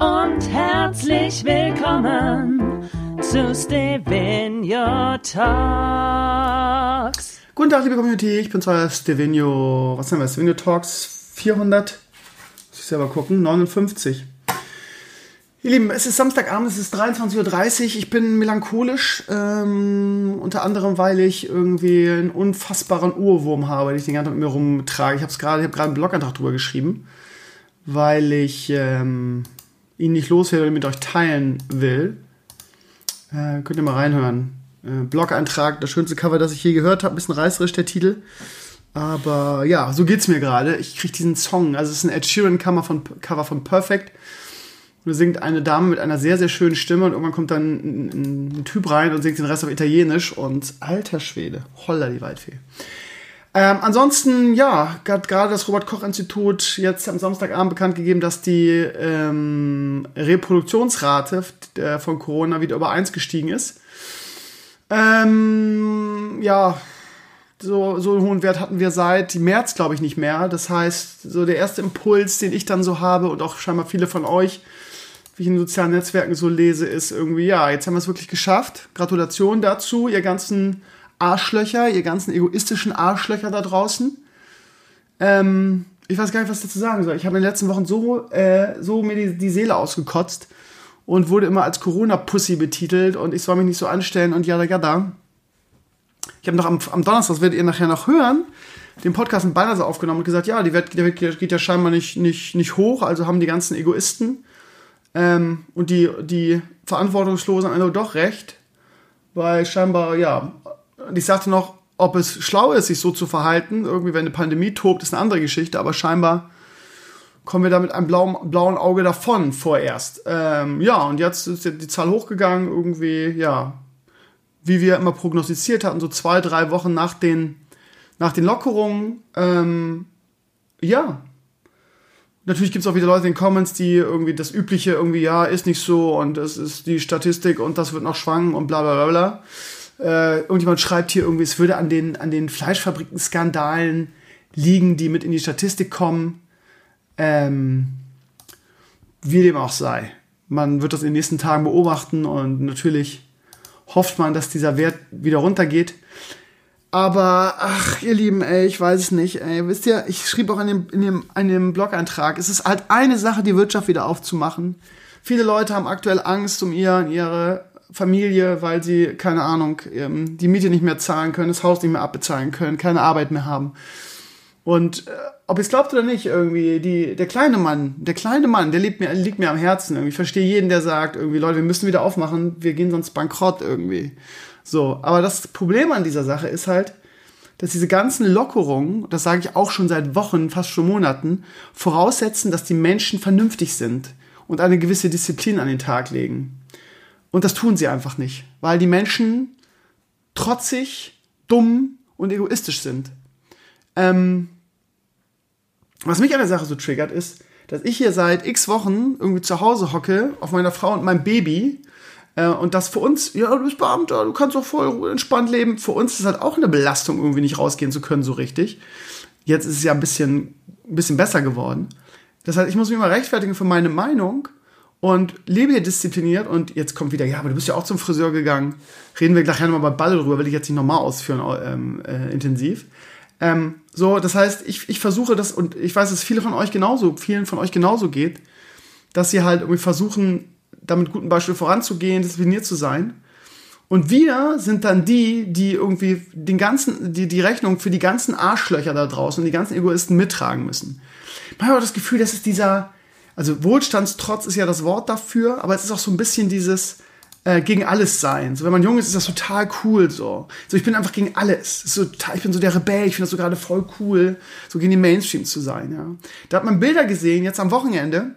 Und herzlich willkommen zu Stevenio Talks. Guten Tag, liebe Community. Ich bin zwar Stevenio, was haben wir? Stevenio Talks 400, muss ich selber gucken, 59. Ihr Lieben, es ist Samstagabend, es ist 23.30 Uhr. Ich bin melancholisch, ähm, unter anderem, weil ich irgendwie einen unfassbaren Urwurm habe, den ich den ganzen Tag mit mir rumtrage. Ich habe gerade, gerade einen Blogantrag drüber geschrieben, weil ich ähm, ihn nicht loswerde und mit euch teilen will. Äh, könnt ihr mal reinhören. Äh, Blog-Eintrag, das schönste Cover, das ich je gehört habe. Bisschen reißerisch der Titel. Aber ja, so geht's mir gerade. Ich kriege diesen Song. Also es ist ein Ed Sheeran Cover von, Cover von Perfect. Und da singt eine Dame mit einer sehr, sehr schönen Stimme und irgendwann kommt dann ein, ein Typ rein und singt den Rest auf Italienisch und alter Schwede, holla die Waldfee. Ähm, ansonsten, ja, hat gerade das Robert-Koch-Institut jetzt am Samstagabend bekannt gegeben, dass die ähm, Reproduktionsrate von Corona wieder über 1 gestiegen ist. Ähm, ja, so, so einen hohen Wert hatten wir seit März, glaube ich, nicht mehr. Das heißt, so der erste Impuls, den ich dann so habe und auch scheinbar viele von euch, wie ich in sozialen Netzwerken so lese, ist irgendwie, ja, jetzt haben wir es wirklich geschafft. Gratulation dazu, ihr ganzen Arschlöcher, ihr ganzen egoistischen Arschlöcher da draußen. Ähm, ich weiß gar nicht, was ich dazu sagen soll. Ich habe in den letzten Wochen so, äh, so mir die, die Seele ausgekotzt und wurde immer als Corona-Pussy betitelt und ich soll mich nicht so anstellen und jada jada. Ich habe noch am, am Donnerstag, das werdet ihr nachher noch hören, den Podcast in Ballerse aufgenommen und gesagt, ja, die Welt, der Welt geht ja scheinbar nicht, nicht, nicht hoch, also haben die ganzen Egoisten ähm, und die, die Verantwortungslosen also doch recht, weil scheinbar, ja, und ich sagte noch, ob es schlau ist, sich so zu verhalten. Irgendwie, wenn eine Pandemie tobt, ist eine andere Geschichte, aber scheinbar kommen wir da mit einem blauen, blauen Auge davon vorerst. Ähm, ja, und jetzt ist die Zahl hochgegangen, irgendwie, ja, wie wir immer prognostiziert hatten, so zwei, drei Wochen nach den, nach den Lockerungen. Ähm, ja. Natürlich gibt es auch wieder Leute in den Comments, die irgendwie das Übliche irgendwie, ja, ist nicht so und es ist die Statistik und das wird noch schwanken und bla bla bla bla. Äh, irgendjemand schreibt hier irgendwie, es würde an den, an den Fleischfabriken-Skandalen liegen, die mit in die Statistik kommen. Ähm, wie dem auch sei. Man wird das in den nächsten Tagen beobachten und natürlich hofft man, dass dieser Wert wieder runtergeht. Aber, ach, ihr Lieben, ey, ich weiß es nicht, ey. Wisst ihr, ich schrieb auch in dem, in dem, in dem Blog-Eintrag, es ist halt eine Sache, die Wirtschaft wieder aufzumachen. Viele Leute haben aktuell Angst um ihr, ihre Familie, weil sie, keine Ahnung, ähm, die Miete nicht mehr zahlen können, das Haus nicht mehr abbezahlen können, keine Arbeit mehr haben. Und äh, ob ihr es glaubt oder nicht, irgendwie, die, der kleine Mann, der kleine Mann, der liegt mir, liegt mir am Herzen. Irgendwie. Ich verstehe jeden, der sagt, irgendwie, Leute, wir müssen wieder aufmachen, wir gehen sonst bankrott irgendwie. So, aber das Problem an dieser Sache ist halt, dass diese ganzen Lockerungen, das sage ich auch schon seit Wochen, fast schon Monaten, voraussetzen, dass die Menschen vernünftig sind und eine gewisse Disziplin an den Tag legen. Und das tun sie einfach nicht, weil die Menschen trotzig, dumm und egoistisch sind. Ähm, was mich an der Sache so triggert, ist, dass ich hier seit x Wochen irgendwie zu Hause hocke, auf meiner Frau und meinem Baby. Äh, und das für uns, ja, du bist Beamter, du kannst doch voll entspannt leben. Für uns ist halt auch eine Belastung, irgendwie nicht rausgehen zu können, so richtig. Jetzt ist es ja ein bisschen, ein bisschen besser geworden. Das heißt, ich muss mich mal rechtfertigen für meine Meinung und lebe hier diszipliniert und jetzt kommt wieder, ja, aber du bist ja auch zum Friseur gegangen. Reden wir nachher nochmal bei Balle drüber, will ich jetzt nicht nochmal ausführen, ähm, äh, intensiv. Ähm, so, das heißt, ich, ich versuche das und ich weiß, dass viele von euch genauso, vielen von euch genauso geht, dass sie halt irgendwie versuchen, damit guten Beispiel voranzugehen, diszipliniert zu sein. Und wir sind dann die, die irgendwie den ganzen, die, die Rechnung für die ganzen Arschlöcher da draußen und die ganzen Egoisten mittragen müssen. Man hat auch das Gefühl, dass es dieser, also Wohlstandstrotz ist ja das Wort dafür, aber es ist auch so ein bisschen dieses äh, gegen alles sein. So, wenn man jung ist, ist das total cool so. So, ich bin einfach gegen alles. So, ich bin so der Rebell, ich finde das so gerade voll cool, so gegen den Mainstream zu sein, ja. Da hat man Bilder gesehen, jetzt am Wochenende,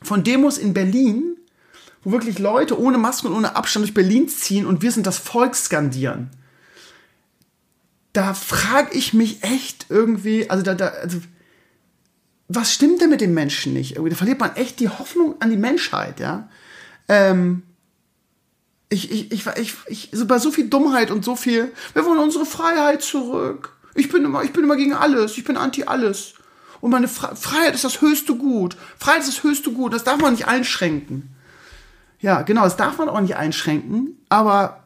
von Demos in Berlin, wo wirklich Leute ohne Maske und ohne Abstand durch Berlin ziehen und wir sind das Volk skandieren. Da frage ich mich echt irgendwie, also da, da, also, was stimmt denn mit den Menschen nicht? Irgendwie, da verliert man echt die Hoffnung an die Menschheit, ja. Ähm, ich, ich, ich, ich, ich, so bei so viel Dummheit und so viel, wir wollen unsere Freiheit zurück. Ich bin immer, ich bin immer gegen alles. Ich bin anti alles. Und meine Fre Freiheit ist das höchste Gut. Freiheit ist das höchste Gut. Das darf man nicht einschränken. Ja, genau, das darf man auch nicht einschränken. Aber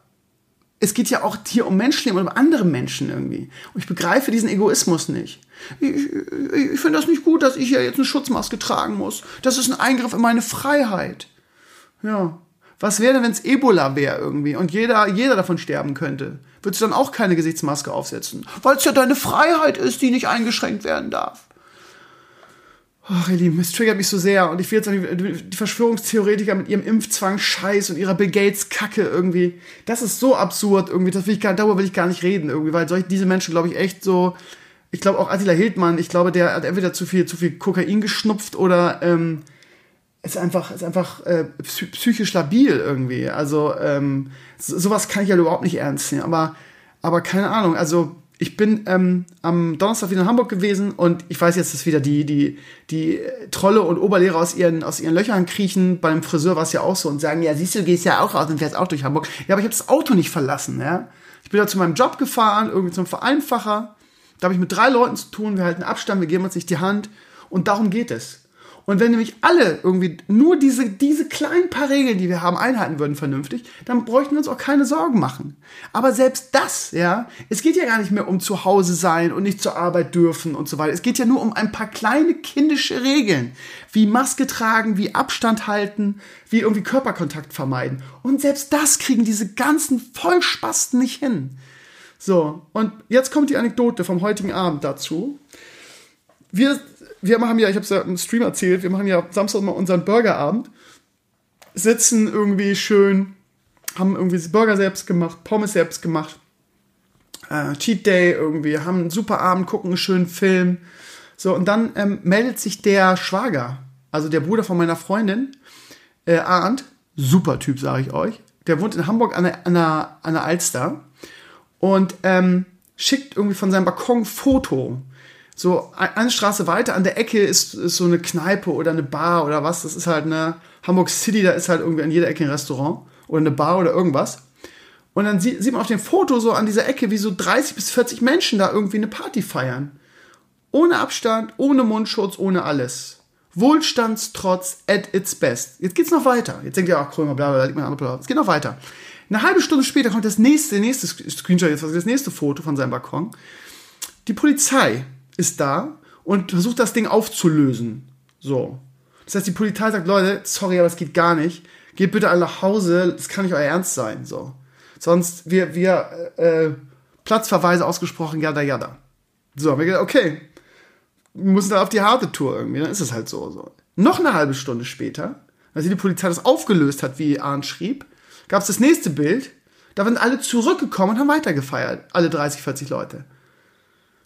es geht ja auch hier um Menschenleben und um andere Menschen irgendwie. Und ich begreife diesen Egoismus nicht. Ich, ich, ich finde das nicht gut, dass ich hier jetzt eine Schutzmaske tragen muss. Das ist ein Eingriff in meine Freiheit. Ja. Was wäre denn, wenn es Ebola wäre irgendwie und jeder, jeder davon sterben könnte? Würdest du dann auch keine Gesichtsmaske aufsetzen? Weil es ja deine Freiheit ist, die nicht eingeschränkt werden darf. Ach, ihr Lieben, es triggert mich so sehr. Und ich will jetzt die, die Verschwörungstheoretiker mit ihrem Impfzwang Scheiß und ihrer Bill Gates Kacke irgendwie. Das ist so absurd irgendwie. Das will ich gar, darüber will ich gar nicht reden irgendwie, weil solche, diese Menschen, glaube ich, echt so. Ich glaube auch Attila Hildmann, ich glaube, der hat entweder zu viel, zu viel Kokain geschnupft oder ähm, ist einfach, ist einfach äh, psychisch labil irgendwie. Also ähm, so, sowas kann ich ja überhaupt nicht ernst nehmen. Aber, aber keine Ahnung. Also ich bin ähm, am Donnerstag wieder in Hamburg gewesen und ich weiß jetzt, dass wieder die, die, die Trolle und Oberlehrer aus ihren, aus ihren Löchern kriechen. Beim Friseur war es ja auch so und sagen, ja, siehst du, du gehst ja auch raus und fährst auch durch Hamburg. Ja, aber ich habe das Auto nicht verlassen, ja. Ich bin da zu meinem Job gefahren, irgendwie zum Vereinfacher. Da habe ich mit drei Leuten zu tun, wir halten Abstand, wir geben uns nicht die Hand und darum geht es. Und wenn nämlich alle irgendwie nur diese, diese kleinen paar Regeln, die wir haben, einhalten würden vernünftig, dann bräuchten wir uns auch keine Sorgen machen. Aber selbst das, ja, es geht ja gar nicht mehr um zu Hause sein und nicht zur Arbeit dürfen und so weiter. Es geht ja nur um ein paar kleine kindische Regeln, wie Maske tragen, wie Abstand halten, wie irgendwie Körperkontakt vermeiden. Und selbst das kriegen diese ganzen Vollspasten nicht hin. So, und jetzt kommt die Anekdote vom heutigen Abend dazu. Wir wir machen ja, ich habe es ja im Stream erzählt, wir machen ja Samstag mal unseren Burgerabend, sitzen irgendwie schön, haben irgendwie Burger selbst gemacht, Pommes selbst gemacht, äh, Cheat Day irgendwie, haben einen super Abend, gucken einen schönen Film. So, und dann ähm, meldet sich der Schwager, also der Bruder von meiner Freundin, äh, Arndt, super Typ, sage ich euch. Der wohnt in Hamburg an der, an der, an der Alster und ähm, schickt irgendwie von seinem Balkon Foto so eine Straße weiter an der Ecke ist, ist so eine Kneipe oder eine Bar oder was. Das ist halt eine Hamburg City, da ist halt irgendwie an jeder Ecke ein Restaurant oder eine Bar oder irgendwas. Und dann sieht, man auf dem Foto so an dieser Ecke, wie so 30 bis 40 Menschen da irgendwie eine Party feiern. Ohne Abstand, ohne Mundschutz, ohne alles. Wohlstandstrotz at its best. Jetzt geht's noch weiter. Jetzt denkt ihr, ach, Krömer, bla, bla, bla, bla. Es geht noch weiter. Eine halbe Stunde später kommt das nächste, nächste Screenshot, jetzt das nächste Foto von seinem Balkon. Die Polizei ist da und versucht das Ding aufzulösen. So. Das heißt, die Polizei sagt, Leute, sorry, aber es geht gar nicht. Geht bitte alle nach Hause, das kann nicht euer Ernst sein. So. Sonst, wir, wir, äh, Platzverweise ausgesprochen, jada, jada. So, haben wir gedacht, okay, wir müssen da auf die harte Tour irgendwie, dann ist es halt so, so. Noch eine halbe Stunde später, als die Polizei das aufgelöst hat, wie Arndt schrieb, gab es das nächste Bild, da sind alle zurückgekommen und haben weitergefeiert. Alle 30, 40 Leute.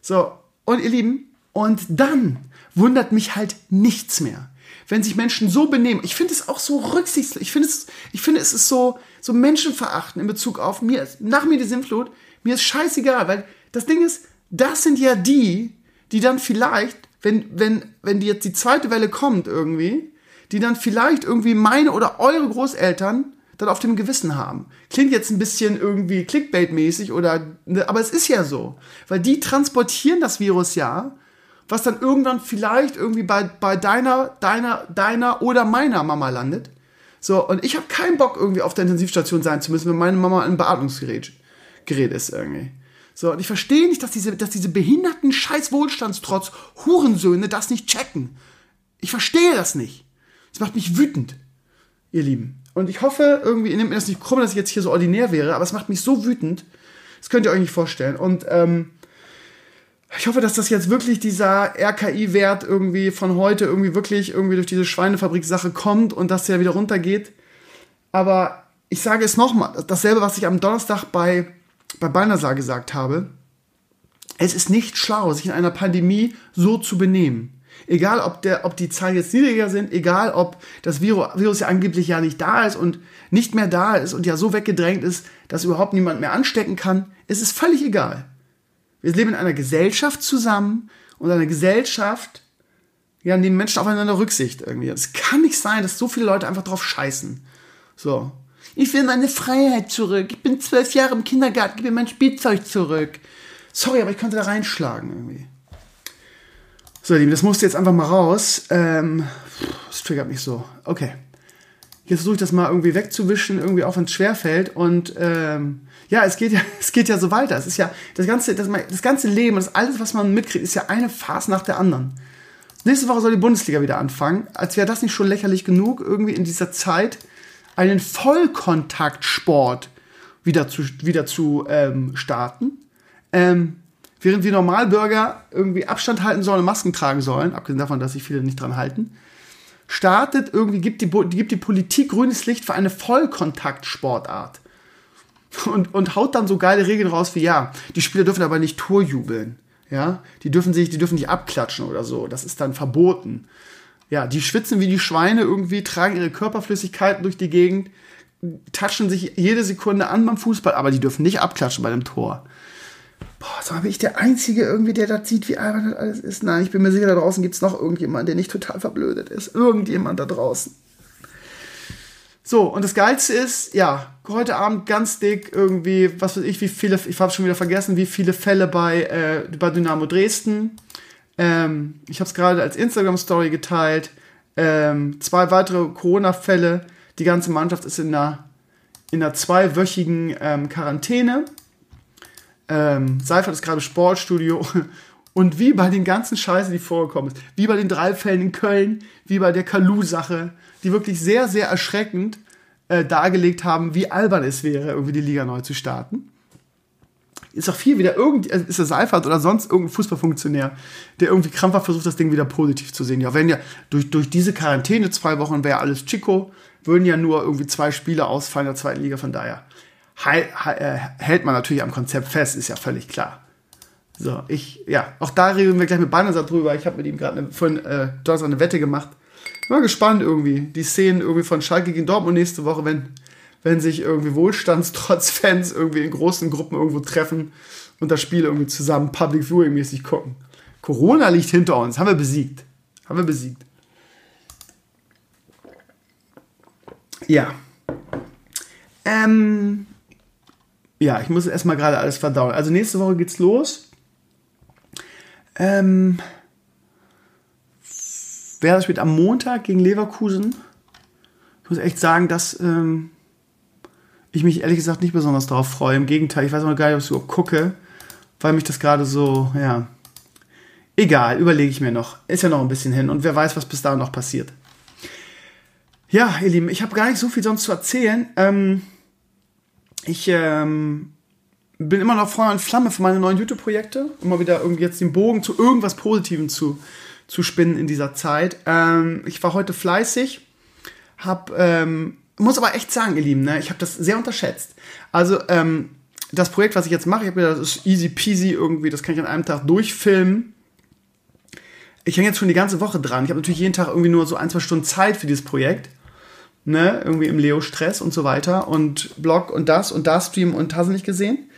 So, und ihr Lieben, und dann wundert mich halt nichts mehr. Wenn sich Menschen so benehmen, ich finde es auch so rücksichtslos, ich finde es, ich finde es ist so, so menschenverachtend in Bezug auf mir, nach mir die Sinnflut, mir ist scheißegal, weil das Ding ist, das sind ja die, die dann vielleicht, wenn, wenn, wenn die jetzt die zweite Welle kommt irgendwie, die dann vielleicht irgendwie meine oder eure Großeltern dann auf dem Gewissen haben. Klingt jetzt ein bisschen irgendwie Clickbait-mäßig oder, ne, aber es ist ja so. Weil die transportieren das Virus ja, was dann irgendwann vielleicht irgendwie bei, bei deiner, deiner, deiner oder meiner Mama landet. So, und ich habe keinen Bock irgendwie auf der Intensivstation sein zu müssen, wenn meine Mama ein Beatmungsgerät Gerät ist irgendwie. So, und ich verstehe nicht, dass diese, dass diese behinderten scheiß Wohlstandstrotz Hurensöhne das nicht checken. Ich verstehe das nicht. Das macht mich wütend, ihr Lieben. Und ich hoffe, irgendwie, ihr nehmt mir das nicht krumm, dass ich jetzt hier so ordinär wäre, aber es macht mich so wütend. Das könnt ihr euch nicht vorstellen. Und ähm, ich hoffe, dass das jetzt wirklich dieser RKI-Wert irgendwie von heute irgendwie wirklich irgendwie durch diese Schweinefabrik-Sache kommt und dass der wieder runtergeht. Aber ich sage es nochmal, dasselbe, was ich am Donnerstag bei, bei gesagt habe. Es ist nicht schlau, sich in einer Pandemie so zu benehmen. Egal, ob, der, ob die Zahlen jetzt niedriger sind, egal, ob das Virus, ja angeblich ja nicht da ist und nicht mehr da ist und ja so weggedrängt ist, dass überhaupt niemand mehr anstecken kann, es ist völlig egal. Wir leben in einer Gesellschaft zusammen und eine Gesellschaft, ja, nehmen Menschen aufeinander Rücksicht irgendwie. Es kann nicht sein, dass so viele Leute einfach drauf scheißen. So. Ich will meine Freiheit zurück. Ich bin zwölf Jahre im Kindergarten, gib mir mein Spielzeug zurück. Sorry, aber ich konnte da reinschlagen irgendwie. So, ihr Lieben, das musste jetzt einfach mal raus. Ähm, das triggert mich so. Okay. Jetzt versuche ich das mal irgendwie wegzuwischen, irgendwie auch wenn es schwerfällt. Und ähm, ja, es geht ja, es geht ja so weiter. Es ist ja das ganze, das, das ganze Leben, das alles, was man mitkriegt, ist ja eine Phase nach der anderen. Nächste Woche soll die Bundesliga wieder anfangen. Als wäre das nicht schon lächerlich genug, irgendwie in dieser Zeit einen Vollkontaktsport wieder zu, wieder zu ähm, starten. Ähm, während wir Normalbürger irgendwie Abstand halten sollen und Masken tragen sollen, abgesehen davon, dass sich viele nicht dran halten, startet irgendwie, gibt die, gibt die Politik grünes Licht für eine Vollkontaktsportart. Und, und haut dann so geile Regeln raus wie, ja, die Spieler dürfen aber nicht Torjubeln. Ja, die dürfen sich, die dürfen nicht abklatschen oder so. Das ist dann verboten. Ja, die schwitzen wie die Schweine irgendwie, tragen ihre Körperflüssigkeiten durch die Gegend, touchen sich jede Sekunde an beim Fußball, aber die dürfen nicht abklatschen bei dem Tor. Boah, so bin ich der Einzige irgendwie, der das sieht, wie albern das alles ist. Nein, ich bin mir sicher, da draußen gibt es noch irgendjemanden, der nicht total verblödet ist. Irgendjemand da draußen. So, und das Geilste ist, ja, heute Abend ganz dick irgendwie, was weiß ich, wie viele, ich habe schon wieder vergessen, wie viele Fälle bei, äh, bei Dynamo Dresden. Ähm, ich habe es gerade als Instagram-Story geteilt. Ähm, zwei weitere Corona-Fälle. Die ganze Mannschaft ist in einer, in einer zweiwöchigen ähm, Quarantäne. Ähm, Seifert ist gerade Sportstudio. Und wie bei den ganzen Scheißen, die vorgekommen ist, wie bei den drei Fällen in Köln, wie bei der Kalu-Sache, die wirklich sehr, sehr erschreckend äh, dargelegt haben, wie albern es wäre, irgendwie die Liga neu zu starten. Ist auch viel wieder irgendwie, äh, ist der Seifert oder sonst irgendein Fußballfunktionär, der irgendwie krampfhaft versucht, das Ding wieder positiv zu sehen. Ja, wenn ja durch, durch diese Quarantäne zwei Wochen wäre alles Chico, würden ja nur irgendwie zwei Spiele ausfallen in der zweiten Liga, von daher hält man natürlich am Konzept fest, ist ja völlig klar. So, ich, ja, auch da reden wir gleich mit Bannersat drüber. Ich habe mit ihm gerade von äh, Donnerstag eine Wette gemacht. Bin mal gespannt irgendwie. Die Szenen irgendwie von Schalke gegen Dortmund nächste Woche, wenn, wenn sich irgendwie Wohlstandstrotz-Fans irgendwie in großen Gruppen irgendwo treffen und das Spiel irgendwie zusammen Public Viewing mäßig gucken. Corona liegt hinter uns. Haben wir besiegt. Haben wir besiegt. Ja. Ähm, ja, ich muss erstmal gerade alles verdauen. Also nächste Woche geht's los. Ähm, wer spielt am Montag gegen Leverkusen? Ich muss echt sagen, dass ähm, ich mich ehrlich gesagt nicht besonders darauf freue. Im Gegenteil, ich weiß noch gar nicht, ob ich so gucke, weil mich das gerade so, ja. Egal, überlege ich mir noch. Ist ja noch ein bisschen hin und wer weiß, was bis dahin noch passiert. Ja, ihr Lieben, ich habe gar nicht so viel sonst zu erzählen. Ähm, ich ähm, bin immer noch Feuer und Flamme für meine neuen YouTube-Projekte. Immer wieder irgendwie jetzt den Bogen zu irgendwas Positivem zu, zu spinnen in dieser Zeit. Ähm, ich war heute fleißig, hab, ähm, muss aber echt sagen, ihr Lieben, ne, ich habe das sehr unterschätzt. Also, ähm, das Projekt, was ich jetzt mache, ich habe das ist easy peasy irgendwie, das kann ich an einem Tag durchfilmen. Ich hänge jetzt schon die ganze Woche dran. Ich habe natürlich jeden Tag irgendwie nur so ein, zwei Stunden Zeit für dieses Projekt ne, irgendwie im Leo-Stress und so weiter und Blog und das und das Stream und hast du nicht gesehen.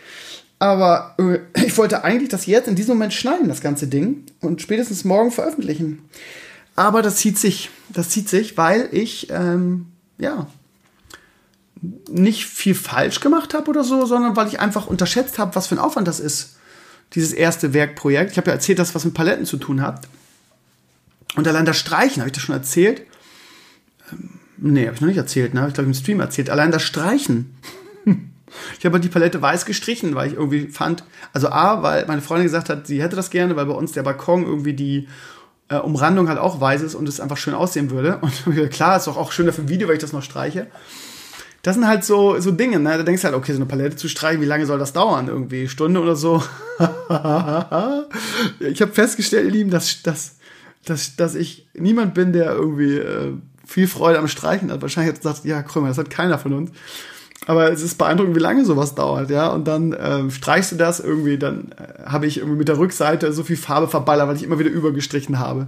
Aber äh, ich wollte eigentlich das jetzt in diesem Moment schneiden, das ganze Ding, und spätestens morgen veröffentlichen. Aber das zieht sich, das zieht sich, weil ich, ähm, ja, nicht viel falsch gemacht habe oder so, sondern weil ich einfach unterschätzt habe, was für ein Aufwand das ist, dieses erste Werkprojekt. Ich habe ja erzählt, dass was mit Paletten zu tun hat. Und allein das Streichen, habe ich das schon erzählt? Nee, habe ich noch nicht erzählt, ne? Habe ich glaube im Stream erzählt. Allein das Streichen. ich habe die Palette weiß gestrichen, weil ich irgendwie fand, also A, weil meine Freundin gesagt hat, sie hätte das gerne, weil bei uns der Balkon irgendwie die äh, Umrandung halt auch weiß ist und es einfach schön aussehen würde. Und klar, ist doch auch schöner für ein Video, weil ich das noch streiche. Das sind halt so, so Dinge, ne? Da denkst du halt, okay, so eine Palette zu streichen, wie lange soll das dauern? Irgendwie Stunde oder so. ich habe festgestellt, ihr Lieben, dass, dass, dass, dass ich niemand bin, der irgendwie äh, viel Freude am Streichen hat. Wahrscheinlich hat gesagt, ja, Krömer, das hat keiner von uns. Aber es ist beeindruckend, wie lange sowas dauert, ja. Und dann ähm, streichst du das irgendwie, dann äh, habe ich irgendwie mit der Rückseite so viel Farbe verballert, weil ich immer wieder übergestrichen habe. Und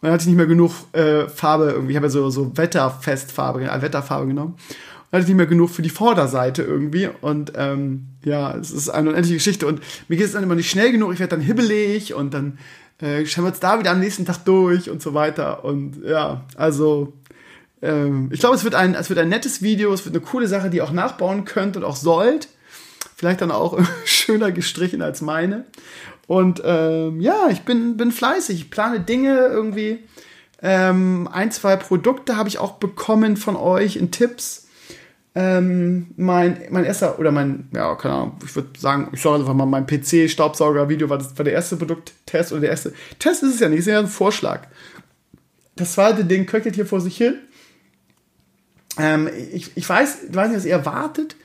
dann hatte ich nicht mehr genug äh, Farbe irgendwie. Ich habe ja so, so Wetterfestfarbe, äh, Wetterfarbe genommen. Und hatte ich nicht mehr genug für die Vorderseite irgendwie. Und ähm, ja, es ist eine unendliche Geschichte. Und mir geht es dann immer nicht schnell genug. Ich werde dann hibbelig und dann äh, schauen wir uns da wieder am nächsten Tag durch und so weiter. Und ja, also ähm, ich glaube, es wird ein, es wird ein nettes Video, es wird eine coole Sache, die ihr auch nachbauen könnt und auch sollt. Vielleicht dann auch schöner gestrichen als meine. Und ähm, ja, ich bin, bin fleißig. Ich plane Dinge irgendwie. Ähm, ein, zwei Produkte habe ich auch bekommen von euch in Tipps. Ähm, mein, mein erster, oder mein, ja, keine Ahnung, ich würde sagen, ich sage einfach mal, mein PC-Staubsauger-Video war, war der erste Produkttest oder der erste Test ist es ja nicht, es ist ja ein Vorschlag. Das zweite Ding köchelt hier vor sich hin. Ähm, ich, ich weiß, ich weiß nicht, was ihr erwartet.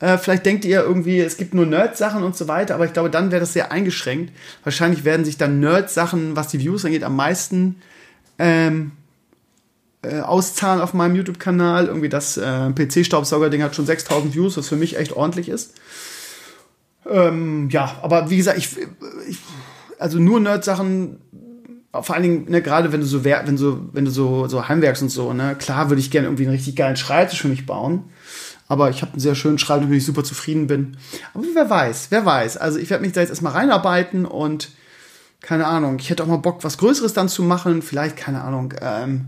Äh, vielleicht denkt ihr irgendwie, es gibt nur Nerd-Sachen und so weiter, aber ich glaube, dann wäre das sehr eingeschränkt. Wahrscheinlich werden sich dann Nerd-Sachen, was die Views angeht, am meisten ähm, äh, auszahlen auf meinem YouTube-Kanal. Irgendwie das äh, PC-Staubsauger-Ding hat schon 6000 Views, was für mich echt ordentlich ist. Ähm, ja, aber wie gesagt, ich, ich also nur Nerd-Sachen vor allen Dingen, ne, gerade wenn du so, wenn so, wenn du so, so Heimwerks und so, ne, klar würde ich gerne irgendwie einen richtig geilen Schreibtisch für mich bauen. Aber ich habe einen sehr schönen Schreibtisch, mit dem ich super zufrieden bin. Aber wer weiß, wer weiß. Also ich werde mich da jetzt erstmal reinarbeiten und keine Ahnung, ich hätte auch mal Bock, was Größeres dann zu machen. Vielleicht, keine Ahnung, ähm,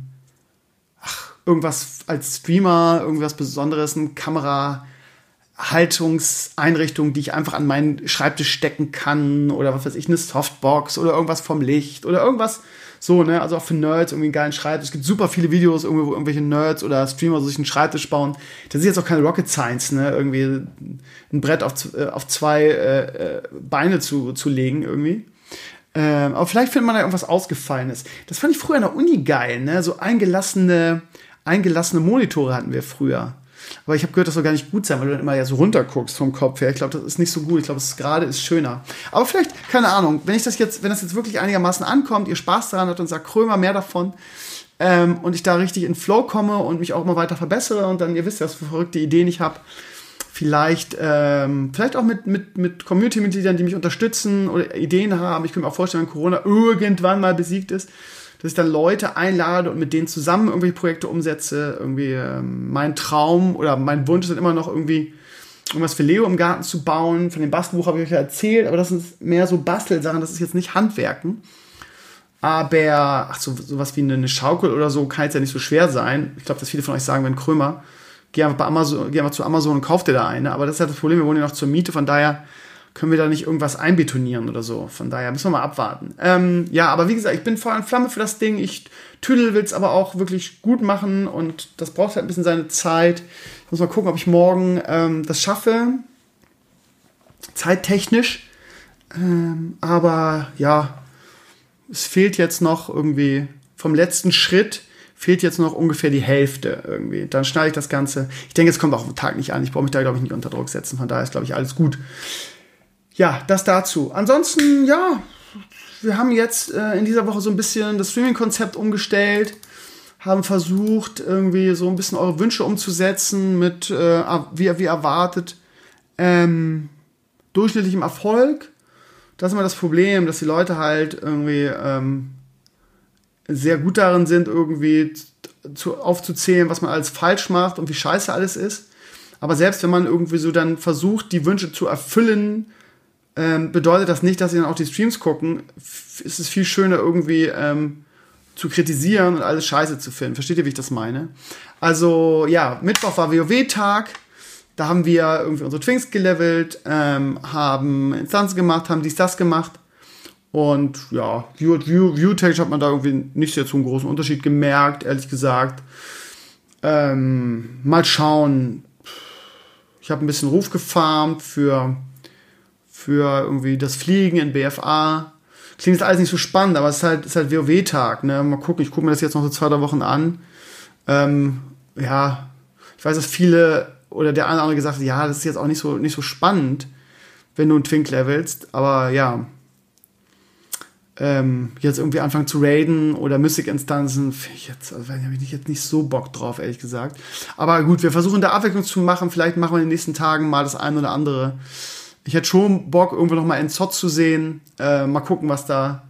ach, irgendwas als Streamer, irgendwas Besonderes, eine Kamera, Haltungseinrichtung, die ich einfach an meinen Schreibtisch stecken kann oder was weiß ich, eine Softbox oder irgendwas vom Licht oder irgendwas so, ne, also auch für Nerds irgendwie einen geilen Schreibtisch. Es gibt super viele Videos, irgendwie, wo irgendwelche Nerds oder Streamer sich einen Schreibtisch bauen. Das ist jetzt auch keine Rocket Science, ne, irgendwie ein Brett auf, äh, auf zwei äh, äh, Beine zu, zu legen irgendwie. Ähm, aber vielleicht findet man da irgendwas Ausgefallenes. Das fand ich früher in der Uni geil, ne, so eingelassene, eingelassene Monitore hatten wir früher. Aber ich habe gehört, das soll gar nicht gut sein, weil du dann immer ja so runterguckst vom Kopf her. Ich glaube, das ist nicht so gut. Ich glaube, es gerade ist schöner. Aber vielleicht, keine Ahnung, wenn ich das jetzt, wenn das jetzt wirklich einigermaßen ankommt, ihr Spaß daran habt und sagt, Krömer, mehr davon, ähm, und ich da richtig in Flow komme und mich auch immer weiter verbessere und dann, ihr wisst ja, was für verrückte Ideen ich habe. Vielleicht, ähm, vielleicht auch mit, mit, mit Community-Mitgliedern, die mich unterstützen oder Ideen haben. Ich könnte mir auch vorstellen, wenn Corona irgendwann mal besiegt ist, dass ich dann Leute einlade und mit denen zusammen irgendwelche Projekte umsetze. Irgendwie ähm, mein Traum oder mein Wunsch ist immer noch irgendwie irgendwas für Leo im Garten zu bauen. Von dem Bastelbuch habe ich euch ja erzählt, aber das sind mehr so Bastelsachen, das ist jetzt nicht Handwerken. Aber, ach, so, sowas wie eine Schaukel oder so kann jetzt ja nicht so schwer sein. Ich glaube, dass viele von euch sagen, wenn Krömer, geh einfach, bei Amazon, geh einfach zu Amazon und kauf dir da eine. Aber das ist ja das Problem, wir wohnen ja noch zur Miete, von daher können wir da nicht irgendwas einbetonieren oder so. Von daher müssen wir mal abwarten. Ähm, ja, aber wie gesagt, ich bin voll in Flamme für das Ding. Ich Tüdel will es aber auch wirklich gut machen und das braucht halt ein bisschen seine Zeit. Ich muss mal gucken, ob ich morgen ähm, das schaffe. Zeittechnisch. Ähm, aber ja, es fehlt jetzt noch irgendwie vom letzten Schritt fehlt jetzt noch ungefähr die Hälfte irgendwie. Dann schneide ich das Ganze. Ich denke, es kommt auch am Tag nicht an. Ich brauche mich da, glaube ich, nicht unter Druck setzen. Von daher ist, glaube ich, alles gut ja, das dazu. Ansonsten, ja, wir haben jetzt äh, in dieser Woche so ein bisschen das Streaming-Konzept umgestellt, haben versucht, irgendwie so ein bisschen eure Wünsche umzusetzen mit, äh, wie, wie erwartet, ähm, durchschnittlichem Erfolg. Das ist immer das Problem, dass die Leute halt irgendwie ähm, sehr gut darin sind, irgendwie zu, aufzuzählen, was man alles falsch macht und wie scheiße alles ist. Aber selbst wenn man irgendwie so dann versucht, die Wünsche zu erfüllen, ähm, bedeutet das nicht, dass sie dann auch die Streams gucken. F ist es viel schöner irgendwie ähm, zu kritisieren und alles scheiße zu finden. Versteht ihr, wie ich das meine? Also ja, Mittwoch war WoW-Tag. Da haben wir irgendwie unsere Twinks gelevelt, ähm, haben Instanzen gemacht, haben dies, das gemacht. Und ja, View-Technisch hat man da irgendwie nicht sehr zu einem großen Unterschied gemerkt, ehrlich gesagt. Ähm, mal schauen. Ich habe ein bisschen Ruf gefarmt für für irgendwie das Fliegen in BFA. Klingt jetzt alles nicht so spannend, aber es ist halt, ist halt WoW-Tag. Ne? Mal gucken, ich gucke mir das jetzt noch so zwei, drei Wochen an. Ähm, ja, ich weiß, dass viele oder der eine oder andere gesagt hat, ja, das ist jetzt auch nicht so, nicht so spannend, wenn du einen Twink levelst, aber ja. ähm, jetzt irgendwie anfangen zu raiden oder Mystic-Instanzen, jetzt, also habe ich jetzt nicht so Bock drauf, ehrlich gesagt. Aber gut, wir versuchen da Abwechslung zu machen. Vielleicht machen wir in den nächsten Tagen mal das eine oder andere. Ich hätte schon Bock, irgendwo noch mal Enzot zu sehen. Äh, mal gucken, was da,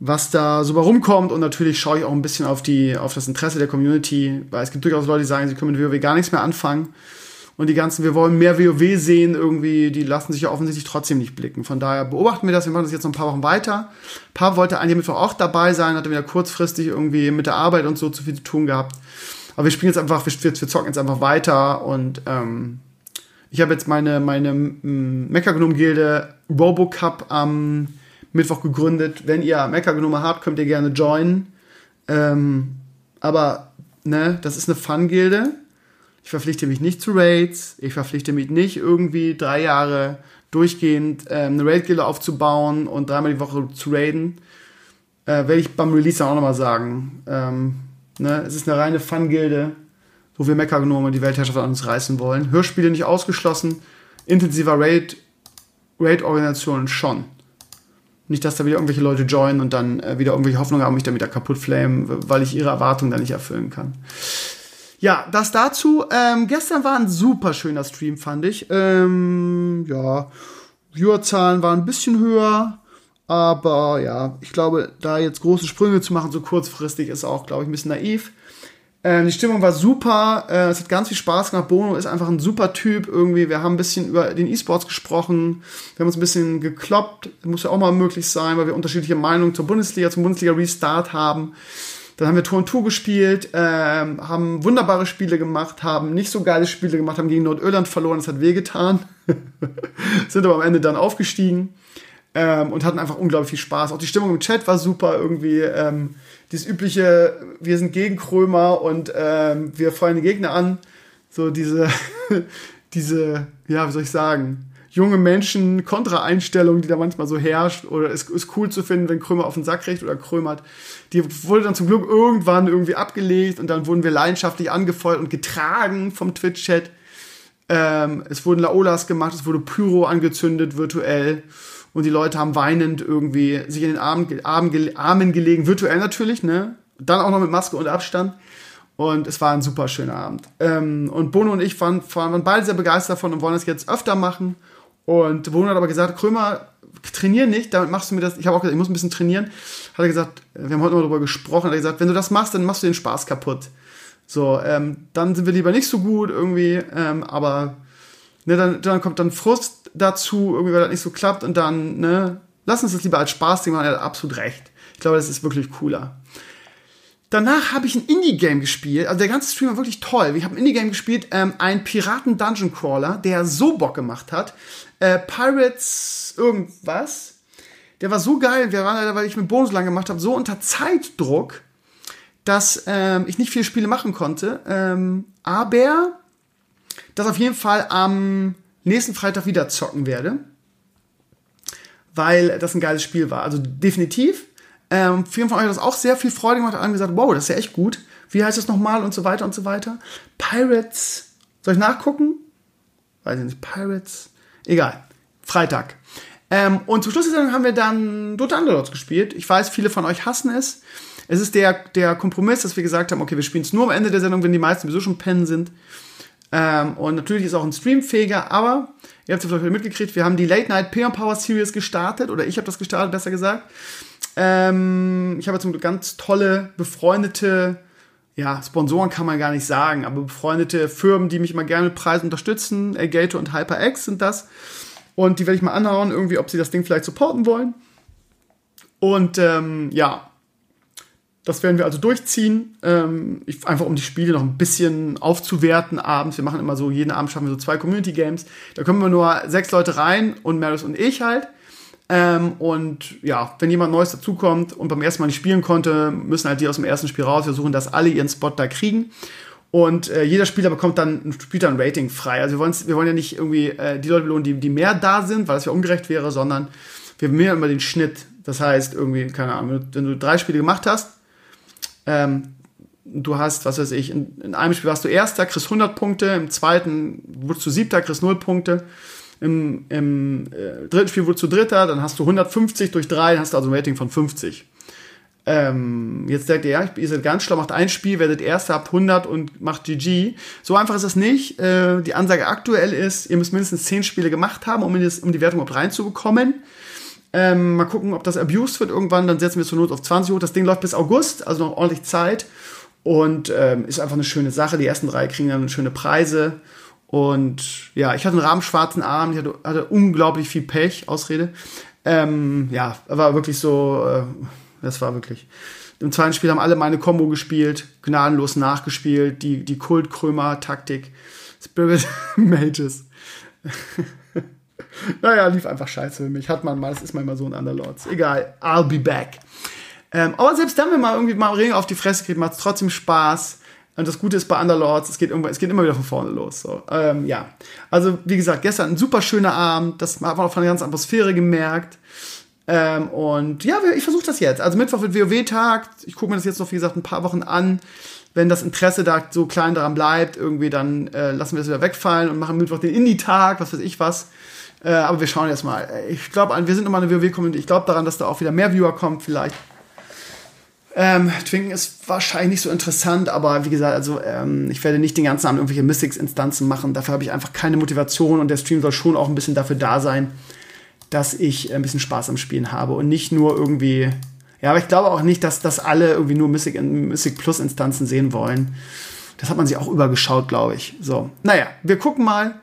was da so bei rumkommt. Und natürlich schaue ich auch ein bisschen auf die, auf das Interesse der Community, weil es gibt durchaus Leute, die sagen, sie können mit WoW gar nichts mehr anfangen. Und die ganzen, wir wollen mehr WoW sehen, irgendwie, die lassen sich ja offensichtlich trotzdem nicht blicken. Von daher beobachten wir das, wir machen das jetzt noch ein paar Wochen weiter. Paar wollte eigentlich Mittwoch auch dabei sein, hatte wieder kurzfristig irgendwie mit der Arbeit und so zu viel zu tun gehabt. Aber wir spielen jetzt einfach, wir, wir zocken jetzt einfach weiter und ähm, ich habe jetzt meine, meine Mechagnome-Gilde Robocup am Mittwoch gegründet. Wenn ihr Mechagnome habt, könnt ihr gerne joinen. Ähm, aber, ne, das ist eine Fun-Gilde ich verpflichte mich nicht zu Raids, ich verpflichte mich nicht irgendwie drei Jahre durchgehend ähm, eine Raid-Gilde aufzubauen und dreimal die Woche zu raiden. Äh, werde ich beim Release dann auch nochmal sagen. Ähm, ne? Es ist eine reine Fun-Gilde, wo wir Mecha-Gnome die Weltherrschaft an uns reißen wollen. Hörspiele nicht ausgeschlossen, intensiver Raid, Raid-Organisationen schon. Nicht, dass da wieder irgendwelche Leute joinen und dann äh, wieder irgendwelche Hoffnungen haben, mich dann wieder kaputt flamen, weil ich ihre Erwartungen dann nicht erfüllen kann. Ja, das dazu. Ähm, gestern war ein super schöner Stream, fand ich. Ähm, ja, Viewerzahlen waren ein bisschen höher. Aber ja, ich glaube, da jetzt große Sprünge zu machen, so kurzfristig, ist auch, glaube ich, ein bisschen naiv. Ähm, die Stimmung war super. Äh, es hat ganz viel Spaß gemacht. Bono ist einfach ein super Typ irgendwie. Wir haben ein bisschen über den E-Sports gesprochen. Wir haben uns ein bisschen gekloppt. Muss ja auch mal möglich sein, weil wir unterschiedliche Meinungen zur Bundesliga, zum Bundesliga-Restart haben. Dann haben wir Tour und Tour gespielt, ähm, haben wunderbare Spiele gemacht, haben nicht so geile Spiele gemacht, haben gegen Nordirland verloren, das hat wehgetan. Sind aber am Ende dann aufgestiegen ähm, und hatten einfach unglaublich viel Spaß. Auch die Stimmung im Chat war super irgendwie. Ähm, dieses übliche, wir sind gegen Krömer und ähm, wir feuern die Gegner an. So diese, diese, ja, wie soll ich sagen, junge Menschen Kontra-Einstellung, die da manchmal so herrscht, oder es ist cool zu finden, wenn Krömer auf den Sack kriegt oder krömert. Die wurde dann zum Glück irgendwann irgendwie abgelegt und dann wurden wir leidenschaftlich angefeuert und getragen vom Twitch-Chat. Ähm, es wurden Laolas gemacht, es wurde Pyro angezündet virtuell und die Leute haben weinend irgendwie sich in den Armen, Armen, Armen gelegen, virtuell natürlich, ne? Dann auch noch mit Maske und Abstand. Und es war ein super schöner Abend. Ähm, und Bono und ich waren, waren beide sehr begeistert davon und wollen es jetzt öfter machen. Und Wohner hat aber gesagt, Krömer, trainier nicht, damit machst du mir das. Ich habe auch gesagt, ich muss ein bisschen trainieren. Hat er gesagt, wir haben heute mal darüber gesprochen, hat er gesagt, wenn du das machst, dann machst du den Spaß kaputt. So, ähm, dann sind wir lieber nicht so gut irgendwie, ähm, aber ne, dann, dann kommt dann Frust dazu, irgendwie, weil das nicht so klappt und dann, ne, lass uns das lieber als Spaß machen, er hat absolut recht. Ich glaube, das ist wirklich cooler. Danach habe ich ein Indie-Game gespielt. Also der ganze Stream war wirklich toll. Ich habe ein Indie-Game gespielt, ähm, ein Piraten-Dungeon-Crawler, der so Bock gemacht hat äh, Pirates irgendwas. Der war so geil, wir waren, weil ich mit Bonus lang gemacht habe, so unter Zeitdruck, dass ähm, ich nicht viele Spiele machen konnte. Ähm, aber das auf jeden Fall am nächsten Freitag wieder zocken werde. Weil das ein geiles Spiel war. Also definitiv. Ähm, vielen von euch hat das auch sehr viel Freude gemacht. Haben gesagt, wow, das ist ja echt gut. Wie heißt das nochmal und so weiter und so weiter. Pirates. Soll ich nachgucken? Weiß ich nicht. Pirates. Egal. Freitag. Ähm, und zum Schluss haben wir dann Dota Underlords gespielt. Ich weiß, viele von euch hassen es. Es ist der, der Kompromiss, dass wir gesagt haben, okay, wir spielen es nur am Ende der Sendung, wenn die meisten sowieso schon pennen sind. Ähm, und natürlich ist auch ein Stream fähiger, aber ihr habt es vielleicht mitgekriegt, wir haben die Late Night Peon Power Series gestartet, oder ich habe das gestartet, besser gesagt. Ähm, ich habe zum Glück ganz tolle, befreundete, ja, Sponsoren kann man gar nicht sagen, aber befreundete Firmen, die mich immer gerne mit Preisen unterstützen. Elgato und HyperX sind das. Und die werde ich mal anhauen, irgendwie, ob sie das Ding vielleicht supporten wollen. Und ähm, ja, das werden wir also durchziehen. Ähm, ich, einfach um die Spiele noch ein bisschen aufzuwerten abends. Wir machen immer so, jeden Abend schaffen wir so zwei Community Games. Da kommen wir nur sechs Leute rein und Maris und ich halt. Ähm, und ja, wenn jemand Neues dazukommt und beim ersten Mal nicht spielen konnte, müssen halt die aus dem ersten Spiel raus. Wir suchen, dass alle ihren Spot da kriegen. Und äh, jeder Spieler bekommt dann, spielt dann ein Rating frei. Also wir, wir wollen ja nicht irgendwie äh, die Leute belohnen, die, die mehr da sind, weil das ja ungerecht wäre, sondern wir mehr immer den Schnitt. Das heißt, irgendwie, keine Ahnung, wenn du drei Spiele gemacht hast, ähm, du hast, was weiß ich, in, in einem Spiel warst du Erster, kriegst 100 Punkte, im zweiten wurdest du Siebter, kriegst 0 Punkte Im, im äh, dritten Spiel wurde zu dritter, dann hast du 150 durch drei, dann hast du also ein Rating von 50. Ähm, jetzt sagt ihr, ja, ihr seid ganz schlau, macht ein Spiel, werdet Erster, habt 100 und macht GG. So einfach ist es nicht. Äh, die Ansage aktuell ist, ihr müsst mindestens 10 Spiele gemacht haben, um, das, um die Wertung überhaupt reinzubekommen. Ähm, mal gucken, ob das abused wird irgendwann. Dann setzen wir zur Not auf 20 hoch. Das Ding läuft bis August, also noch ordentlich Zeit. Und ähm, ist einfach eine schöne Sache. Die ersten drei kriegen dann schöne Preise. Und ja, ich hatte einen rahmenschwarzen Arm, ich hatte, hatte unglaublich viel Pech, Ausrede. Ähm, ja, war wirklich so, äh, das war wirklich. Im zweiten Spiel haben alle meine Combo gespielt, gnadenlos nachgespielt, die, die Kult-Krömer-Taktik, Spirit Mages. Naja, lief einfach scheiße für mich. Hat man mal, das ist manchmal so ein Underlords. Egal, I'll be back. Ähm, aber selbst dann, wenn man irgendwie mal Ringe auf die Fresse kriegt, macht es trotzdem Spaß. Und das Gute ist bei Underlords, es geht, es geht immer wieder von vorne los. So. Ähm, ja, also wie gesagt, gestern ein super schöner Abend. Das hat man auch von der ganzen Atmosphäre gemerkt. Ähm, und ja, ich versuche das jetzt. Also Mittwoch wird WoW-Tag. Ich gucke mir das jetzt noch, wie gesagt, ein paar Wochen an. Wenn das Interesse da so klein daran bleibt, irgendwie, dann äh, lassen wir das wieder wegfallen und machen Mittwoch den Indie-Tag, was weiß ich was. Äh, aber wir schauen jetzt mal. Ich glaube, wir sind immer eine WoW-Community. Ich glaube daran, dass da auch wieder mehr Viewer kommt, vielleicht. Ähm, Twinken ist wahrscheinlich nicht so interessant, aber wie gesagt, also ähm, ich werde nicht den ganzen Abend irgendwelche Mystics-Instanzen machen. Dafür habe ich einfach keine Motivation und der Stream soll schon auch ein bisschen dafür da sein, dass ich ein bisschen Spaß am Spielen habe und nicht nur irgendwie. Ja, aber ich glaube auch nicht, dass, dass alle irgendwie nur Mystic, Mystic Plus Instanzen sehen wollen. Das hat man sich auch übergeschaut, glaube ich. So, naja, wir gucken mal.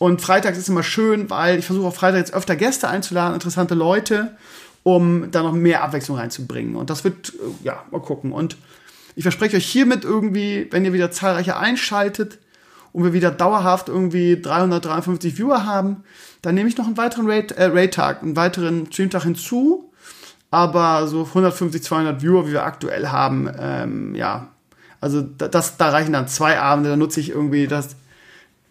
Und freitags ist immer schön, weil ich versuche auf Freitag jetzt öfter Gäste einzuladen, interessante Leute um da noch mehr Abwechslung reinzubringen. Und das wird, äh, ja, mal gucken. Und ich verspreche euch hiermit irgendwie, wenn ihr wieder zahlreicher einschaltet und wir wieder dauerhaft irgendwie 353 Viewer haben, dann nehme ich noch einen weiteren Raid, äh, Raid-Tag, einen weiteren Streamtag hinzu. Aber so 150, 200 Viewer, wie wir aktuell haben, ähm, ja, also das, da reichen dann zwei Abende, da nutze ich irgendwie das,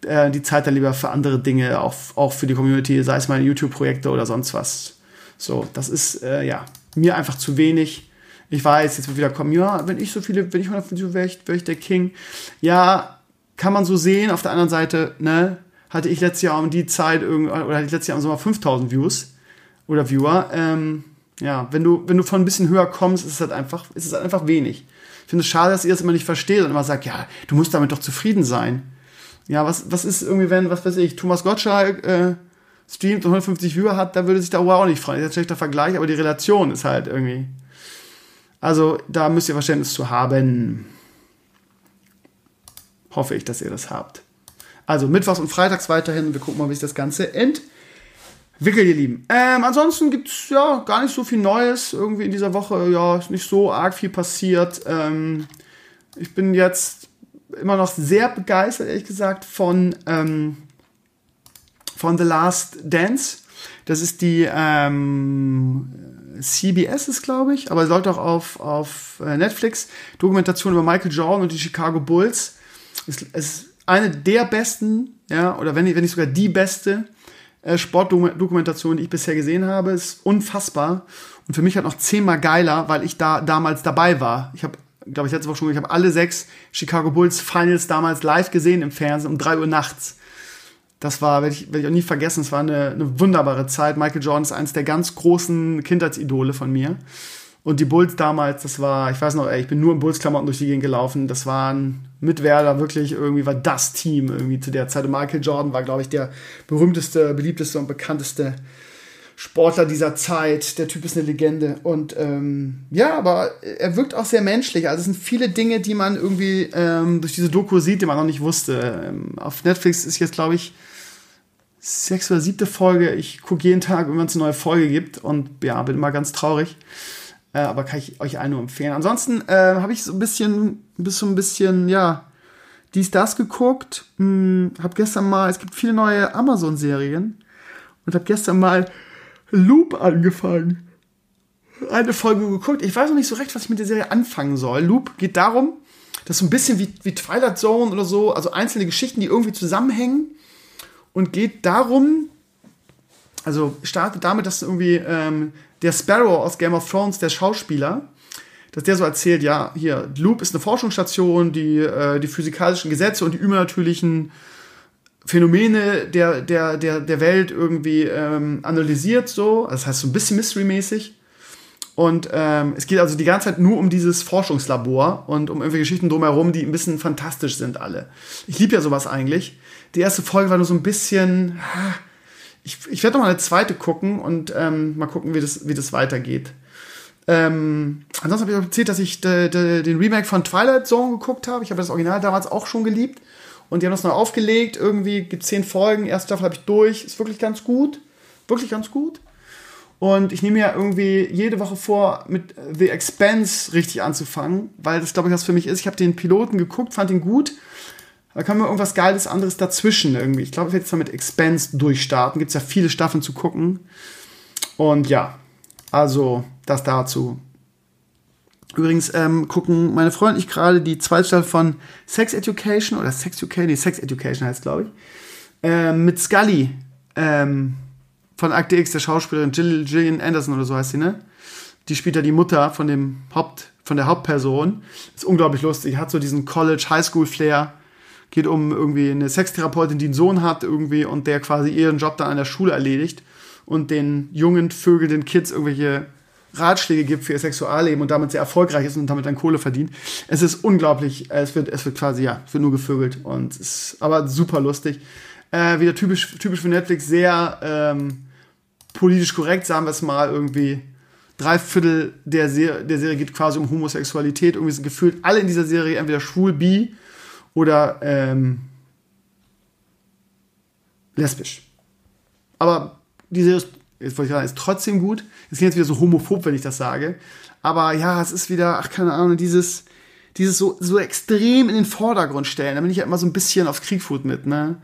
äh, die Zeit dann lieber für andere Dinge, auch, auch für die Community, sei es meine YouTube-Projekte oder sonst was. So, das ist äh, ja mir einfach zu wenig. Ich weiß, jetzt wird wieder kommen, ja, wenn ich so viele, wenn ich 150 wäre ich, wär ich der King. Ja, kann man so sehen. Auf der anderen Seite, ne, hatte ich letztes Jahr um die Zeit oder hatte ich letztes Jahr im Sommer 5000 Views oder Viewer. Ähm, ja, wenn du, wenn du von ein bisschen höher kommst, ist es halt einfach, ist es halt einfach wenig. Ich finde es schade, dass ihr das immer nicht versteht und immer sagt, ja, du musst damit doch zufrieden sein. Ja, was, was ist irgendwie, wenn, was weiß ich, Thomas Gottschalk, äh, streamt und 150 Viewer hat, da würde sich der auch nicht freuen. Das ist ein schlechter Vergleich, aber die Relation ist halt irgendwie. Also da müsst ihr Verständnis zu haben. Hoffe ich, dass ihr das habt. Also Mittwochs und Freitags weiterhin. Wir gucken mal, wie sich das Ganze entwickelt, ihr Lieben. Ähm, ansonsten gibt es ja gar nicht so viel Neues irgendwie in dieser Woche. Ja, ist nicht so arg viel passiert. Ähm, ich bin jetzt immer noch sehr begeistert, ehrlich gesagt, von ähm, von The Last Dance. Das ist die ähm, CBS ist, glaube ich, aber läuft auch auf, auf äh, Netflix. Dokumentation über Michael Jordan und die Chicago Bulls. Es ist eine der besten, ja, oder wenn wenn nicht sogar die beste äh, Sportdokumentation, die ich bisher gesehen habe. Ist unfassbar. Und für mich halt noch zehnmal geiler, weil ich da damals dabei war. Ich habe, glaube ich, letzte Woche schon, ich habe alle sechs Chicago Bulls Finals damals live gesehen im Fernsehen um drei Uhr nachts das war, werde ich, werd ich auch nie vergessen, es war eine, eine wunderbare Zeit. Michael Jordan ist eines der ganz großen Kindheitsidole von mir. Und die Bulls damals, das war, ich weiß noch, ey, ich bin nur in Bulls-Klamotten durch die Gegend gelaufen. Das waren mit Werder wirklich irgendwie war das Team irgendwie zu der Zeit. Und Michael Jordan war, glaube ich, der berühmteste, beliebteste und bekannteste Sportler dieser Zeit. Der Typ ist eine Legende. Und ähm, ja, aber er wirkt auch sehr menschlich. Also es sind viele Dinge, die man irgendwie ähm, durch diese Doku sieht, die man noch nicht wusste. Ähm, auf Netflix ist jetzt, glaube ich, sechs oder siebte Folge. Ich gucke jeden Tag, wenn es eine neue Folge gibt und ja, bin immer ganz traurig. Äh, aber kann ich euch allen nur empfehlen. Ansonsten äh, habe ich so ein bisschen, bis so ein bisschen, ja, dies, das geguckt. Hm, habe gestern mal, es gibt viele neue Amazon-Serien und habe gestern mal Loop angefangen. Eine Folge geguckt. Ich weiß noch nicht so recht, was ich mit der Serie anfangen soll. Loop geht darum, dass so ein bisschen wie, wie Twilight Zone oder so, also einzelne Geschichten, die irgendwie zusammenhängen und geht darum, also startet damit, dass irgendwie ähm, der Sparrow aus Game of Thrones, der Schauspieler, dass der so erzählt, ja, hier, Loop ist eine Forschungsstation, die äh, die physikalischen Gesetze und die übernatürlichen Phänomene der, der, der, der Welt irgendwie ähm, analysiert, so. Das heißt, so ein bisschen Mystery-mäßig. Und ähm, es geht also die ganze Zeit nur um dieses Forschungslabor und um irgendwelche Geschichten drumherum, die ein bisschen fantastisch sind, alle. Ich liebe ja sowas eigentlich. Die erste Folge war nur so ein bisschen. Ich, ich werde noch mal eine zweite gucken und ähm, mal gucken, wie das, wie das weitergeht. Ähm, ansonsten habe ich auch erzählt, dass ich de, de, den Remake von Twilight Zone geguckt habe. Ich habe das Original damals auch schon geliebt. Und die haben das neu aufgelegt. Irgendwie gibt zehn Folgen. Erste Staffel habe ich durch. Ist wirklich ganz gut. Wirklich ganz gut. Und ich nehme mir irgendwie jede Woche vor, mit The Expense richtig anzufangen, weil das, glaube ich, was für mich ist. Ich habe den Piloten geguckt, fand ihn gut. Da kann man irgendwas Geiles anderes dazwischen irgendwie. Ich glaube, ich werde jetzt mal mit Expense durchstarten. Gibt es ja viele Staffeln zu gucken. Und ja, also das dazu. Übrigens ähm, gucken meine Freunde und ich gerade die zweite Staffel von Sex Education oder Sex Education, nee, Sex Education heißt glaube ich, ähm, mit Scully. Ähm, von Akte X, der Schauspielerin Jill, Gillian Anderson oder so heißt sie, ne? Die spielt ja die Mutter von dem Haupt, von der Hauptperson. Ist unglaublich lustig. Hat so diesen College Highschool Flair. Geht um irgendwie eine Sextherapeutin, die einen Sohn hat irgendwie und der quasi ihren Job dann an der Schule erledigt und den jungen Vögel, den Kids irgendwelche Ratschläge gibt für ihr Sexualleben und damit sehr erfolgreich ist und damit dann Kohle verdient. Es ist unglaublich, es wird, es wird quasi, ja, es wird nur gevögelt und ist aber super lustig. Äh, wieder typisch, typisch für Netflix, sehr ähm, politisch korrekt, sagen wir es mal, irgendwie drei Viertel der, Ser der Serie geht quasi um Homosexualität. Irgendwie sind gefühlt alle in dieser Serie entweder schwul, bi oder ähm, lesbisch. Aber die Serie ist, jetzt wollte ich sagen, ist trotzdem gut. Es klingt jetzt wieder so homophob, wenn ich das sage. Aber ja, es ist wieder, ach, keine Ahnung, dieses, dieses so, so extrem in den Vordergrund stellen. Da bin ich ja immer so ein bisschen auf Kriegfood mit, ne?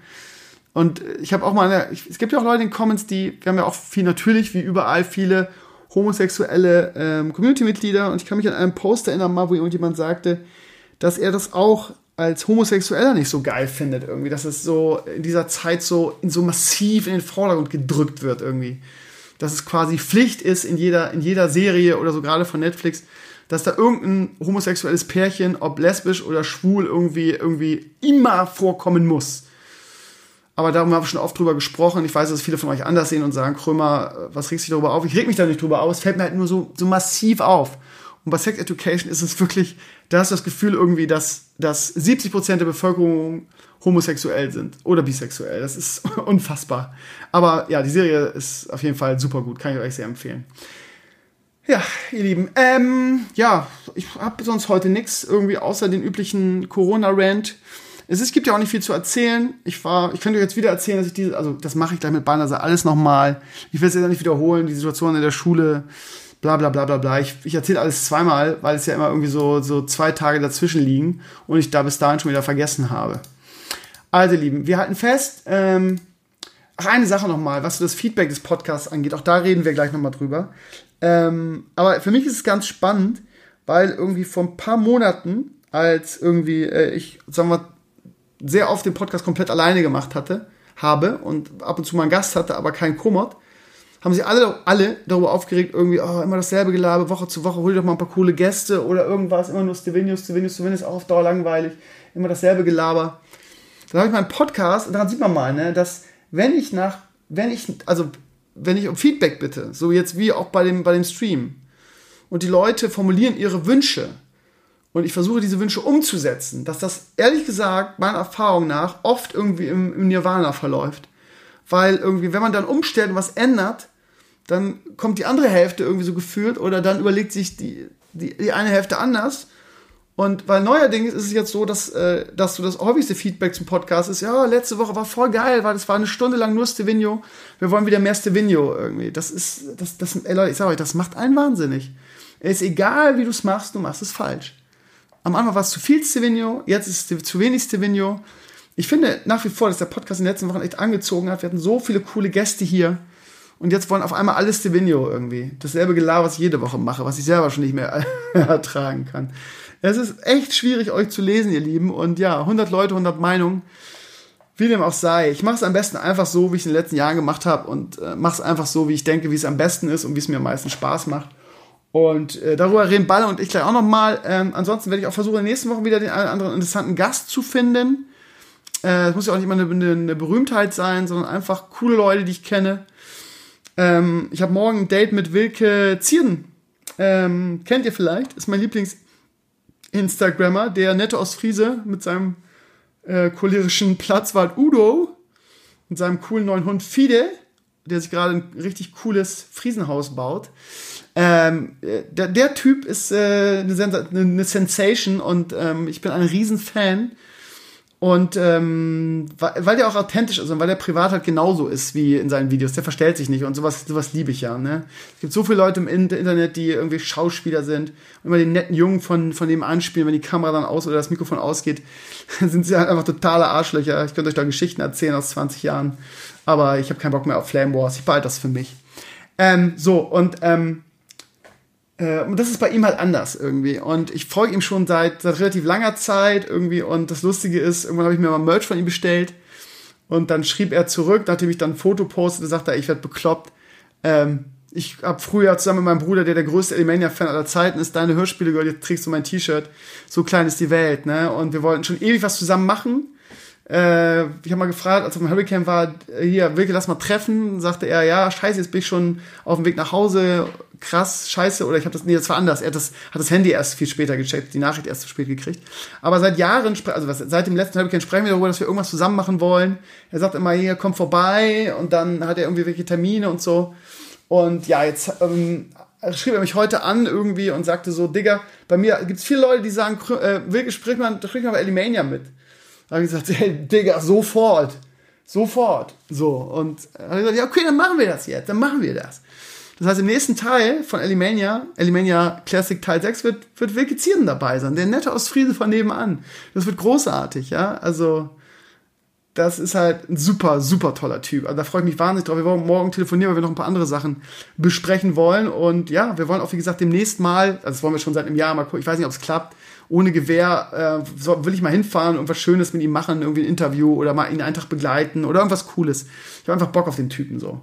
Und ich habe auch mal, eine, es gibt ja auch Leute in den Comments, die, wir haben ja auch viel natürlich, wie überall, viele homosexuelle ähm, Community-Mitglieder. Und ich kann mich an einen Post erinnern, mal, wo irgendjemand sagte, dass er das auch als Homosexueller nicht so geil findet, irgendwie, dass es so in dieser Zeit so, so massiv in den Vordergrund gedrückt wird, irgendwie. Dass es quasi Pflicht ist in jeder, in jeder Serie oder so gerade von Netflix, dass da irgendein homosexuelles Pärchen, ob lesbisch oder schwul, irgendwie, irgendwie immer vorkommen muss. Aber darum haben wir schon oft drüber gesprochen. Ich weiß, dass viele von euch anders sehen und sagen, Krömer, was regst du darüber auf? Ich reg mich da nicht drüber auf. Es fällt mir halt nur so, so massiv auf. Und bei Sex Education ist es wirklich, da hast du das Gefühl irgendwie, dass, dass 70 Prozent der Bevölkerung homosexuell sind oder bisexuell. Das ist unfassbar. Aber ja, die Serie ist auf jeden Fall super gut. Kann ich euch sehr empfehlen. Ja, ihr Lieben. Ähm, ja, ich habe sonst heute nichts irgendwie außer den üblichen Corona-Rant. Es ist, gibt ja auch nicht viel zu erzählen. Ich war, ich könnte jetzt wieder erzählen, dass ich diese, also das mache ich gleich mit Banner, alles nochmal. Ich will es jetzt nicht wiederholen, die Situation in der Schule, bla bla bla bla bla. Ich, ich erzähle alles zweimal, weil es ja immer irgendwie so, so zwei Tage dazwischen liegen und ich da bis dahin schon wieder vergessen habe. Also, Lieben, wir halten fest. Ähm, ach, eine Sache nochmal, was das Feedback des Podcasts angeht. Auch da reden wir gleich nochmal drüber. Ähm, aber für mich ist es ganz spannend, weil irgendwie vor ein paar Monaten, als irgendwie äh, ich, sagen wir, sehr oft den Podcast komplett alleine gemacht hatte, habe und ab und zu mal einen Gast hatte, aber keinen Kommod, haben sich alle, alle darüber aufgeregt, irgendwie, oh, immer dasselbe Gelabe, Woche zu Woche, hol dir doch mal ein paar coole Gäste oder irgendwas, immer nur Stevenius, Stevenius, Stevenius, auch auf Dauer langweilig, immer dasselbe Gelaber. Dann habe ich meinen Podcast und daran sieht man mal, ne, dass wenn ich nach, wenn ich, also wenn ich um Feedback bitte, so jetzt wie auch bei dem, bei dem Stream, und die Leute formulieren ihre Wünsche, und ich versuche diese Wünsche umzusetzen, dass das ehrlich gesagt meiner Erfahrung nach oft irgendwie im, im, Nirvana verläuft. Weil irgendwie, wenn man dann umstellt und was ändert, dann kommt die andere Hälfte irgendwie so gefühlt oder dann überlegt sich die, die, die eine Hälfte anders. Und weil neuerdings ist es jetzt so, dass, äh, dass so das häufigste Feedback zum Podcast ist, ja, letzte Woche war voll geil, weil das war eine Stunde lang nur Stevino. Wir wollen wieder mehr Stevino irgendwie. Das ist, das, das, ey Leute, ich sag euch, das macht einen wahnsinnig. Es ist egal, wie du es machst, du machst es falsch. Am Anfang war es zu viel Stevino, jetzt ist es zu wenig Stevino. Ich finde nach wie vor, dass der Podcast in den letzten Wochen echt angezogen hat. Wir hatten so viele coole Gäste hier. Und jetzt wollen auf einmal alle Stevino irgendwie. Dasselbe Gelaber, was ich jede Woche mache, was ich selber schon nicht mehr ertragen kann. Es ist echt schwierig, euch zu lesen, ihr Lieben. Und ja, 100 Leute, 100 Meinungen. Wie dem auch sei. Ich mache es am besten einfach so, wie ich es in den letzten Jahren gemacht habe. Und äh, mache es einfach so, wie ich denke, wie es am besten ist und wie es mir am meisten Spaß macht. Und äh, darüber reden Balle und ich gleich auch nochmal. Ähm, ansonsten werde ich auch versuchen, in den nächsten Wochen wieder den einen anderen interessanten Gast zu finden. Äh, es muss ja auch nicht immer eine, eine, Berühmtheit sein, sondern einfach coole Leute, die ich kenne. Ähm, ich habe morgen ein Date mit Wilke Zierden. Ähm, kennt ihr vielleicht? Ist mein Lieblings-Instagrammer, der nette Ostfriese mit seinem äh, cholerischen Platzwart Udo und seinem coolen neuen Hund Fide, der sich gerade ein richtig cooles Friesenhaus baut. Ähm, der, der, Typ ist äh, eine, Sensation und ähm, ich bin ein Riesenfan. Und ähm, weil der auch authentisch ist und weil der privat halt genauso ist wie in seinen Videos, der verstellt sich nicht und sowas, sowas liebe ich ja. Ne? Es gibt so viele Leute im Internet, die irgendwie Schauspieler sind und immer den netten Jungen von, von dem anspielen, wenn die Kamera dann aus oder das Mikrofon ausgeht, sind sie halt einfach totale Arschlöcher. Ich könnte euch da Geschichten erzählen aus 20 Jahren, aber ich habe keinen Bock mehr auf Flame Wars. Ich behalte das für mich. Ähm, so, und ähm, äh, und das ist bei ihm halt anders irgendwie. Und ich folge ihm schon seit, seit relativ langer Zeit irgendwie. Und das Lustige ist, irgendwann habe ich mir mal Merch von ihm bestellt. Und dann schrieb er zurück, nachdem ich dann ein Foto postete, sagte er, ich werde bekloppt. Ähm, ich habe früher zusammen mit meinem Bruder, der der größte Elimania-Fan aller Zeiten ist, deine Hörspiele gehört, jetzt trägst du mein T-Shirt. So klein ist die Welt, ne? Und wir wollten schon ewig was zusammen machen. Äh, ich habe mal gefragt, als er beim Hurricane war, hier, Wilke, lass mal treffen. Sagte er, ja, scheiße, jetzt bin ich schon auf dem Weg nach Hause. Krass, scheiße. Oder ich habe das, nee, das war anders. Er hat das, hat das Handy erst viel später gecheckt, die Nachricht erst zu spät gekriegt. Aber seit Jahren, also was, seit dem letzten Hurricane sprechen wir darüber, dass wir irgendwas zusammen machen wollen. Er sagt immer, hier, komm vorbei. Und dann hat er irgendwie welche Termine und so. Und ja, jetzt ähm, schrieb er mich heute an irgendwie und sagte so, Digga, bei mir gibt's viele Leute, die sagen, äh, Wilke, sprich mal, sprich mal bei Elimania mit. Da habe ich gesagt, hey, Digga, sofort. Sofort. So. Und er hat gesagt, ja, okay, dann machen wir das jetzt. Dann machen wir das. Das heißt, im nächsten Teil von Elimania, Elimania Classic Teil 6, wird, wird Wilke Zieren dabei sein. Der nette Ostfriese von nebenan. Das wird großartig, ja. Also, das ist halt ein super, super toller Typ. Also, da freue ich mich wahnsinnig drauf. Wir wollen morgen telefonieren, weil wir noch ein paar andere Sachen besprechen wollen. Und ja, wir wollen auch, wie gesagt, demnächst mal, also das wollen wir schon seit einem Jahr mal gucken, ich weiß nicht, ob es klappt, ohne Gewehr äh, will ich mal hinfahren und was Schönes mit ihm machen, irgendwie ein Interview oder mal ihn einen Tag begleiten oder irgendwas Cooles. Ich habe einfach Bock auf den Typen so.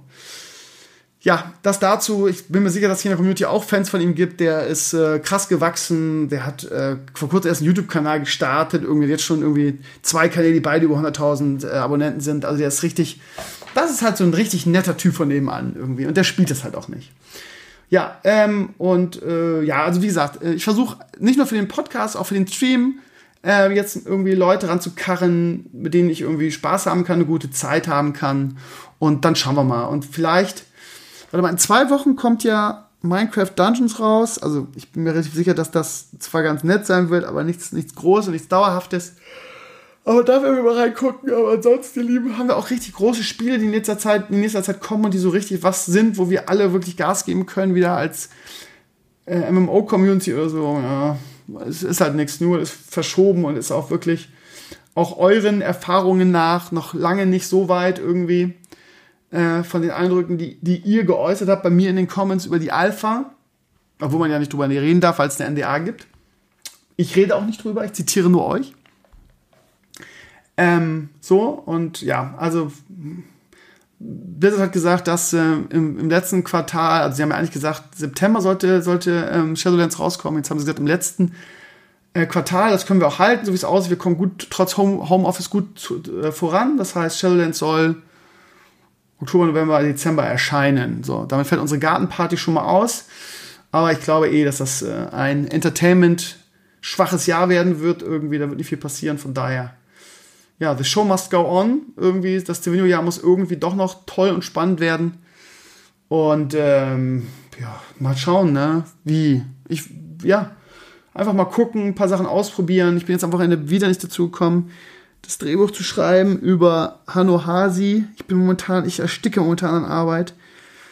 Ja, das dazu. Ich bin mir sicher, dass es hier in der Community auch Fans von ihm gibt. Der ist äh, krass gewachsen. Der hat äh, vor kurzem erst einen YouTube-Kanal gestartet. Irgendwie jetzt schon irgendwie zwei Kanäle, die beide über 100.000 äh, Abonnenten sind. Also der ist richtig. Das ist halt so ein richtig netter Typ von nebenan irgendwie. Und der spielt es halt auch nicht. Ja, ähm, und äh, ja, also wie gesagt, äh, ich versuche nicht nur für den Podcast, auch für den Stream äh, jetzt irgendwie Leute ranzukarren, mit denen ich irgendwie Spaß haben kann, eine gute Zeit haben kann. Und dann schauen wir mal. Und vielleicht, warte mal, in zwei Wochen kommt ja Minecraft Dungeons raus. Also ich bin mir relativ sicher, dass das zwar ganz nett sein wird, aber nichts, nichts Großes und nichts Dauerhaftes. Aber da werden wir mal reingucken. Aber ansonsten, ihr Lieben, haben wir auch richtig große Spiele, die in nächster Zeit, in nächster Zeit kommen und die so richtig was sind, wo wir alle wirklich Gas geben können, wieder als äh, MMO-Community oder so. Ja, es ist halt nichts, nur ist verschoben und ist auch wirklich auch euren Erfahrungen nach noch lange nicht so weit irgendwie äh, von den Eindrücken, die, die ihr geäußert habt bei mir in den Comments über die Alpha, obwohl man ja nicht drüber reden darf, weil es eine NDA gibt. Ich rede auch nicht drüber, ich zitiere nur euch. Ähm, so, und ja, also Blizzard hat gesagt, dass äh, im, im, letzten Quartal, also sie haben ja eigentlich gesagt, September sollte, sollte ähm, Shadowlands rauskommen. Jetzt haben sie gesagt, im letzten äh, Quartal, das können wir auch halten, so wie es aussieht. Wir kommen gut, trotz Home, Homeoffice gut zu, äh, voran. Das heißt, Shadowlands soll Oktober, November, Dezember erscheinen. So, damit fällt unsere Gartenparty schon mal aus. Aber ich glaube eh, dass das äh, ein Entertainment schwaches Jahr werden wird. Irgendwie, da wird nicht viel passieren. Von daher ja, the show must go on. Irgendwie, das Divino-Jahr muss irgendwie doch noch toll und spannend werden. Und ähm, ja, mal schauen, ne? Wie. Ich, ja, einfach mal gucken, ein paar Sachen ausprobieren. Ich bin jetzt am Wochenende wieder nicht dazu gekommen, das Drehbuch zu schreiben über Hanno Hasi. Ich bin momentan, ich ersticke momentan an Arbeit.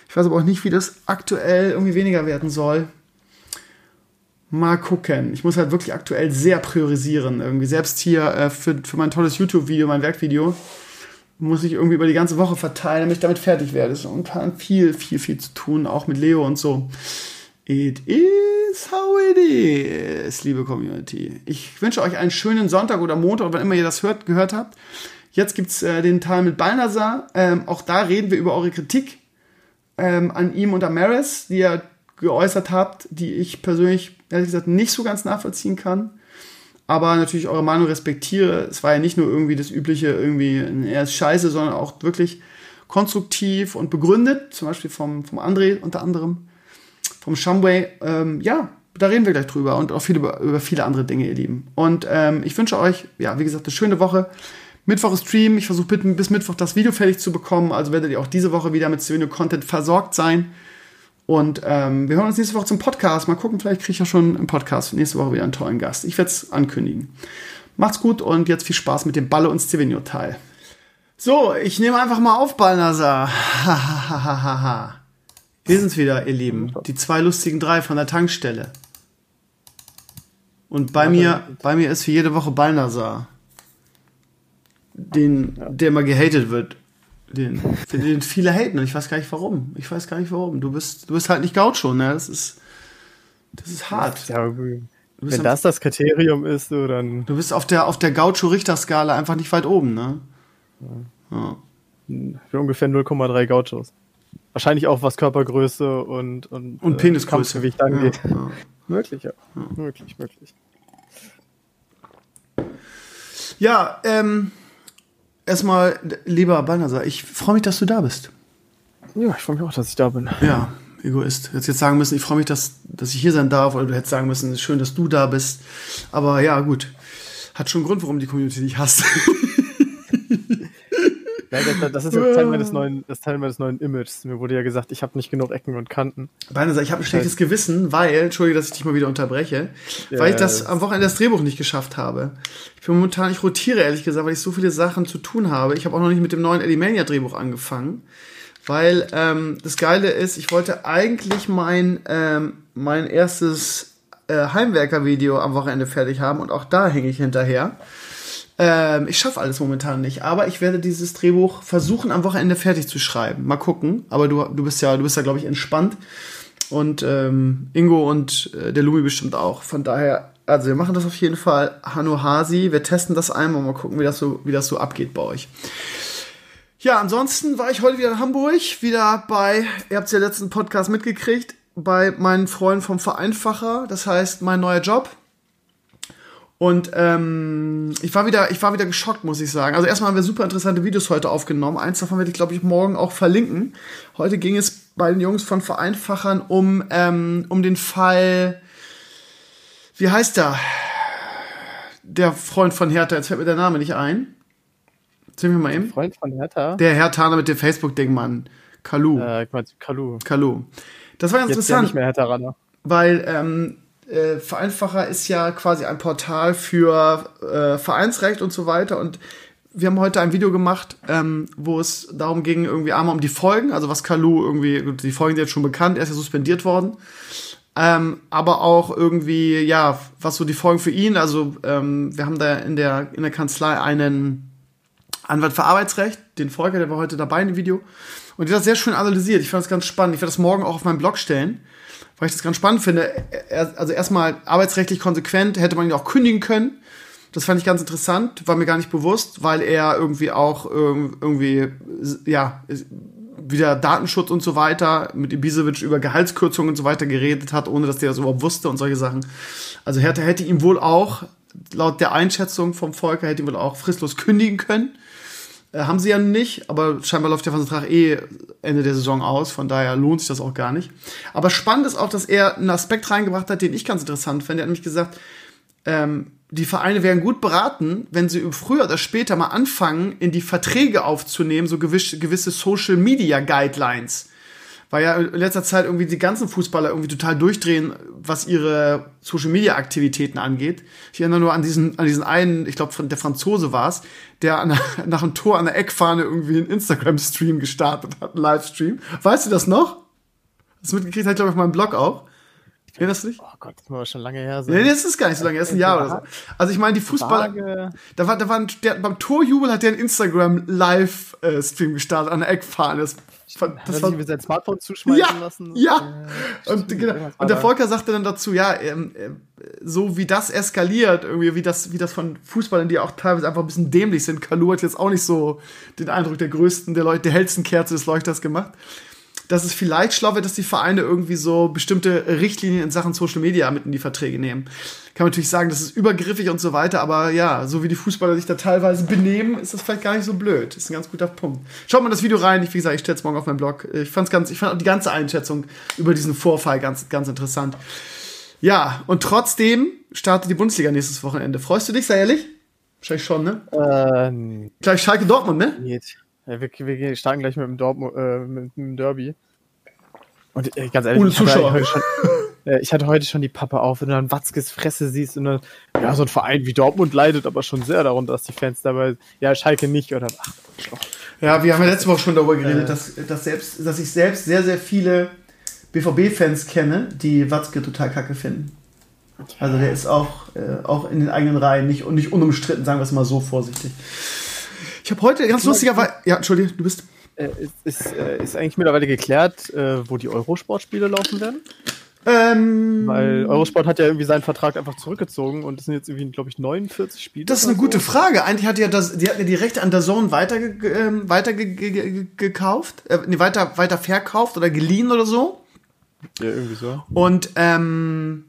Ich weiß aber auch nicht, wie das aktuell irgendwie weniger werden soll. Mal gucken. Ich muss halt wirklich aktuell sehr priorisieren. Irgendwie selbst hier äh, für, für mein tolles YouTube-Video, mein Werkvideo, muss ich irgendwie über die ganze Woche verteilen, damit ich damit fertig werde. Es ist momentan viel, viel, viel zu tun, auch mit Leo und so. It is how it is, liebe Community. Ich wünsche euch einen schönen Sonntag oder Montag, wann immer ihr das hört, gehört habt. Jetzt gibt's äh, den Teil mit Balnasar. Ähm, auch da reden wir über eure Kritik ähm, an ihm und Amaris, die ihr geäußert habt, die ich persönlich ehrlich gesagt nicht so ganz nachvollziehen kann. aber natürlich eure Meinung respektiere. Es war ja nicht nur irgendwie das übliche, irgendwie, er ist scheiße, sondern auch wirklich konstruktiv und begründet, zum Beispiel vom, vom André unter anderem, vom Shumway. Ähm, ja, da reden wir gleich drüber und auch viel über, über viele andere Dinge, ihr Lieben. Und ähm, ich wünsche euch, ja, wie gesagt, eine schöne Woche. Mittwoch ist Stream. Ich versuche bis Mittwoch das Video fertig zu bekommen. Also werdet ihr auch diese Woche wieder mit Souvenir-Content versorgt sein. Und ähm, wir hören uns nächste Woche zum Podcast. Mal gucken, vielleicht kriege ich ja schon im Podcast nächste Woche wieder einen tollen Gast. Ich werde es ankündigen. Macht's gut und jetzt viel Spaß mit dem Balle und Stevenio-Teil. So, ich nehme einfach mal auf, Balnasar. Hahaha. Wir sind's wieder, ihr Lieben. Die zwei lustigen drei von der Tankstelle. Und bei mir, bei mir ist für jede Woche Balnasar. Den, der immer gehatet wird. Den, für den viele haten und ich weiß gar nicht warum. Ich weiß gar nicht warum. Du bist, du bist halt nicht Gaucho, ne? Das ist, das ist hart. Ja, wenn das das Kriterium ist, so dann. Du bist auf der, auf der Gaucho-Richter-Skala einfach nicht weit oben, ne? Ja. Für ungefähr 0,3 Gauchos. Wahrscheinlich auch was Körpergröße und, und, und Penisgröße. Kampfgewicht angeht. Ja, ja. möglich, ja. ja. Möglich, möglich. Ja, ähm, erstmal, lieber Balnasar, ich freue mich, dass du da bist. Ja, ich freue mich auch, dass ich da bin. Ja, Egoist. Hättest jetzt sagen müssen, ich freue mich, dass, dass ich hier sein darf, oder du hättest sagen müssen, es ist schön, dass du da bist. Aber ja, gut. Hat schon einen Grund, warum die Community dich hasst. Das, das, ist jetzt Teil meines neuen, das Teil meines neuen Images. Mir wurde ja gesagt, ich habe nicht genug Ecken und Kanten. Beinahe, ich habe ein schlechtes Gewissen, weil, entschuldige, dass ich dich mal wieder unterbreche, ja, weil ich das am Wochenende das Drehbuch nicht geschafft habe. Ich bin momentan, ich rotiere ehrlich gesagt, weil ich so viele Sachen zu tun habe. Ich habe auch noch nicht mit dem neuen Elimania Drehbuch angefangen, weil ähm, das Geile ist, ich wollte eigentlich mein ähm, mein erstes äh, Heimwerker-Video am Wochenende fertig haben und auch da hänge ich hinterher. Ähm, ich schaffe alles momentan nicht, aber ich werde dieses Drehbuch versuchen am Wochenende fertig zu schreiben. Mal gucken. Aber du, du bist ja, du bist ja, glaube ich, entspannt. Und ähm, Ingo und äh, der Lumi bestimmt auch. Von daher, also wir machen das auf jeden Fall. Hanno Hasi, wir testen das einmal und mal gucken, wie das so, wie das so abgeht bei euch. Ja, ansonsten war ich heute wieder in Hamburg, wieder bei, ihr habt es ja letzten Podcast mitgekriegt, bei meinen Freunden vom Vereinfacher, das heißt mein neuer Job. Und ähm, ich war wieder, ich war wieder geschockt, muss ich sagen. Also erstmal haben wir super interessante Videos heute aufgenommen. Eins davon werde ich, glaube ich, morgen auch verlinken. Heute ging es bei den Jungs von Vereinfachern um, ähm, um den Fall, wie heißt der? Der Freund von Hertha, jetzt fällt mir der Name nicht ein. Sehen wir mal eben. Freund von Hertha? Der Hertha mit dem Facebook-Ding, Mann. Kalu. Äh, ich mein, Kalu. Kalu. Das war ganz Jetzt interessant. Ja nicht mehr Hertha Weil ähm, äh, Vereinfacher ist ja quasi ein Portal für äh, Vereinsrecht und so weiter. Und wir haben heute ein Video gemacht, ähm, wo es darum ging, irgendwie einmal um die Folgen, also was Kalu irgendwie, die Folgen sind jetzt schon bekannt, er ist ja suspendiert worden. Ähm, aber auch irgendwie, ja, was so die Folgen für ihn, also ähm, wir haben da in der, in der Kanzlei einen Anwalt für Arbeitsrecht, den Volker, der war heute dabei in dem Video. Und der hat das sehr schön analysiert. Ich fand das ganz spannend. Ich werde das morgen auch auf meinem Blog stellen weil ich das ganz spannend finde. Also erstmal arbeitsrechtlich konsequent hätte man ihn auch kündigen können. Das fand ich ganz interessant, war mir gar nicht bewusst, weil er irgendwie auch irgendwie, ja, wieder Datenschutz und so weiter mit Ibisevic über Gehaltskürzungen und so weiter geredet hat, ohne dass der das überhaupt wusste und solche Sachen. Also Hertha hätte ihm wohl auch, laut der Einschätzung vom Volker, hätte ihm wohl auch fristlos kündigen können. Äh, haben sie ja nicht, aber scheinbar läuft der Vertrag eh Ende der Saison aus, von daher lohnt sich das auch gar nicht. Aber spannend ist auch, dass er einen Aspekt reingebracht hat, den ich ganz interessant finde. Er hat nämlich gesagt, ähm, die Vereine wären gut beraten, wenn sie früher oder später mal anfangen, in die Verträge aufzunehmen, so gewisse, gewisse Social Media Guidelines weil ja in letzter Zeit irgendwie die ganzen Fußballer irgendwie total durchdrehen, was ihre Social Media Aktivitäten angeht. Ich erinnere nur an diesen, an diesen einen, ich glaube, der Franzose war es, der an, nach einem Tor an der Eckfahne irgendwie einen Instagram-Stream gestartet hat, einen Livestream. Weißt du das noch? Das mitgekriegt hat, glaube ich, auf meinem Blog auch. Erinnerst du dich? Oh Gott, das war schon lange her. So. Nee, das ist gar nicht so lange, erst ein Jahr oder so. Also ich meine, die Fußballer, da war, da war ein, der, beim Torjubel hat der einen Instagram Live-Stream gestartet an der Eckfahne. Das fand, das hat sich mit sein Smartphone zuschmeißen ja, lassen. Ja, äh, und, genau. und der Volker sagte dann dazu, ja, ähm, äh, so wie das eskaliert, irgendwie, wie das, wie das von Fußballern, die auch teilweise einfach ein bisschen dämlich sind. Kalu hat jetzt auch nicht so den Eindruck der größten, der, Leute, der hellsten Kerze des Leuchters gemacht. Dass es vielleicht schlau wird, dass die Vereine irgendwie so bestimmte Richtlinien in Sachen Social Media mit in die Verträge nehmen. Kann man natürlich sagen, das ist übergriffig und so weiter, aber ja, so wie die Fußballer sich da teilweise benehmen, ist das vielleicht gar nicht so blöd. Ist ein ganz guter Punkt. Schaut mal das Video rein. Ich, wie gesagt, ich stelle es morgen auf meinem Blog. Ich fand's ganz, ich fand auch die ganze Einschätzung über diesen Vorfall ganz, ganz interessant. Ja, und trotzdem startet die Bundesliga nächstes Wochenende. Freust du dich, sei ehrlich? Wahrscheinlich schon, ne? Äh, Gleich Schalke Dortmund, ne? geht. Ja, wir, wir starten gleich mit dem, Dortmund, äh, mit dem Derby. Und äh, ganz ehrlich, Ohne ich hatte Zuschauer. heute schon, äh, ich hatte heute schon die Pappe auf, wenn du dann Watzkes Fresse siehst und dann, ja, so ein Verein wie Dortmund leidet aber schon sehr darunter, dass die Fans dabei, ja, Schalke nicht oder, ach, Ja, wir haben ja letzte Woche schon darüber geredet, dass, dass, selbst, dass ich selbst sehr, sehr viele BVB-Fans kenne, die Watzke total kacke finden. Also der ist auch, äh, auch in den eigenen Reihen nicht, nicht unumstritten, sagen wir es mal so vorsichtig. Ich habe heute ganz lustigerweise. Ja, Entschuldige, du bist. äh, ist, ist, äh, ist eigentlich mittlerweile geklärt, äh, wo die Eurosport-Spiele laufen werden? Ähm, Weil Eurosport hat ja irgendwie seinen Vertrag einfach zurückgezogen und es sind jetzt irgendwie, glaube ich, 49 Spiele. das ist eine gute so. Frage. Eigentlich hat ja das, die hatten ja die Rechte an der Zone weiter, ähm, weiter ge ge ge gekauft, äh, nee, weiter, weiter verkauft oder geliehen oder so. Ja, irgendwie so. Und ähm,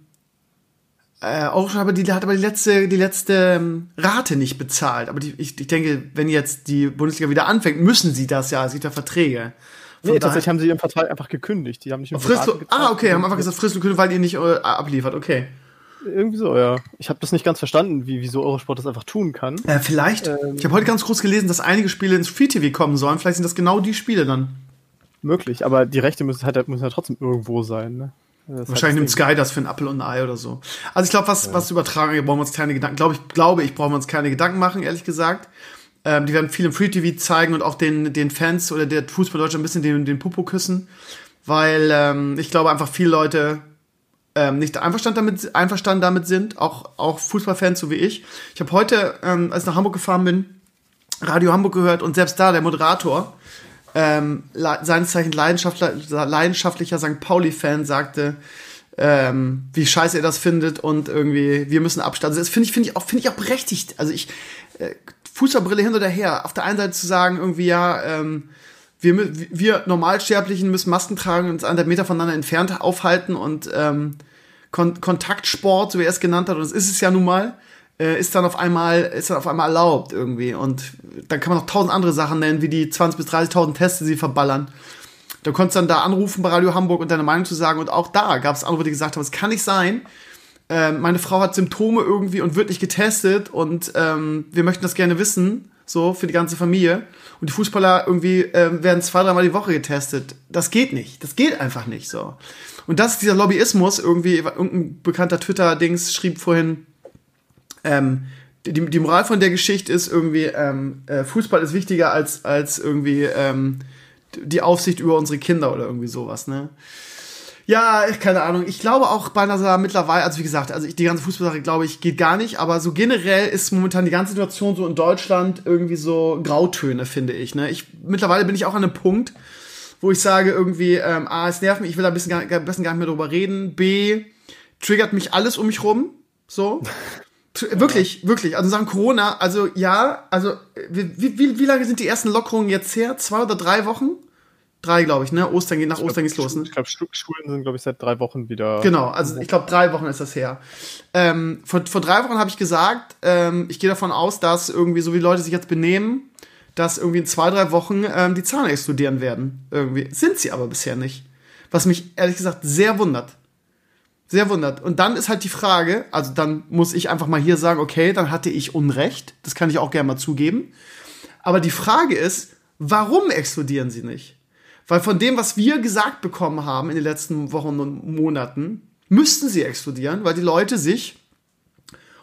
äh, auch schon, aber die hat aber die letzte, die letzte ähm, Rate nicht bezahlt. Aber die, ich, ich denke, wenn jetzt die Bundesliga wieder anfängt, müssen sie das ja. Es gibt ja Verträge. Von Nee, tatsächlich haben sie ihren Vertrag einfach gekündigt. Die haben nicht mehr Frist, gezahlt. ah, okay, haben einfach gesagt, Frist und weil ihr nicht äh, abliefert. Okay. Irgendwie so, ja. Ich habe das nicht ganz verstanden, wie, wieso Eurosport das einfach tun kann. Äh, vielleicht. Ähm. ich habe heute ganz kurz gelesen, dass einige Spiele ins Free TV kommen sollen. Vielleicht sind das genau die Spiele dann. Möglich, aber die Rechte müssen halt müssen ja trotzdem irgendwo sein. Ne? Das Wahrscheinlich nimmt. Sky das für ein Apple und ein Ei oder so. Also ich glaube, was, was Übertragung angeht, brauchen wir uns keine Gedanken. Glaube ich, glaube ich, brauchen wir uns keine Gedanken machen, ehrlich gesagt. Ähm, die werden viel im Free TV zeigen und auch den, den Fans oder der Fußball Deutschland ein bisschen den, den Popo küssen. Weil ähm, ich glaube einfach viele Leute ähm, nicht einverstanden damit, einverstanden damit sind, auch, auch Fußballfans so wie ich. Ich habe heute, ähm, als ich nach Hamburg gefahren bin, Radio Hamburg gehört und selbst da der Moderator, ähm, seines Zeichens leidenschaftlicher, leidenschaftlicher St. Pauli-Fan sagte, ähm, wie scheiße er das findet und irgendwie, wir müssen absteigen. Also das finde ich, finde ich auch, finde ich auch berechtigt. Also ich, äh, Fußballbrille hin oder her. Auf der einen Seite zu sagen, irgendwie, ja, ähm, wir, wir Normalsterblichen müssen Masken tragen und uns einen Meter voneinander entfernt aufhalten und ähm, Kon Kontaktsport, so wie er es genannt hat, und das ist es ja nun mal, äh, ist dann auf einmal, ist dann auf einmal erlaubt irgendwie. Und dann kann man noch tausend andere Sachen nennen, wie die 20.000 bis 30.000 Tests, die sie verballern. Du konntest dann da anrufen bei Radio Hamburg und deine Meinung zu sagen. Und auch da gab es Anrufe, die gesagt haben, es kann nicht sein. Ähm, meine Frau hat Symptome irgendwie und wird nicht getestet und ähm, wir möchten das gerne wissen, so für die ganze Familie. Und die Fußballer irgendwie ähm, werden zwei, dreimal die Woche getestet. Das geht nicht. Das geht einfach nicht so. Und das ist dieser Lobbyismus, irgendwie, irgendein bekannter Twitter-Dings schrieb vorhin, ähm, die, die Moral von der Geschichte ist irgendwie, ähm, äh, Fußball ist wichtiger als, als irgendwie ähm, die Aufsicht über unsere Kinder oder irgendwie sowas, ne? Ja, ich- keine Ahnung. Ich glaube auch bei NASA mittlerweile, also wie gesagt, also ich, die ganze Fußballsache, glaube ich, geht gar nicht, aber so generell ist momentan die ganze Situation so in Deutschland irgendwie so Grautöne, finde ich. Ne? Ich mittlerweile bin ich auch an einem Punkt, wo ich sage irgendwie, ähm, A, es nervt mich, ich will da ein bisschen gar, gar, bisschen gar nicht mehr drüber reden. B, triggert mich alles um mich rum. So. Wirklich, wirklich. Also sagen Corona, also ja, also wie, wie, wie lange sind die ersten Lockerungen jetzt her? Zwei oder drei Wochen? Drei, glaube ich, ne? Ostern geht nach Ostern geht's los, ne? Ich glaube, Schulen sind, glaube ich, seit drei Wochen wieder. Genau, also ich glaube, drei Wochen ist das her. Ähm, vor, vor drei Wochen habe ich gesagt, ähm, ich gehe davon aus, dass irgendwie, so wie Leute sich jetzt benehmen, dass irgendwie in zwei, drei Wochen ähm, die Zahlen explodieren werden. Irgendwie. Sind sie aber bisher nicht. Was mich ehrlich gesagt sehr wundert. Sehr wundert. Und dann ist halt die Frage, also dann muss ich einfach mal hier sagen, okay, dann hatte ich Unrecht. Das kann ich auch gerne mal zugeben. Aber die Frage ist, warum explodieren sie nicht? Weil von dem, was wir gesagt bekommen haben in den letzten Wochen und Monaten, müssten sie explodieren, weil die Leute sich,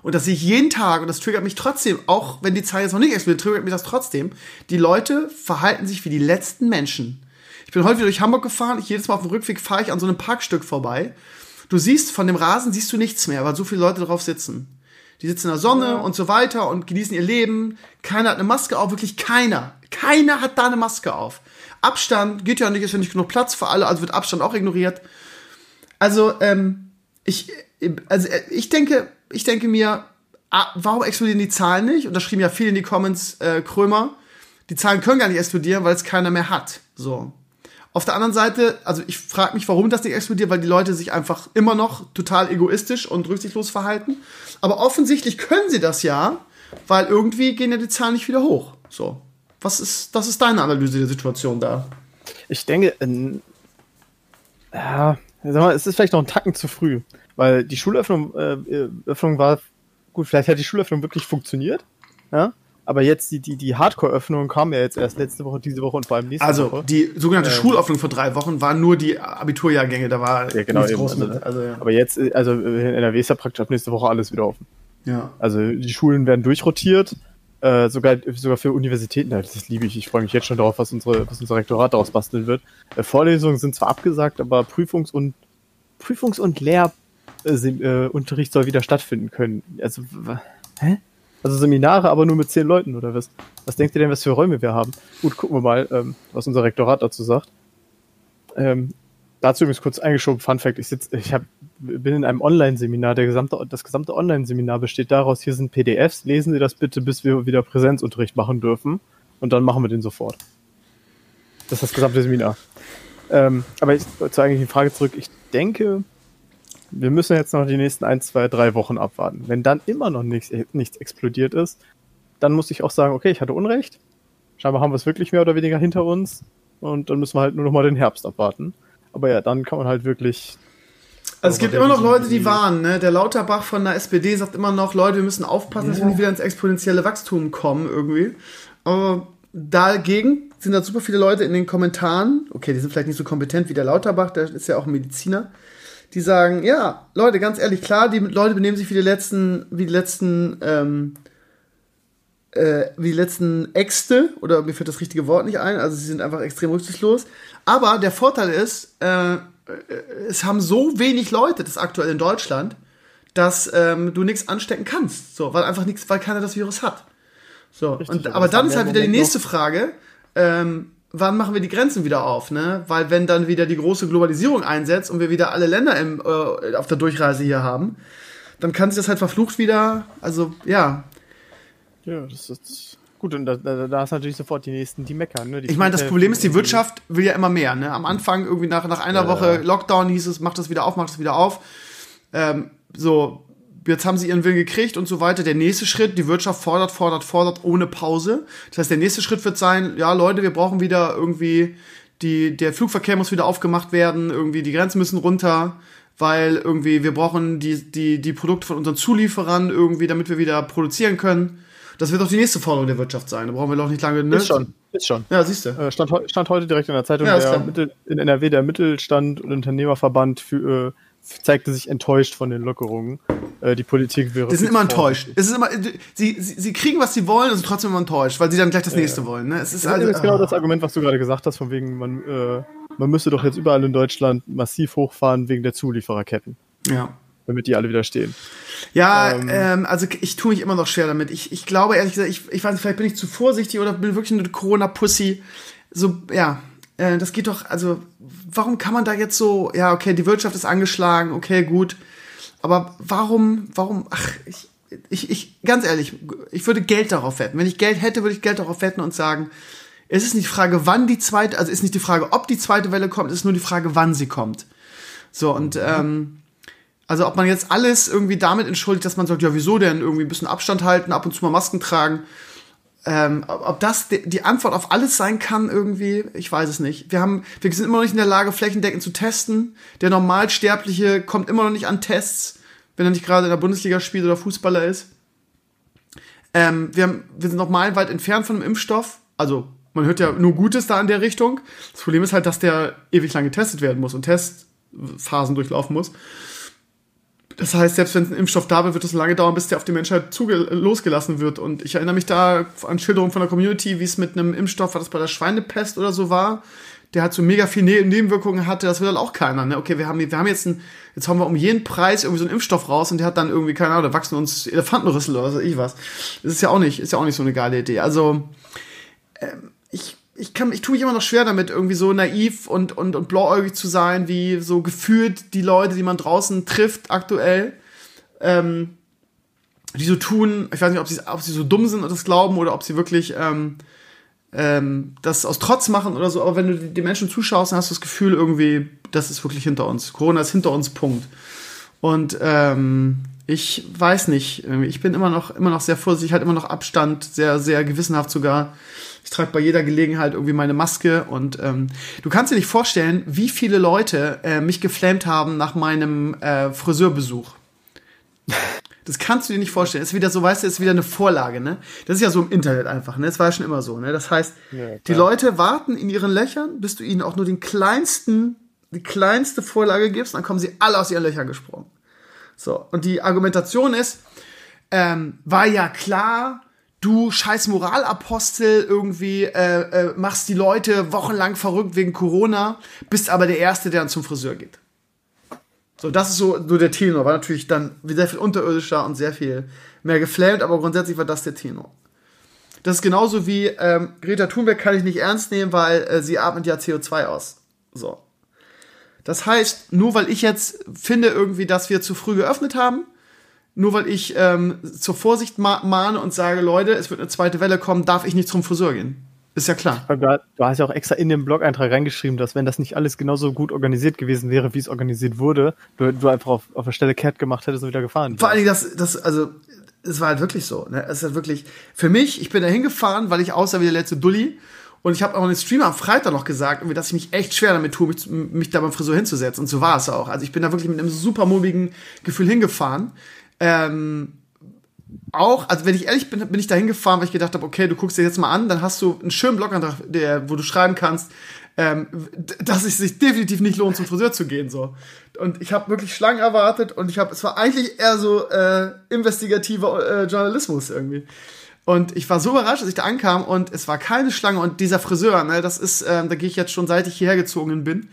und das sehe ich jeden Tag, und das triggert mich trotzdem, auch wenn die Zahl jetzt noch nicht explodiert, triggert mich das trotzdem, die Leute verhalten sich wie die letzten Menschen. Ich bin heute wieder durch Hamburg gefahren, ich jedes Mal auf dem Rückweg fahre ich an so einem Parkstück vorbei. Du siehst, von dem Rasen siehst du nichts mehr, weil so viele Leute drauf sitzen. Die sitzen in der Sonne und so weiter und genießen ihr Leben. Keiner hat eine Maske auf, wirklich keiner. Keiner hat da eine Maske auf. Abstand geht ja nicht, ist ja nicht genug Platz für alle, also wird Abstand auch ignoriert. Also, ähm, ich, also ich denke, ich denke mir, ah, warum explodieren die Zahlen nicht? Und da schrieben ja viele in die Comments, äh, Krömer, die Zahlen können gar nicht explodieren, weil es keiner mehr hat. So. Auf der anderen Seite, also ich frage mich, warum das nicht explodiert, weil die Leute sich einfach immer noch total egoistisch und rücksichtslos verhalten. Aber offensichtlich können sie das ja, weil irgendwie gehen ja die Zahlen nicht wieder hoch. So. Was ist, das ist deine Analyse der Situation da? Ich denke, in, ja, sag mal, es ist vielleicht noch ein Tacken zu früh, weil die Schulöffnung äh, Öffnung war gut, vielleicht hat die Schulöffnung wirklich funktioniert, ja, aber jetzt die, die, die Hardcore-Öffnung kam ja jetzt erst letzte Woche, diese Woche und vor allem nächste Also Woche. die sogenannte Ähm. Schulöffnung vor drei Wochen waren nur die Abiturjahrgänge, da war Ja, genau, nichts eben, groß also, mit. Also, ja. Aber jetzt, äh, also in NRW ist ja praktisch ab nächste Woche alles wieder offen. ja. Also die Schulen werden durchrotiert, äh, sogar, sogar für Universitäten, das liebe ich. Ich freue mich jetzt schon darauf, was, unsere, was unser Rektorat daraus basteln wird. Äh, Vorlesungen sind zwar abgesagt, aber Prüfungs- und Prüfungs- und Lehrunterricht äh, äh, soll wieder stattfinden können. Also, hä? Also Seminare, aber nur mit zehn Leuten oder was? Was denkt ihr denn, was für Räume wir haben? Gut, gucken wir mal, ähm, was unser Rektorat dazu sagt. Ähm, dazu übrigens kurz eingeschoben, Fun Fact, ich sitz, ich hab, bin in einem Online-Seminar, gesamte, das gesamte Online-Seminar besteht daraus, hier sind PDFs, lesen Sie das bitte, bis wir wieder Präsenzunterricht machen dürfen und dann machen wir den sofort. Das ist das gesamte Seminar. Ähm, aber ich, zur eigentlichen Frage zurück, ich denke, wir müssen jetzt noch die nächsten ein, zwei, drei Wochen abwarten. Wenn dann immer noch nichts, nichts explodiert ist, dann muss ich auch sagen, okay, ich hatte Unrecht. Scheinbar haben wir es wirklich mehr oder weniger hinter uns. Und dann müssen wir halt nur noch mal den Herbst abwarten. Aber ja, dann kann man halt wirklich. Also es gibt immer noch Leute, die warnen. Ne? Der Lauterbach von der SPD sagt immer noch, Leute, wir müssen aufpassen, dass wir nicht wieder ins exponentielle Wachstum kommen irgendwie. Aber dagegen sind da super viele Leute in den Kommentaren, okay, die sind vielleicht nicht so kompetent wie der Lauterbach, der ist ja auch ein Mediziner, die sagen, ja, Leute, ganz ehrlich, klar, die Leute benehmen sich wie die letzten, wie die letzten, ähm, äh, wie die letzten Äxte, oder mir fällt das richtige Wort nicht ein, also sie sind einfach extrem rücksichtslos. Aber der Vorteil ist, äh, es haben so wenig Leute das aktuell in Deutschland, dass ähm, du nichts anstecken kannst. So, weil einfach nichts, weil keiner das Virus hat. So, Richtig, und, aber dann ist halt wieder die nächste Frage, ähm, wann machen wir die Grenzen wieder auf, ne? Weil wenn dann wieder die große Globalisierung einsetzt und wir wieder alle Länder im, äh, auf der Durchreise hier haben, dann kann sich das halt verflucht wieder, also ja. Ja, das ist. Gut, und da, da, da ist natürlich sofort die nächsten, die meckern. Ne? Die Ich meine, das Problem ist, die Wirtschaft will ja immer mehr, ne? Am Anfang irgendwie nach, nach einer Ja. Woche Lockdown hieß es, macht das wieder auf, macht das wieder auf. Ähm, so, jetzt haben sie ihren Willen gekriegt und so weiter. Der nächste Schritt, die Wirtschaft fordert, fordert, fordert ohne Pause. Das heißt, der nächste Schritt wird sein, ja, Leute, wir brauchen wieder irgendwie, die, der Flugverkehr muss wieder aufgemacht werden, irgendwie die Grenzen müssen runter, weil irgendwie wir brauchen die, die, die Produkte von unseren Zulieferern irgendwie, damit wir wieder produzieren können. Das wird doch die nächste Forderung der Wirtschaft sein. Da brauchen wir doch nicht lange, ne? Ist schon, ist schon. Ja, siehst du. Äh, Stand, stand heute direkt in der Zeitung, Ja, der. Mittel, in NRW der Mittelstand und Unternehmerverband für, äh, zeigte sich enttäuscht von den Lockerungen. Äh, die Politik wäre. Die sind immer enttäuscht. Es ist immer, sie, sie, sie kriegen, was sie wollen und sind trotzdem immer enttäuscht, weil sie dann gleich das nächste wollen. Ne? Es ist Das ist also, übrigens genau das Argument, was du gerade gesagt hast, von wegen, man, äh, man müsste doch jetzt überall in Deutschland massiv hochfahren wegen der Zuliefererketten, ja. damit die alle wieder stehen. Ja, Ähm. ähm, also ich tue mich immer noch schwer damit. Ich, ich glaube ehrlich gesagt, ich, ich weiß nicht, vielleicht bin ich zu vorsichtig oder bin wirklich eine Corona-Pussy. So, ja, äh, das geht doch, also, warum kann man da jetzt so, ja, okay, die Wirtschaft ist angeschlagen, okay, gut. Aber warum, warum, ach, ich, ich, ich, ganz ehrlich, ich würde Geld darauf wetten. Wenn ich Geld hätte, würde ich Geld darauf wetten und sagen, es ist nicht die Frage, wann die zweite, also ist nicht die Frage, ob die zweite Welle kommt, es ist nur die Frage, wann sie kommt. So, und, ähm, also ob man jetzt alles irgendwie damit entschuldigt, dass man sagt, ja, wieso denn irgendwie ein bisschen Abstand halten, ab und zu mal Masken tragen. Ähm, ob das die, Antwort auf alles sein kann irgendwie, ich weiß es nicht. Wir haben, wir sind immer noch nicht in der Lage, flächendeckend zu testen. Der Normalsterbliche kommt immer noch nicht an Tests, wenn er nicht gerade in der Bundesliga spielt oder Fußballer ist. Ähm, wir, haben, wir sind noch meilenweit entfernt von einem Impfstoff. Also man hört ja nur Gutes da in der Richtung. Das Problem ist halt, dass der ewig lang getestet werden muss und Testphasen durchlaufen muss. Das heißt, selbst wenn ein Impfstoff da wird, wird es lange dauern, bis der auf die Menschheit losgelassen wird. Und ich erinnere mich da an Schilderungen von der Community, wie es mit einem Impfstoff, war das bei der Schweinepest oder so war, der halt so mega viel ne Nebenwirkungen hatte, das will halt auch keiner. Ne? Okay, wir haben, wir haben jetzt ein, jetzt haben wir um jeden Preis irgendwie so einen Impfstoff raus und der hat dann irgendwie, keine Ahnung, da wachsen uns Elefantenrüssel oder so, ich was. Das ist ja auch nicht, ist ja auch nicht so eine geile Idee. Also, ähm, ich, kann, ich tue mich immer noch schwer damit, irgendwie so naiv und, und, und blauäugig zu sein, wie so gefühlt die Leute, die man draußen trifft aktuell, ähm, die so tun, ich weiß nicht, ob sie, ob sie so dumm sind und das glauben oder ob sie wirklich, ähm, ähm, das aus Trotz machen oder so, aber wenn du die Menschen zuschaust, dann hast du das Gefühl irgendwie, das ist wirklich hinter uns. Corona ist hinter uns, Punkt. Und ähm, ich weiß nicht, ich bin immer noch, immer noch sehr vorsichtig, halt immer noch Abstand, sehr, sehr gewissenhaft sogar. Ich trage bei jeder Gelegenheit irgendwie meine Maske und ähm, du kannst dir nicht vorstellen, wie viele Leute äh, mich geflamed haben nach meinem äh, Friseurbesuch. Das kannst du dir nicht vorstellen. ist wieder so, weißt du, ist wieder eine Vorlage, ne? Das ist ja so im Internet einfach, ne? Das war ja schon immer so, ne? Das heißt, ja, die Leute warten in ihren Löchern, bis du ihnen auch nur den kleinsten, die kleinste Vorlage gibst, dann kommen sie alle aus ihren Löchern gesprungen. So. Und die Argumentation ist, ähm, war ja klar, du scheiß Moralapostel irgendwie äh, äh, machst die Leute wochenlang verrückt wegen Corona, bist aber der Erste, der dann zum Friseur geht. So, das ist so, so der Tenor. War natürlich dann sehr viel unterirdischer und sehr viel mehr geflammt, aber grundsätzlich war das der Tenor. Das ist genauso wie ähm, Greta Thunberg kann ich nicht ernst nehmen, weil äh, sie atmet ja CO2 aus. So. Das heißt, nur weil ich jetzt finde irgendwie, dass wir zu früh geöffnet haben, nur weil ich ähm, zur Vorsicht ma mahne und sage, Leute, es wird eine zweite Welle kommen, darf ich nicht zum Friseur gehen. Ist ja klar. Du hast ja auch extra in den Blog-Eintrag reingeschrieben, dass wenn das nicht alles genauso gut organisiert gewesen wäre, wie es organisiert wurde, du, du einfach auf, auf der Stelle Cat gemacht hättest und wieder gefahren. Vor allen Dingen, das, das, also, es war halt wirklich so. Ne? Es ist halt wirklich, für mich, ich bin da hingefahren, weil ich aussah wie der letzte Dulli. Und ich habe auch in den Stream am Freitag noch gesagt, dass ich mich echt schwer damit tue, mich, mich da beim Friseur hinzusetzen. Und so war es auch. Also ich bin da wirklich mit einem super mulmigen Gefühl hingefahren. Ähm, auch, also wenn ich ehrlich bin, bin ich da hingefahren, weil ich gedacht habe, okay, du guckst dir jetzt mal an, dann hast du einen schönen Blogantrag, der, wo du schreiben kannst, ähm, dass es sich definitiv nicht lohnt, zum Friseur zu gehen. so. Und ich habe wirklich Schlangen erwartet und ich habe, es war eigentlich eher so äh, investigativer äh, Journalismus irgendwie. Und ich war so überrascht, als ich da ankam und es war keine Schlange und dieser Friseur, ne, das ist, ähm, da gehe ich jetzt schon seit ich hierher gezogen bin.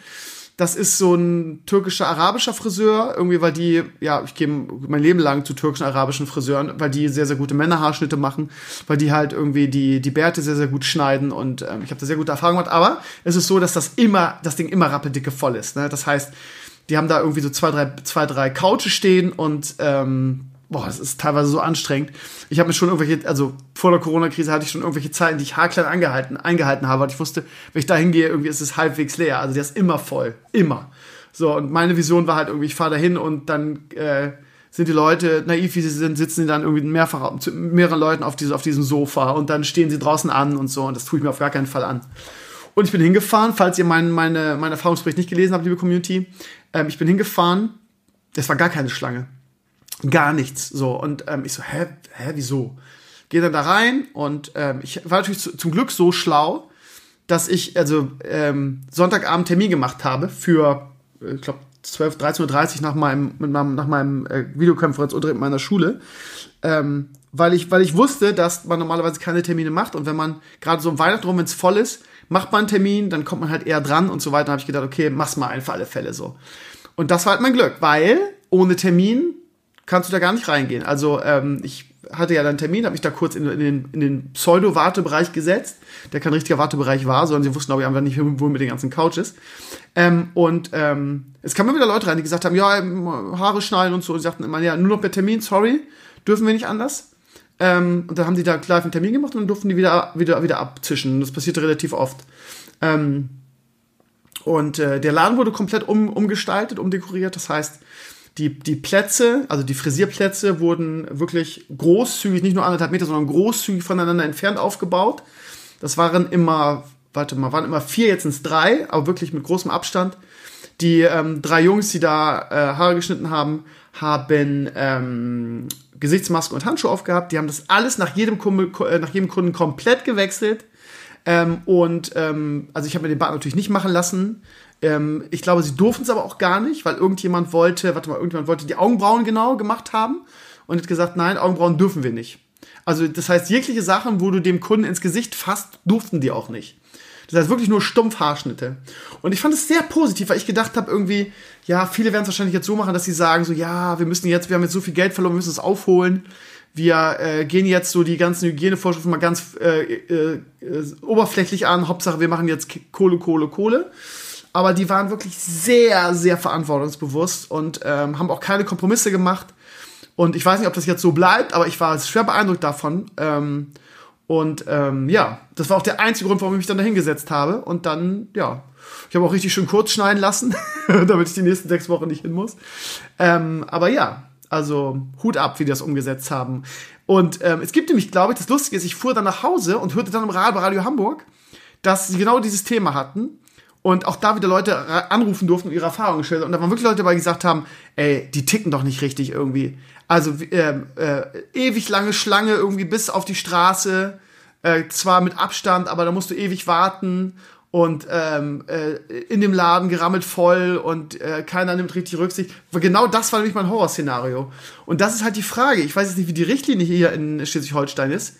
Das ist so ein türkischer, arabischer Friseur, irgendwie, weil die, ja, ich gehe mein Leben lang zu türkischen, arabischen Friseuren, weil die sehr, sehr gute Männerhaarschnitte machen, weil die halt irgendwie die, die Bärte sehr, sehr gut schneiden und ähm, ich habe da sehr gute Erfahrungen gemacht. Aber es ist so, dass das immer, das Ding immer rappeldicke voll ist. Ne? Das heißt, die haben da irgendwie so zwei, drei, zwei, drei Couches stehen und ähm, boah, das ist teilweise so anstrengend. Ich habe mir schon irgendwelche, also vor der Corona-Krise hatte ich schon irgendwelche Zeiten, die ich haarklein angehalten, eingehalten habe, weil ich wusste, wenn ich da hingehe, irgendwie ist es halbwegs leer. Also der ist immer voll. Immer. So, und meine Vision war halt irgendwie, ich fahre da hin und dann äh, sind die Leute, naiv wie sie sind, sitzen die dann irgendwie mehrfach mit mehreren Leuten auf, diese, auf diesem Sofa und dann stehen sie draußen an und so und das tue ich mir auf gar keinen Fall an. Und ich bin hingefahren, falls ihr mein, meine, mein Erfahrungsbericht nicht gelesen habt, liebe Community, ähm, ich bin hingefahren, das war gar keine Schlange gar nichts. So, und ähm, ich so, hä, hä, wieso? Gehe dann da rein und ähm, ich war natürlich zu, zum Glück so schlau, dass ich also ähm, Sonntagabend Termin gemacht habe für, äh, ich glaube, 12, 13.30 Uhr nach meinem, mit meinem, nach meinem äh, Videokonferenzunterricht meiner Schule. Ähm, weil ich, weil ich wusste, dass man normalerweise keine Termine macht und wenn man gerade so um Weihnachten rum, wenn es voll ist, macht man einen Termin, dann kommt man halt eher dran und so weiter. Dann habe ich gedacht, okay, mach's mal ein für alle Fälle so. Und das war halt mein Glück, weil ohne Termin kannst du da gar nicht reingehen. Also ähm, ich hatte ja dann einen Termin, habe mich da kurz in, in den, in den Pseudo-Wartebereich gesetzt, der kein richtiger Wartebereich war, sondern sie wussten, glaube ich, einfach nicht, wo mit den ganzen Couches. Ähm, und ähm, es kamen wieder Leute rein, die gesagt haben, ja, ähm, Haare schneiden und so. Und sie sagten immer, ja, nur noch per Termin, sorry, dürfen wir nicht anders. Ähm, und dann haben die da live einen Termin gemacht und dann durften die wieder, wieder, wieder abzischen. Das passierte relativ oft. Ähm, und äh, der Laden wurde komplett um, umgestaltet, umdekoriert. Das heißt, die, die Plätze, also die Frisierplätze wurden wirklich großzügig, nicht nur anderthalb Meter, sondern großzügig voneinander entfernt aufgebaut. Das waren immer, warte mal, waren immer vier, jetzt sind es drei, aber wirklich mit großem Abstand. Die ähm, drei Jungs, die da äh, Haare geschnitten haben, haben ähm, Gesichtsmaske und Handschuhe aufgehabt. Die haben das alles nach jedem, Kunden, äh, nach jedem Kunden komplett gewechselt. Ähm, und ähm, also ich habe mir den Bart natürlich nicht machen lassen. Ähm, ich glaube, sie durften es aber auch gar nicht, weil irgendjemand wollte, warte mal, irgendjemand wollte die Augenbrauen genau gemacht haben und hat gesagt, nein, Augenbrauen dürfen wir nicht. Also das heißt, jegliche Sachen, wo du dem Kunden ins Gesicht fasst, durften die auch nicht. Das heißt wirklich nur stumpf Haarschnitte. Und ich fand es sehr positiv, weil ich gedacht habe, irgendwie, ja, viele werden es wahrscheinlich jetzt so machen, dass sie sagen, so, ja, wir müssen jetzt, wir haben jetzt so viel Geld verloren, wir müssen es aufholen. Wir äh, gehen jetzt so die ganzen Hygienevorschriften mal ganz äh, äh, äh oberflächlich an. Hauptsache, wir machen jetzt Kohle, Kohle, Kohle aber die waren wirklich sehr, sehr verantwortungsbewusst und ähm, haben auch keine Kompromisse gemacht. Und ich weiß nicht, ob das jetzt so bleibt, aber ich war schwer beeindruckt davon. Ähm, Und ähm, ja, das war auch der einzige Grund, warum ich mich dann da hingesetzt habe. Und dann, ja, ich habe auch richtig schön kurz schneiden lassen, damit ich die nächsten sechs Wochen nicht hin muss. Ähm, aber ja, also Hut ab, wie die das umgesetzt haben. Und ähm, es gibt nämlich, glaube ich, das Lustige ist, ich fuhr dann nach Hause und hörte dann im Radio, Radio Hamburg, dass sie genau dieses Thema hatten und auch da wieder Leute anrufen durften und ihre Erfahrungen schildern. Und da waren wirklich Leute dabei, die gesagt haben, ey, die ticken doch nicht richtig irgendwie. Also äh, äh, ewig lange Schlange irgendwie bis auf die Straße, äh, zwar mit Abstand, aber da musst du ewig warten und ähm, äh, in dem Laden gerammelt voll und äh, keiner nimmt richtig Rücksicht. Genau das war nämlich mein Horrorszenario. Und das ist halt die Frage. Ich weiß jetzt nicht, wie die Richtlinie hier in Schleswig-Holstein ist,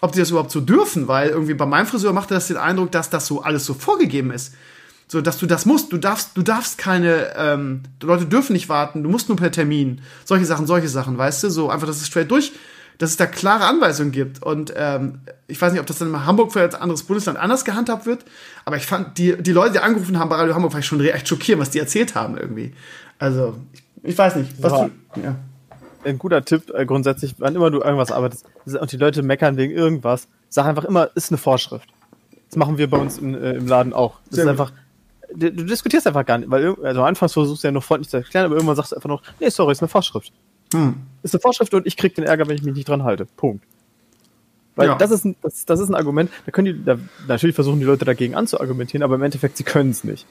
ob die das überhaupt so dürfen, weil irgendwie bei meinem Friseur machte das den Eindruck, dass das so alles so vorgegeben ist. So, dass du das musst. Du darfst, du darfst keine, ähm, Leute dürfen nicht warten, du musst nur per Termin. Solche Sachen, solche Sachen, weißt du? So einfach, dass es straight durch dass es da klare Anweisungen gibt. Und ähm, ich weiß nicht, ob das dann in Hamburg für ein anderes Bundesland anders gehandhabt wird, aber ich fand, die, die Leute, die angerufen haben bei Radio Hamburg, war ich schon echt schockiert, was die erzählt haben irgendwie. Also, ich, ich weiß nicht. Was du, ja. Ein guter Tipp äh, grundsätzlich, wann immer du irgendwas arbeitest und die Leute meckern wegen irgendwas, sag einfach immer, ist eine Vorschrift. Das machen wir bei uns im, äh, im Laden auch. Das Sehr ist einfach, du, du, diskutierst einfach gar nicht, weil also anfangs versuchst du ja noch freundlich zu erklären, aber irgendwann sagst du einfach noch, nee, sorry, ist eine Vorschrift. Hm. Ist eine Vorschrift und ich krieg den Ärger, wenn ich mich nicht dran halte. Punkt. Weil ja. das, ist ein, das, das ist ein Argument, da können die, da, natürlich versuchen die Leute dagegen anzuargumentieren, aber im Endeffekt, sie können es nicht.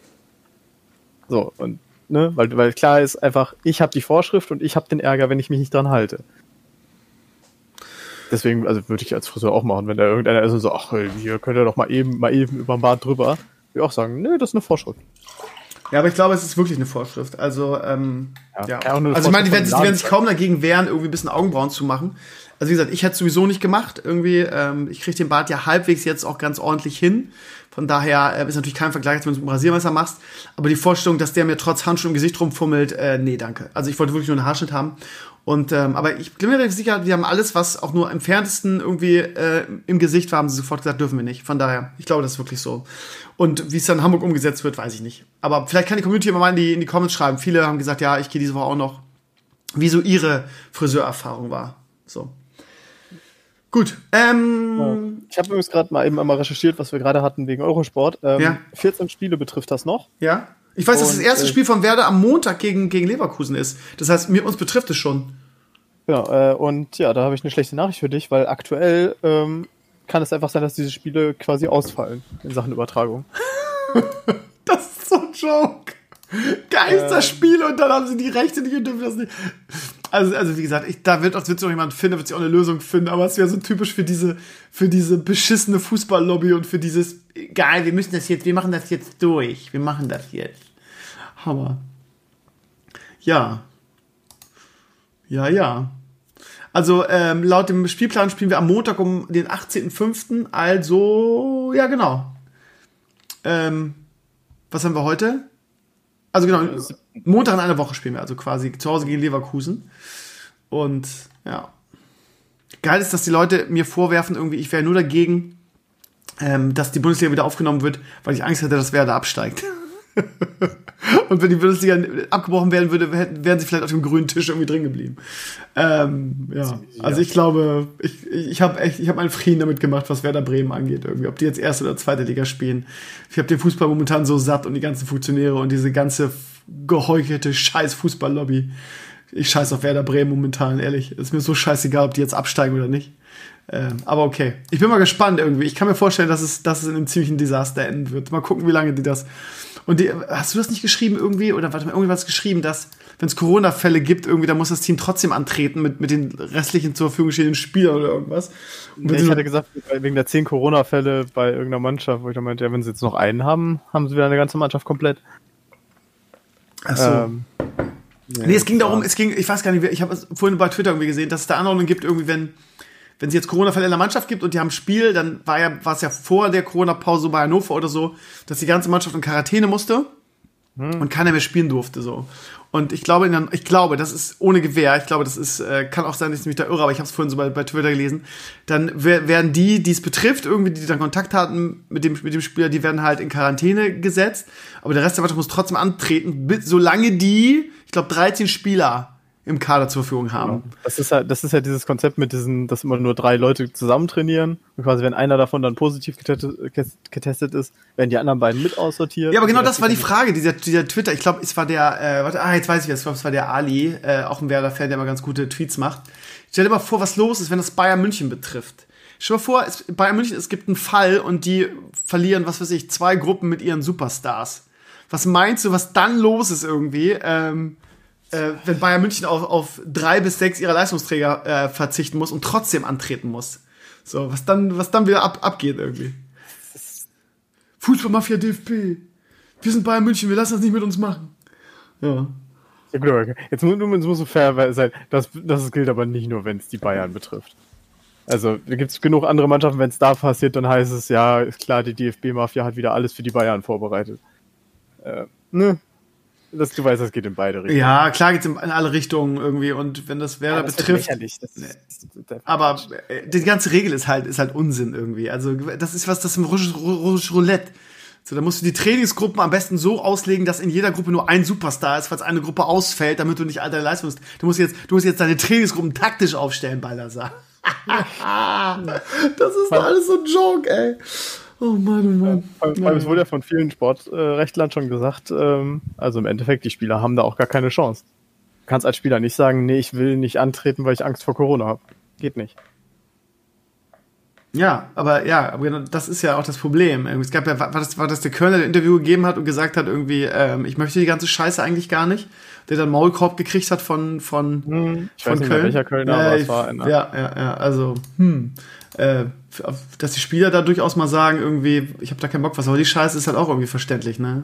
So, und, ne, weil, weil klar ist einfach, ich habe die Vorschrift und ich habe den Ärger, wenn ich mich nicht dran halte. Deswegen, also würde ich als Friseur auch machen, wenn da irgendeiner ist und so, ach, hier könnt ihr doch mal eben, mal eben über den Bart drüber. Ich auch sagen, nö, das ist eine Vorschrift. Ja, aber ich glaube, es ist wirklich eine Vorschrift. Also, ähm, ja. ja. Also, ich meine, die werden, sich, die werden sich kaum dagegen wehren, irgendwie ein bisschen Augenbrauen zu machen. Also, wie gesagt, ich hätte es sowieso nicht gemacht. Irgendwie, ähm, ich kriege den Bart ja halbwegs jetzt auch ganz ordentlich hin. Von daher äh, ist natürlich kein Vergleich, wenn du es mit dem Rasiermesser machst. Aber die Vorstellung, dass der mir trotz Handschuh im Gesicht rumfummelt, äh, nee, danke. Also, ich wollte wirklich nur einen Haarschnitt haben. Und ähm, aber ich bin mir relativ sicher, die haben alles, was auch nur im entferntesten irgendwie äh, im Gesicht war, haben sie sofort gesagt, dürfen wir nicht. Von daher, ich glaube, das ist wirklich so. Und wie es dann in Hamburg umgesetzt wird, weiß ich nicht. Aber vielleicht kann die Community immer mal in die, in die Comments schreiben. Viele haben gesagt, ja, ich gehe diese Woche auch noch. Wie so ihre Friseurerfahrung war. So. Gut. Ähm, ich habe übrigens gerade mal eben einmal recherchiert, was wir gerade hatten wegen Eurosport. Ähm, ja. 14 Spiele betrifft das noch. Ja. Ich weiß, Und, dass das erste äh, Spiel von Werder am Montag gegen, gegen Leverkusen ist. Das heißt, mir, uns betrifft es schon. Genau, äh, und ja, da habe ich eine schlechte Nachricht für dich, weil aktuell ähm, kann es einfach sein, dass diese Spiele quasi ausfallen in Sachen Übertragung. das ist so ein Joke. Geisterspiele ähm. und dann haben sie die Rechte nicht und dürfen das nicht. Also, also wie gesagt, ich, da wird auch, wird sich auch jemand finden, wird sich auch eine Lösung finden, aber es wäre so typisch für diese, für diese beschissene Fußballlobby und für dieses, geil, wir müssen das jetzt, wir machen das jetzt durch, wir machen das jetzt. Hammer. Ja. Ja, ja. Also ähm, laut dem Spielplan spielen wir am Montag um den 18.05. Also, ja genau. Ähm, was haben wir heute? Also genau, Montag in einer Woche spielen wir, also quasi zu Hause gegen Leverkusen. Und ja. Geil ist, dass die Leute mir vorwerfen, irgendwie, ich wäre nur dagegen, ähm, dass die Bundesliga wieder aufgenommen wird, weil ich Angst hätte, dass wer da absteigt. Und wenn die Bundesliga abgebrochen werden würde, wären sie vielleicht auf dem grünen Tisch irgendwie drin geblieben. Ähm, ja. Also ich glaube, ich, ich habe echt, ich habe meinen Frieden damit gemacht, was Werder Bremen angeht. Irgendwie, ob die jetzt erste oder zweite Liga spielen. Ich habe den Fußball momentan so satt und die ganzen Funktionäre und diese ganze geheuchelte scheiß Fußballlobby. Ich scheiß auf Werder Bremen momentan, ehrlich. Ist mir so scheißegal, ob die jetzt absteigen oder nicht. Ähm, aber okay. Ich bin mal gespannt irgendwie. Ich kann mir vorstellen, dass es, dass es in einem ziemlichen Desaster enden wird. Mal gucken, wie lange die das und die, hast du das nicht geschrieben irgendwie? Oder warte mal, irgendwas geschrieben, dass, wenn es Corona-Fälle gibt, irgendwie, dann muss das Team trotzdem antreten mit, mit den restlichen zur Verfügung stehenden Spielern oder irgendwas. Nee, ich hatte gesagt, wegen der zehn Corona-Fälle bei irgendeiner Mannschaft, wo ich dann meinte, ja, wenn sie jetzt noch einen haben, haben sie wieder eine ganze Mannschaft komplett. Ach so. Ähm, nee, nee, es ging darum, es ging, ich weiß gar nicht, ich habe es vorhin bei Twitter irgendwie gesehen, dass es da Anordnungen gibt, irgendwie, wenn, wenn es jetzt Corona-Fälle in der Mannschaft gibt und die haben Spiel, dann war ja, war es ja vor der Corona-Pause bei Hannover oder so, dass die ganze Mannschaft in Quarantäne musste hm. und keiner mehr spielen durfte, so. Und ich glaube, ich glaube, das ist ohne Gewehr. Ich glaube, das ist, äh, kann auch sein, dass ich mich da irre, aber ich habe es vorhin so bei, bei Twitter gelesen. Dann werden die, die es betrifft, irgendwie, die dann Kontakt hatten mit dem, mit dem Spieler, die werden halt in Quarantäne gesetzt. Aber der Rest der Mannschaft muss trotzdem antreten, solange die, ich glaube, 13 Spieler im Kader zur Verfügung haben. Das ist halt, das ist ja dieses Konzept mit diesen, dass immer nur drei Leute zusammen trainieren. Und quasi, wenn einer davon dann positiv getestet, getestet ist, werden die anderen beiden mit aussortiert. Ja, aber genau das war die Frage, dieser, dieser Twitter, ich glaube, es war der, äh, warte, ah, jetzt weiß ich es, ich glaube, es war der Ali, äh, auch ein Werder-Fan, der immer ganz gute Tweets macht. Stell dir mal vor, was los ist, wenn das Bayern München betrifft. Stell dir mal vor, es, Bayern München, es gibt einen Fall und die verlieren, was weiß ich, zwei Gruppen mit ihren Superstars. Was meinst du, was dann los ist irgendwie? Ähm, äh, wenn Bayern München auf, auf drei bis sechs ihrer Leistungsträger äh, verzichten muss und trotzdem antreten muss. So, was dann, was dann wieder ab, abgeht irgendwie. Fußballmafia DFB. Wir sind Bayern München, wir lassen das nicht mit uns machen. Ja. Ja, gut, aber jetzt muss, jetzt so fair sein. Das, das gilt aber nicht nur, wenn es die Bayern betrifft. Also, gibt es genug andere Mannschaften, wenn es da passiert, dann heißt es, ja, ist klar, die DFB-Mafia hat wieder alles für die Bayern vorbereitet. Äh, ne, dass du weißt, das geht in beide Richtungen. Ja, klar geht es in alle Richtungen irgendwie und wenn das Werder ja, das betrifft. Das ist, das aber äh, die ganze Regel ist halt, ist halt Unsinn irgendwie. Also das ist was, das im russischen Roulette. So, da musst du die Trainingsgruppen am besten so auslegen, dass in jeder Gruppe nur ein Superstar ist, falls eine Gruppe ausfällt, damit du nicht all deine Leistung hast. Du musst jetzt, du musst jetzt deine Trainingsgruppen taktisch aufstellen, Baldassar. das ist doch alles so ein Joke, ey. Oh Mann, oh Mann. Ja, ja. Es wurde ja von vielen Sportrechtlern schon gesagt, ähm, also im Endeffekt, die Spieler haben da auch gar keine Chance. Du kannst als Spieler nicht sagen, nee, ich will nicht antreten, weil ich Angst vor Corona habe. Geht nicht. Ja, aber ja, aber genau, das ist ja auch das Problem. Es gab ja, war das, war das der Körner, der ein Interview gegeben hat und gesagt hat, irgendwie, ähm, ich möchte die ganze Scheiße eigentlich gar nicht. Der dann Maulkorb gekriegt hat von, von, hm, ich von weiß nicht Köln. Mehr, welcher Kölner, ja, aber es war einer. Ja, ja, ja, also, hm äh, dass die Spieler da durchaus mal sagen, irgendwie, ich habe da keinen Bock was, aber die Scheiße ist halt auch irgendwie verständlich, ne?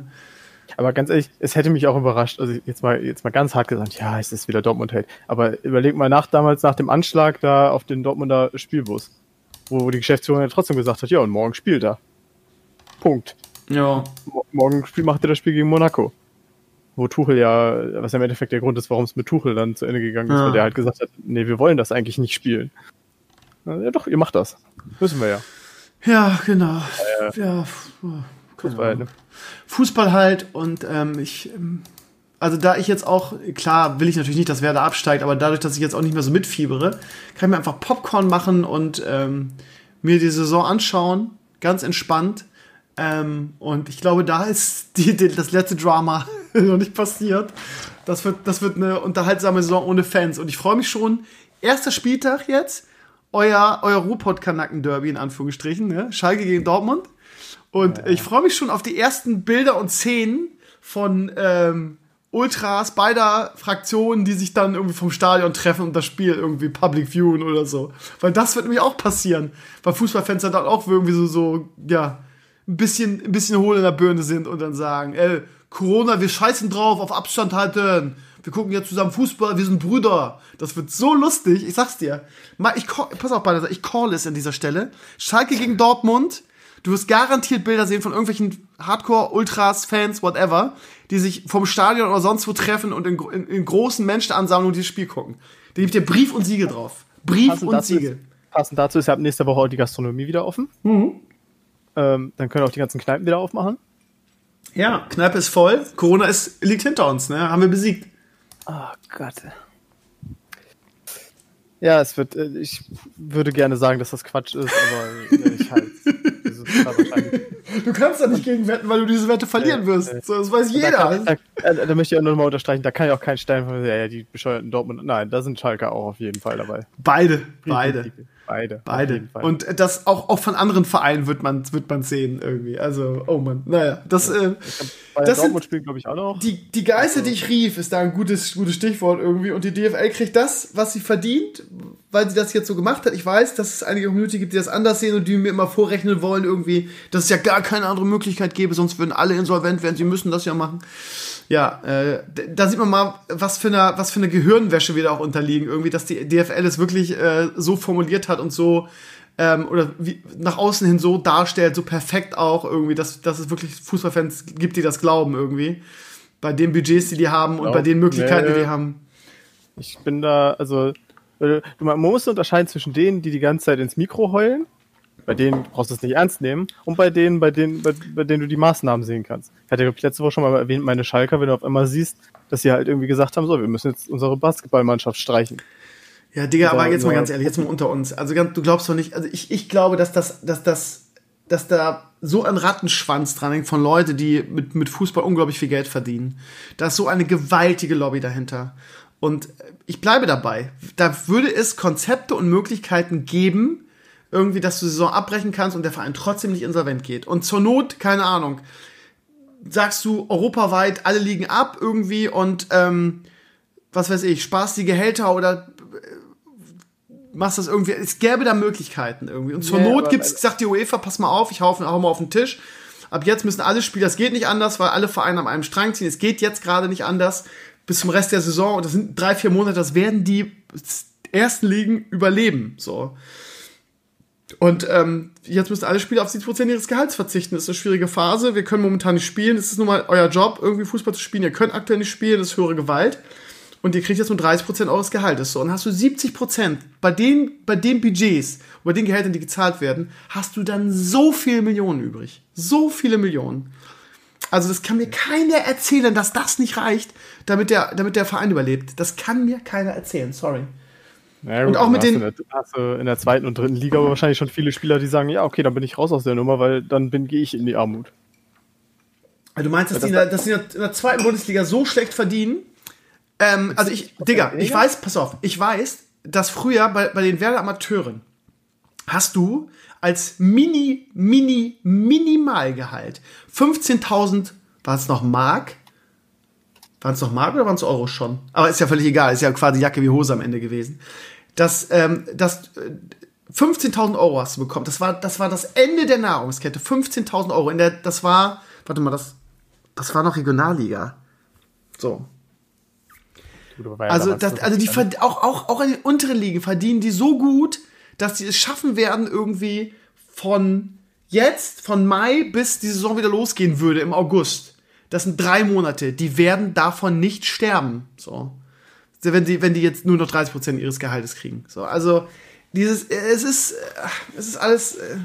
Aber ganz ehrlich, es hätte mich auch überrascht, also jetzt mal, jetzt mal ganz hart gesagt, ja, es ist wieder Dortmund hält. Aber überleg mal nach, damals nach dem Anschlag da auf den Dortmunder Spielbus, wo die Geschäftsführung ja trotzdem gesagt hat, ja, und morgen spielt er. Punkt. Ja. morgen macht er das Spiel gegen Monaco. Wo Tuchel ja, was ja im Endeffekt der Grund ist, warum es mit Tuchel dann zu Ende gegangen ist, ja. weil der halt gesagt hat, nee, wir wollen das eigentlich nicht spielen. Ja, doch, ihr macht das. Wissen wir ja. Ja, genau. Äh, ja, Fußball halt, ne? Fußball halt und ähm, ich, ähm, also da ich jetzt auch, klar will ich natürlich nicht, dass Werder absteigt, aber dadurch, dass ich jetzt auch nicht mehr so mitfiebere, kann ich mir einfach Popcorn machen und ähm, mir die Saison anschauen, ganz entspannt. Ähm, und ich glaube, da ist die, die, das letzte Drama noch nicht passiert. Das wird, das wird eine unterhaltsame Saison ohne Fans. Und ich freue mich schon. Erster Spieltag jetzt euer, euer Ruhrpott-Kanacken-Derby in Anführungsstrichen, ne? Schalke gegen Dortmund. Und ja. ich freue mich schon auf die ersten Bilder und Szenen von ähm, Ultras beider Fraktionen, die sich dann irgendwie vom Stadion treffen und das Spiel irgendwie public viewen oder so. Weil das wird nämlich auch passieren. Weil Fußballfans dann auch irgendwie so, so, ja, ein bisschen, ein bisschen hohl in der Birne sind und dann sagen, ey, Corona, wir scheißen drauf, auf Abstand halten wir gucken jetzt zusammen Fußball, wir sind Brüder. Das wird so lustig, ich sag's dir. Ich call, pass auf, Balthasar, ich call es an dieser Stelle. Schalke gegen Dortmund. Du wirst garantiert Bilder sehen von irgendwelchen Hardcore, Ultras, Fans, whatever, die sich vom Stadion oder sonst wo treffen und in, in, in großen Menschenansammlungen dieses Spiel gucken. Da gibt ihr Brief und Siegel drauf. Brief passend und Siegel. Ist, passend dazu ist ja ab nächster Woche auch die Gastronomie wieder offen. Mhm. Ähm, dann können auch die ganzen Kneipen wieder aufmachen. Ja, Kneipe ist voll. Corona ist, liegt hinter uns, ne? Haben wir besiegt. Oh Gott. Ja, es wird, äh, ich würde gerne sagen, dass das Quatsch ist, aber ich halt. Du kannst da nicht gegen wetten, weil du diese Wette verlieren wirst. So, das weiß jeder. Da, kann, da, da, möchte ich auch nur mal unterstreichen, da kann ich auch keinen Stein von, ja, die bescheuerten Dortmund. Nein, da sind Schalke auch auf jeden Fall dabei. Beide, beide. Beide. Beide. Und das auch, auch von anderen Vereinen wird man, wird man sehen irgendwie. Also, oh man, naja, das, äh, Bei das Dortmund spielt, glaube ich, auch noch. Die, die Geister, die ich rief, ist da ein gutes, gutes Stichwort irgendwie. Und die DFL kriegt das, was sie verdient, weil sie das jetzt so gemacht hat. Ich weiß, dass es einige Community gibt, die das anders sehen und die mir immer vorrechnen wollen irgendwie, dass es ja gar keine andere Möglichkeit gäbe, sonst würden alle insolvent werden. Sie müssen das ja machen. Ja, äh, da sieht man mal, was für eine, was für eine Gehirnwäsche wir da auch unterliegen. Irgendwie, dass die DFL es wirklich äh, so formuliert hat und so ähm, oder wie, nach außen hin so darstellt, so perfekt auch irgendwie, dass, dass es wirklich Fußballfans gibt, die das glauben irgendwie. Bei den Budgets, die die haben und bei den Möglichkeiten, nee. die die haben. Ich bin da, also, man muss unterscheiden zwischen denen, die die ganze Zeit ins Mikro heulen Bei denen brauchst du es nicht ernst nehmen und bei denen, bei denen, bei, bei denen du die Maßnahmen sehen kannst. Ich hatte, glaube ich, letzte Woche schon mal erwähnt, meine Schalker, wenn du auf einmal siehst, dass sie halt irgendwie gesagt haben, so, wir müssen jetzt unsere Basketballmannschaft streichen. Ja, Digga, aber Ja, jetzt mal ganz ehrlich, jetzt mal unter uns. Also ganz- du glaubst doch nicht, also ich, ich glaube, dass das, dass das, dass da so ein Rattenschwanz dran hängt von Leuten, die mit, mit Fußball unglaublich viel Geld verdienen. Da ist so eine gewaltige Lobby dahinter. Und ich bleibe dabei. Da würde es Konzepte und Möglichkeiten geben, irgendwie, dass du die Saison abbrechen kannst und der Verein trotzdem nicht insolvent geht. Und zur Not, keine Ahnung, sagst du europaweit, alle liegen ab irgendwie und ähm, was weiß ich, sparst die Gehälter oder machst das irgendwie. Es gäbe da Möglichkeiten irgendwie. Und zur Ja, Not gibt's, sagt die UEFA, pass mal auf, ich hau, hau mal auf den Tisch. Ab jetzt müssen alle Spieler, es geht nicht anders, weil alle Vereine an einem Strang ziehen. Es geht jetzt gerade nicht anders bis zum Rest der Saison. Und das sind drei, vier Monate, das werden die ersten Ligen überleben. So. Und ähm, jetzt müssen alle Spieler auf 70% ihres Gehalts verzichten. Das ist eine schwierige Phase. Wir können momentan nicht spielen. Es ist nun mal euer Job, irgendwie Fußball zu spielen. Ihr könnt aktuell nicht spielen, das ist höhere Gewalt. Und ihr kriegt jetzt nur 30% eures Gehaltes. So, und hast du 70% bei den, bei den Budgets, bei den Gehältern, die gezahlt werden, hast du dann so viele Millionen übrig. So viele Millionen. Also das kann mir keiner erzählen, dass das nicht reicht, damit der, damit der Verein überlebt. Das kann mir keiner erzählen, sorry. Ja, Und auch mit den- in der, in der zweiten und dritten Liga aber wahrscheinlich schon viele Spieler, die sagen, ja, okay, dann bin ich raus aus der Nummer, weil dann bin gehe ich in die Armut. Also Du meinst, dass die, in der, dass die in der zweiten Bundesliga so schlecht verdienen? Ähm, also ich, Digga, ich weiß, pass auf, ich weiß, dass früher bei, bei den Werder Amateuren hast du als Mini, Mini, Minimalgehalt 15.000, war es noch Mark? Waren es noch Mark oder waren es Euro schon? Aber ist ja völlig egal, ist ja quasi Jacke wie Hose am Ende gewesen. Das, ähm, das äh, 15.000 Euro hast du bekommen. Das war, das war das Ende der Nahrungskette. 15.000 Euro. In der, das war, warte mal, das, das war noch Regionalliga. So. Gut, Also, das, so also die auch, auch, auch in den unteren Ligen verdienen die so gut, dass sie es schaffen werden, irgendwie von jetzt, von Mai bis die Saison wieder losgehen würde im August. Das sind drei Monate. Die werden davon nicht sterben. So. Wenn die, wenn die jetzt nur noch 30% ihres Gehaltes kriegen. So, also, dieses, es ist, äh, es ist alles, äh,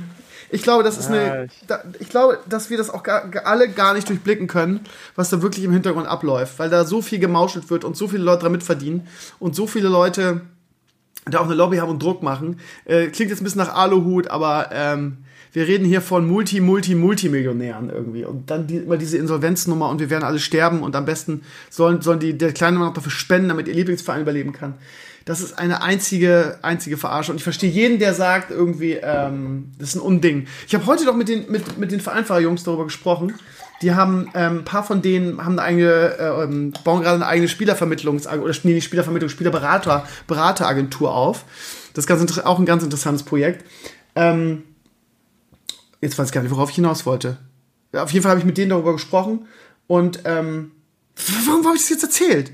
ich glaube, das ist eine, ich- da, ich glaube, dass wir das auch gar- alle gar nicht durchblicken können, was da wirklich im Hintergrund abläuft, weil da so viel gemauschelt wird und so viele Leute damit verdienen und so viele Leute da auch eine Lobby haben und Druck machen. Äh, klingt jetzt ein bisschen nach Aluhut, aber ähm, wir reden hier von Multi, Multi, Multimillionären irgendwie. Und dann die, immer diese Insolvenznummer und wir werden alle sterben und am besten sollen, sollen die, der kleine Mann noch dafür spenden, damit ihr Lieblingsverein überleben kann. Das ist eine einzige, einzige Verarsche. Und ich verstehe jeden, der sagt, irgendwie, ähm, das ist ein Unding. Ich habe heute doch mit den, mit, mit den Vereinfacher-Jungs darüber gesprochen. Die haben, ähm, ein paar von denen haben eine eigene, äh, ähm, bauen gerade eine eigene Spielervermittlungs- oder nee, nicht Spielervermittlung, Spielerberater, Berateragentur auf. Das ist ganz, auch ein ganz interessantes Projekt. Ähm, jetzt weiß ich gar nicht, worauf ich hinaus wollte. Ja, auf jeden Fall habe ich mit denen darüber gesprochen und ähm, warum habe ich das jetzt erzählt?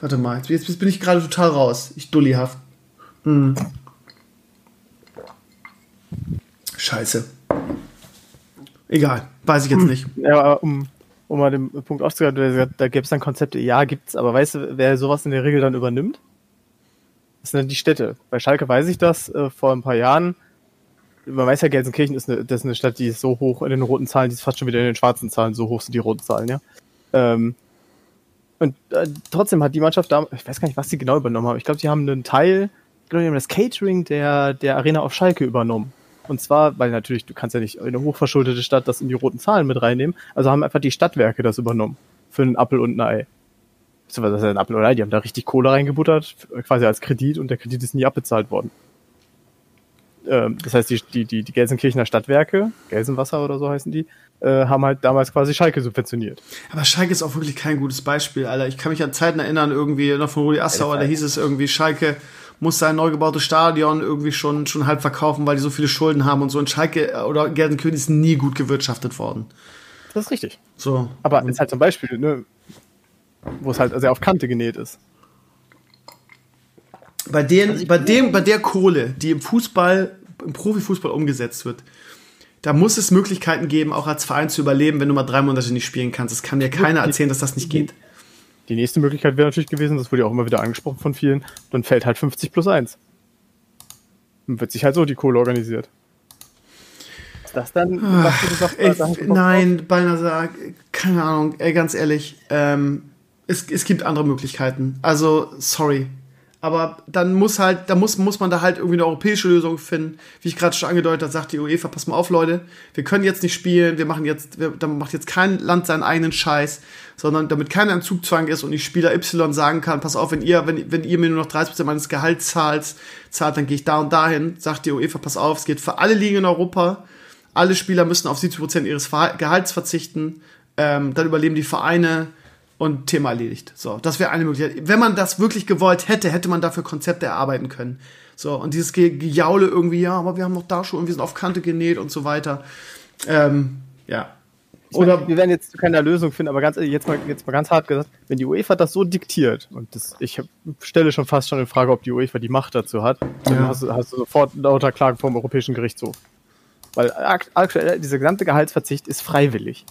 Warte mal, jetzt, jetzt bin ich gerade total raus. Ich dullihaft. Hm. Scheiße. Egal, weiß ich jetzt nicht. Ja, aber um, um mal den Punkt aufzugreifen, da gäbe es dann Konzepte. Ja, gibt's, aber weißt du, wer sowas in der Regel dann übernimmt? Das sind dann die Städte. Bei Schalke weiß ich das äh, vor ein paar Jahren. Man weiß ja, Gelsenkirchen ist eine, das ist eine Stadt, die ist so hoch in den roten Zahlen, die ist fast schon wieder in den schwarzen Zahlen, so hoch sind die roten Zahlen, ja. Ähm, und äh, trotzdem hat die Mannschaft da, ich weiß gar nicht, was die genau übernommen haben. Ich glaube, die haben einen Teil, ich glaube, die haben das Catering der, der Arena auf Schalke übernommen. Und zwar, weil natürlich, du kannst ja nicht in eine hochverschuldete Stadt das in die roten Zahlen mit reinnehmen. Also haben einfach die Stadtwerke das übernommen. Für einen Appel und ein Ei. So, was ist ein Appel und ein Ei? Die haben da richtig Kohle reingebuttert, quasi als Kredit, und der Kredit ist nie abbezahlt worden. Ähm, das heißt, die, die, die, die Gelsenkirchener Stadtwerke, Gelsenwasser oder so heißen die, äh, haben halt damals quasi Schalke subventioniert. Aber Schalke ist auch wirklich kein gutes Beispiel, Alter. Ich kann mich an Zeiten erinnern, irgendwie noch von Rudi Assauer, da hieß es irgendwie, Schalke muss sein neu gebautes Stadion irgendwie schon, schon halb verkaufen, weil die so viele Schulden haben und so. Und Schalke äh, oder Gelsenkirchen ist nie gut gewirtschaftet worden. Das ist richtig. So. Aber ist halt zum Beispiel, ne, wo es halt sehr auf Kante genäht ist. Bei, den, bei, dem, bei der Kohle, die im Fußball, im Profifußball umgesetzt wird, da muss es Möglichkeiten geben, auch als Verein zu überleben, wenn du mal drei Monate nicht spielen kannst. Es kann dir keiner erzählen, dass das nicht geht. Die nächste Möglichkeit wäre natürlich gewesen, das wurde ja auch immer wieder angesprochen von vielen, dann fällt halt 50 plus 1. Dann wird sich halt so die Kohle organisiert. Ist das dann, was du gesagt hast? Nein, beinahe, keine Ahnung, ey, ganz ehrlich, ähm, es, es gibt andere Möglichkeiten. Also, sorry. Aber dann muss halt, da muss, muss man da halt irgendwie eine europäische Lösung finden. Wie ich gerade schon angedeutet habe, sagt die UEFA, pass mal auf, Leute, wir können jetzt nicht spielen, wir machen jetzt, wir, da macht jetzt kein Land seinen eigenen Scheiß, sondern damit keiner im Zugzwang ist und die Spieler Y sagen kann, pass auf, wenn ihr, wenn, wenn ihr mir nur noch 30% meines Gehalts zahlt, zahlt, dann gehe ich da und dahin, sagt die UEFA, pass auf, es geht für alle Ligen in Europa, alle Spieler müssen auf 70% ihres Gehalts verzichten, ähm, dann überleben die Vereine, und Thema erledigt. So, das wäre eine Möglichkeit. Wenn man das wirklich gewollt hätte, hätte man dafür Konzepte erarbeiten können. So, und dieses Ge Gejaule irgendwie, ja, aber wir haben noch da schon und wir sind auf Kante genäht und so weiter. Ähm, ja. Oder wir werden jetzt keine Lösung finden, aber ganz jetzt mal, jetzt mal ganz hart gesagt, wenn die UEFA das so diktiert, und das, ich stelle schon fast schon in Frage, ob die UEFA die Macht dazu hat, dann ja. hast, du, hast du sofort lauter Klagen vom Europäischen Gerichtshof. Weil aktuell dieser gesamte Gehaltsverzicht ist freiwillig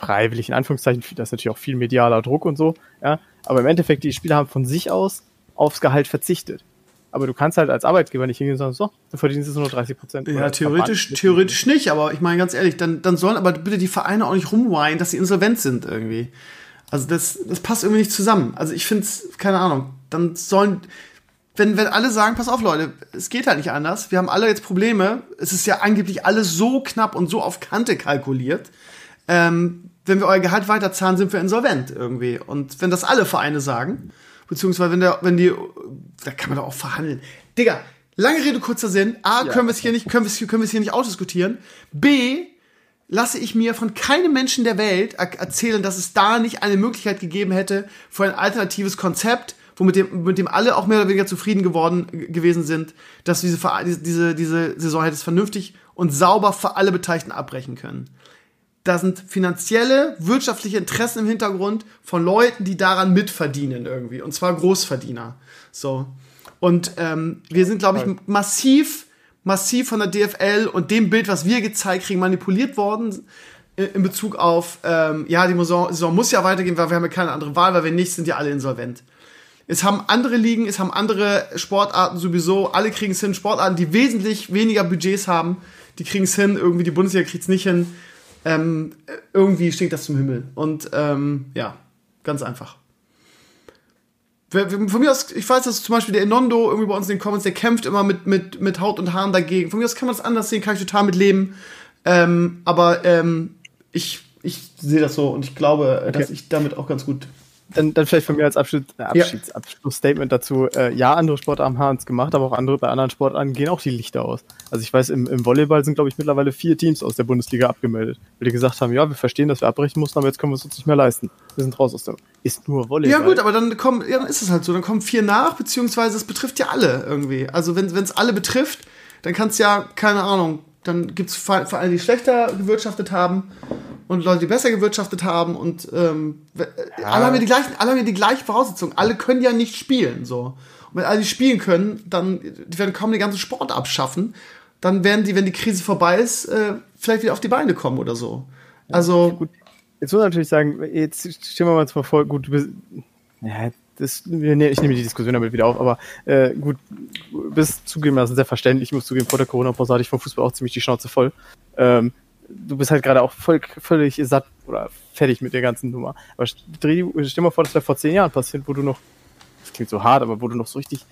freiwillig in Anführungszeichen, das ist natürlich auch viel medialer Druck und so, ja, aber im Endeffekt, die Spieler haben von sich aus aufs Gehalt verzichtet. Aber du kannst halt als Arbeitgeber nicht hingehen und sagen, so, du verdienst jetzt nur 30 Prozent. Ja, theoretisch, theoretisch nicht, aber ich meine ganz ehrlich, dann, dann sollen aber bitte die Vereine auch nicht rumweinen, dass sie insolvent sind irgendwie. Also das, das passt irgendwie nicht zusammen. Also ich finde es, keine Ahnung, dann sollen, wenn, wenn alle sagen, pass auf Leute, es geht halt nicht anders, wir haben alle jetzt Probleme, es ist ja angeblich alles so knapp und so auf Kante kalkuliert, ähm, wenn wir euer Gehalt weiterzahlen, sind wir insolvent irgendwie. Und wenn das alle Vereine sagen, beziehungsweise wenn der, wenn die, da kann man doch auch verhandeln. Digga, lange Rede, kurzer Sinn. A, ja. können wir es hier nicht, können wir es, können hier nicht ausdiskutieren. B, lasse ich mir von keinem Menschen der Welt erzählen, dass es da nicht eine Möglichkeit gegeben hätte für ein alternatives Konzept, womit dem, mit dem alle auch mehr oder weniger zufrieden geworden gewesen sind, dass diese, diese, diese Saison hätte es vernünftig und sauber für alle Beteiligten abbrechen können da sind finanzielle, wirtschaftliche Interessen im Hintergrund von Leuten, die daran mitverdienen irgendwie. Und zwar Großverdiener. So. Und ähm, wir sind, glaube ich, massiv, massiv von der DFL und dem Bild, was wir gezeigt kriegen, manipuliert worden äh, in Bezug auf, ähm, ja, die Saison, Saison muss ja weitergehen, weil wir haben ja keine andere Wahl, weil wir nicht, sind ja alle insolvent. Es haben andere Ligen, es haben andere Sportarten sowieso, alle kriegen es hin, Sportarten, die wesentlich weniger Budgets haben, die kriegen es hin, irgendwie die Bundesliga kriegt es nicht hin ähm, irgendwie stinkt das zum Himmel. Und ähm, ja, ganz einfach. Von mir aus, ich weiß, dass zum Beispiel der Enondo irgendwie bei uns in den Comments, der kämpft immer mit, mit, mit Haut und Haaren dagegen. Von mir aus kann man das anders sehen, kann ich total mit leben. Ähm, aber ähm, ich, ich sehe das so und ich glaube, okay. dass ich damit auch ganz gut dann, dann vielleicht von mir als äh, Abschieds, ja. Abschlussstatement dazu. Äh, ja, andere Sportarten haben es gemacht, aber auch andere bei anderen Sportarten gehen auch die Lichter aus. Also ich weiß, im, im Volleyball sind, glaube ich, mittlerweile vier Teams aus der Bundesliga abgemeldet, weil die gesagt haben, ja, wir verstehen, dass wir abbrechen mussten, aber jetzt können wir es uns nicht mehr leisten. Wir sind raus aus dem. Ist nur Volleyball. Ja gut, aber dann kommen, ja, dann ist es halt so. Dann kommen vier nach, beziehungsweise es betrifft ja alle irgendwie. Also wenn es alle betrifft, dann kann es ja, keine Ahnung, dann gibt es vor allem die schlechter gewirtschaftet haben und Leute, die besser gewirtschaftet haben und ähm, ja. alle haben ja die gleichen, alle haben ja die gleichen Voraussetzungen. Alle können ja nicht spielen, so. Und wenn alle nicht spielen können, dann die werden kaum den ganzen Sport abschaffen. Dann werden die, wenn die Krise vorbei ist, äh, vielleicht wieder auf die Beine kommen oder so. Also ja. Jetzt muss ich natürlich sagen, jetzt stellen wir mal mal vor, gut, du bist, ja, das, ich nehme die Diskussion damit wieder auf, aber äh, gut, du bist zugegebenermaßen sehr verständlich. Ich muss zugeben, vor der Corona-Pause hatte ich vom Fußball auch ziemlich die Schnauze voll. Ähm, du bist halt gerade auch voll, völlig satt oder fertig mit der ganzen Nummer. Aber stell dir mal vor, das wäre vor zehn Jahren passiert, wo du noch, das klingt so hart, aber wo du noch so richtig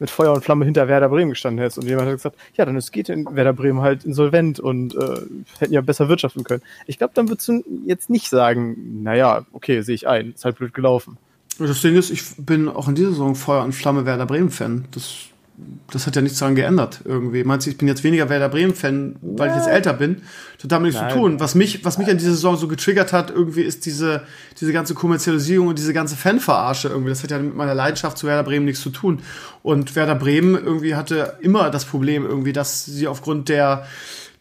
mit Feuer und Flamme hinter Werder Bremen gestanden hättest und jemand hat gesagt, ja, dann ist geht in Werder Bremen halt insolvent und äh, hätten ja besser wirtschaften können. Ich glaube, dann würdest du jetzt nicht sagen, naja, okay, sehe ich ein, ist halt blöd gelaufen. Das Ding ist, ich bin auch in dieser Saison Feuer und Flamme Werder Bremen Fan. Das das hat ja nichts daran geändert irgendwie. Meinst du, ich bin jetzt weniger Werder Bremen-Fan, weil ich jetzt älter bin? Das hat damit nichts zu tun. Was mich, was mich an dieser Saison so getriggert hat, irgendwie ist diese, diese ganze Kommerzialisierung und diese ganze Fanverarsche irgendwie. Das hat ja mit meiner Leidenschaft zu Werder Bremen nichts zu tun. Und Werder Bremen irgendwie hatte immer das Problem irgendwie, dass sie aufgrund der,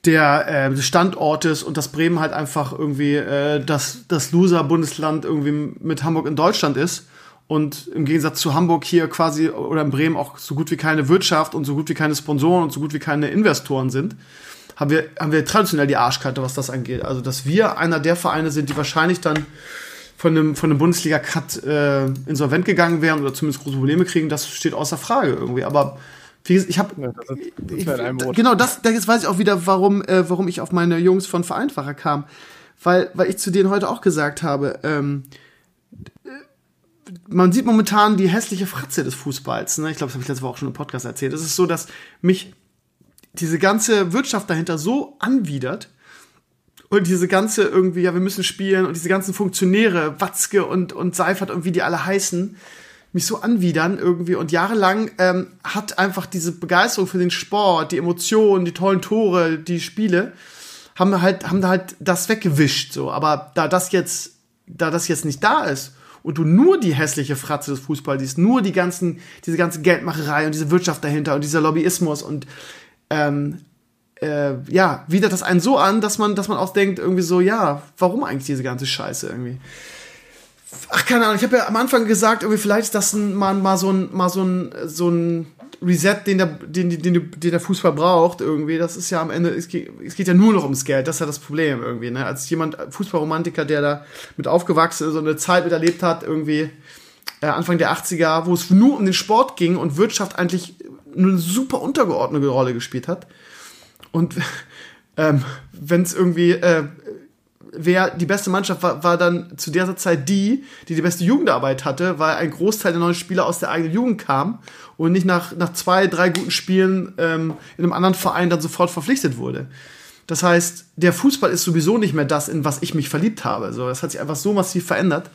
der äh, des Standortes und dass Bremen halt einfach irgendwie äh, das, das Loser-Bundesland irgendwie mit Hamburg in Deutschland ist und im Gegensatz zu Hamburg hier quasi oder in Bremen auch so gut wie keine Wirtschaft und so gut wie keine Sponsoren und so gut wie keine Investoren sind, haben wir, haben wir traditionell die Arschkarte, was das angeht. Also, dass wir einer der Vereine sind, die wahrscheinlich dann von einem, von einem Bundesliga-Cut äh, insolvent gegangen wären oder zumindest große Probleme kriegen, das steht außer Frage irgendwie. Aber Ich habe Ja, das Brot. genau das, das weiß ich auch wieder, warum, äh, warum ich auf meine Jungs von Vereinfacher kam, weil, weil ich zu denen heute auch gesagt habe, ähm, äh, man sieht momentan die hässliche Fratze des Fußballs. Ne? Ich glaube, das habe ich letzte Woche auch schon im Podcast erzählt. Es ist so, dass mich diese ganze Wirtschaft dahinter so anwidert und diese ganze irgendwie, ja, wir müssen spielen und diese ganzen Funktionäre, Watzke und, und Seifert und wie die alle heißen, mich so anwidern irgendwie und jahrelang ähm, hat einfach diese Begeisterung für den Sport, die Emotionen, die tollen Tore, die Spiele, haben halt, haben da halt das weggewischt, so. Aber da das jetzt, da das jetzt nicht da ist und du nur die hässliche Fratze des Fußballs siehst, nur die ganzen, diese ganze Geldmacherei und diese Wirtschaft dahinter und dieser Lobbyismus und ähm, äh, ja, widert das einen so an, dass man, dass man auch denkt, irgendwie so, ja, warum eigentlich diese ganze Scheiße irgendwie? Ach, keine Ahnung, ich habe ja am Anfang gesagt, irgendwie vielleicht ist das ein, mal, mal so ein, mal so ein, so ein Reset, den der, den, den, den, der Fußball braucht, irgendwie. Das ist ja am Ende, es geht, es geht ja nur noch ums Geld, das ist ja das Problem irgendwie, ne? Als jemand, Fußballromantiker, der da mit aufgewachsen ist und eine Zeit miterlebt hat, irgendwie, äh, Anfang der 80er, wo es nur um den Sport ging und Wirtschaft eigentlich eine super untergeordnete Rolle gespielt hat. Und ähm, wenn es irgendwie, äh, wer die beste Mannschaft war, war dann zu dieser Zeit die, die die beste Jugendarbeit hatte, weil ein Großteil der neuen Spieler aus der eigenen Jugend kam und nicht nach, nach zwei, drei guten Spielen ähm, in einem anderen Verein dann sofort verpflichtet wurde. Das heißt, der Fußball ist sowieso nicht mehr das, in was ich mich verliebt habe. So, das hat sich einfach so massiv verändert.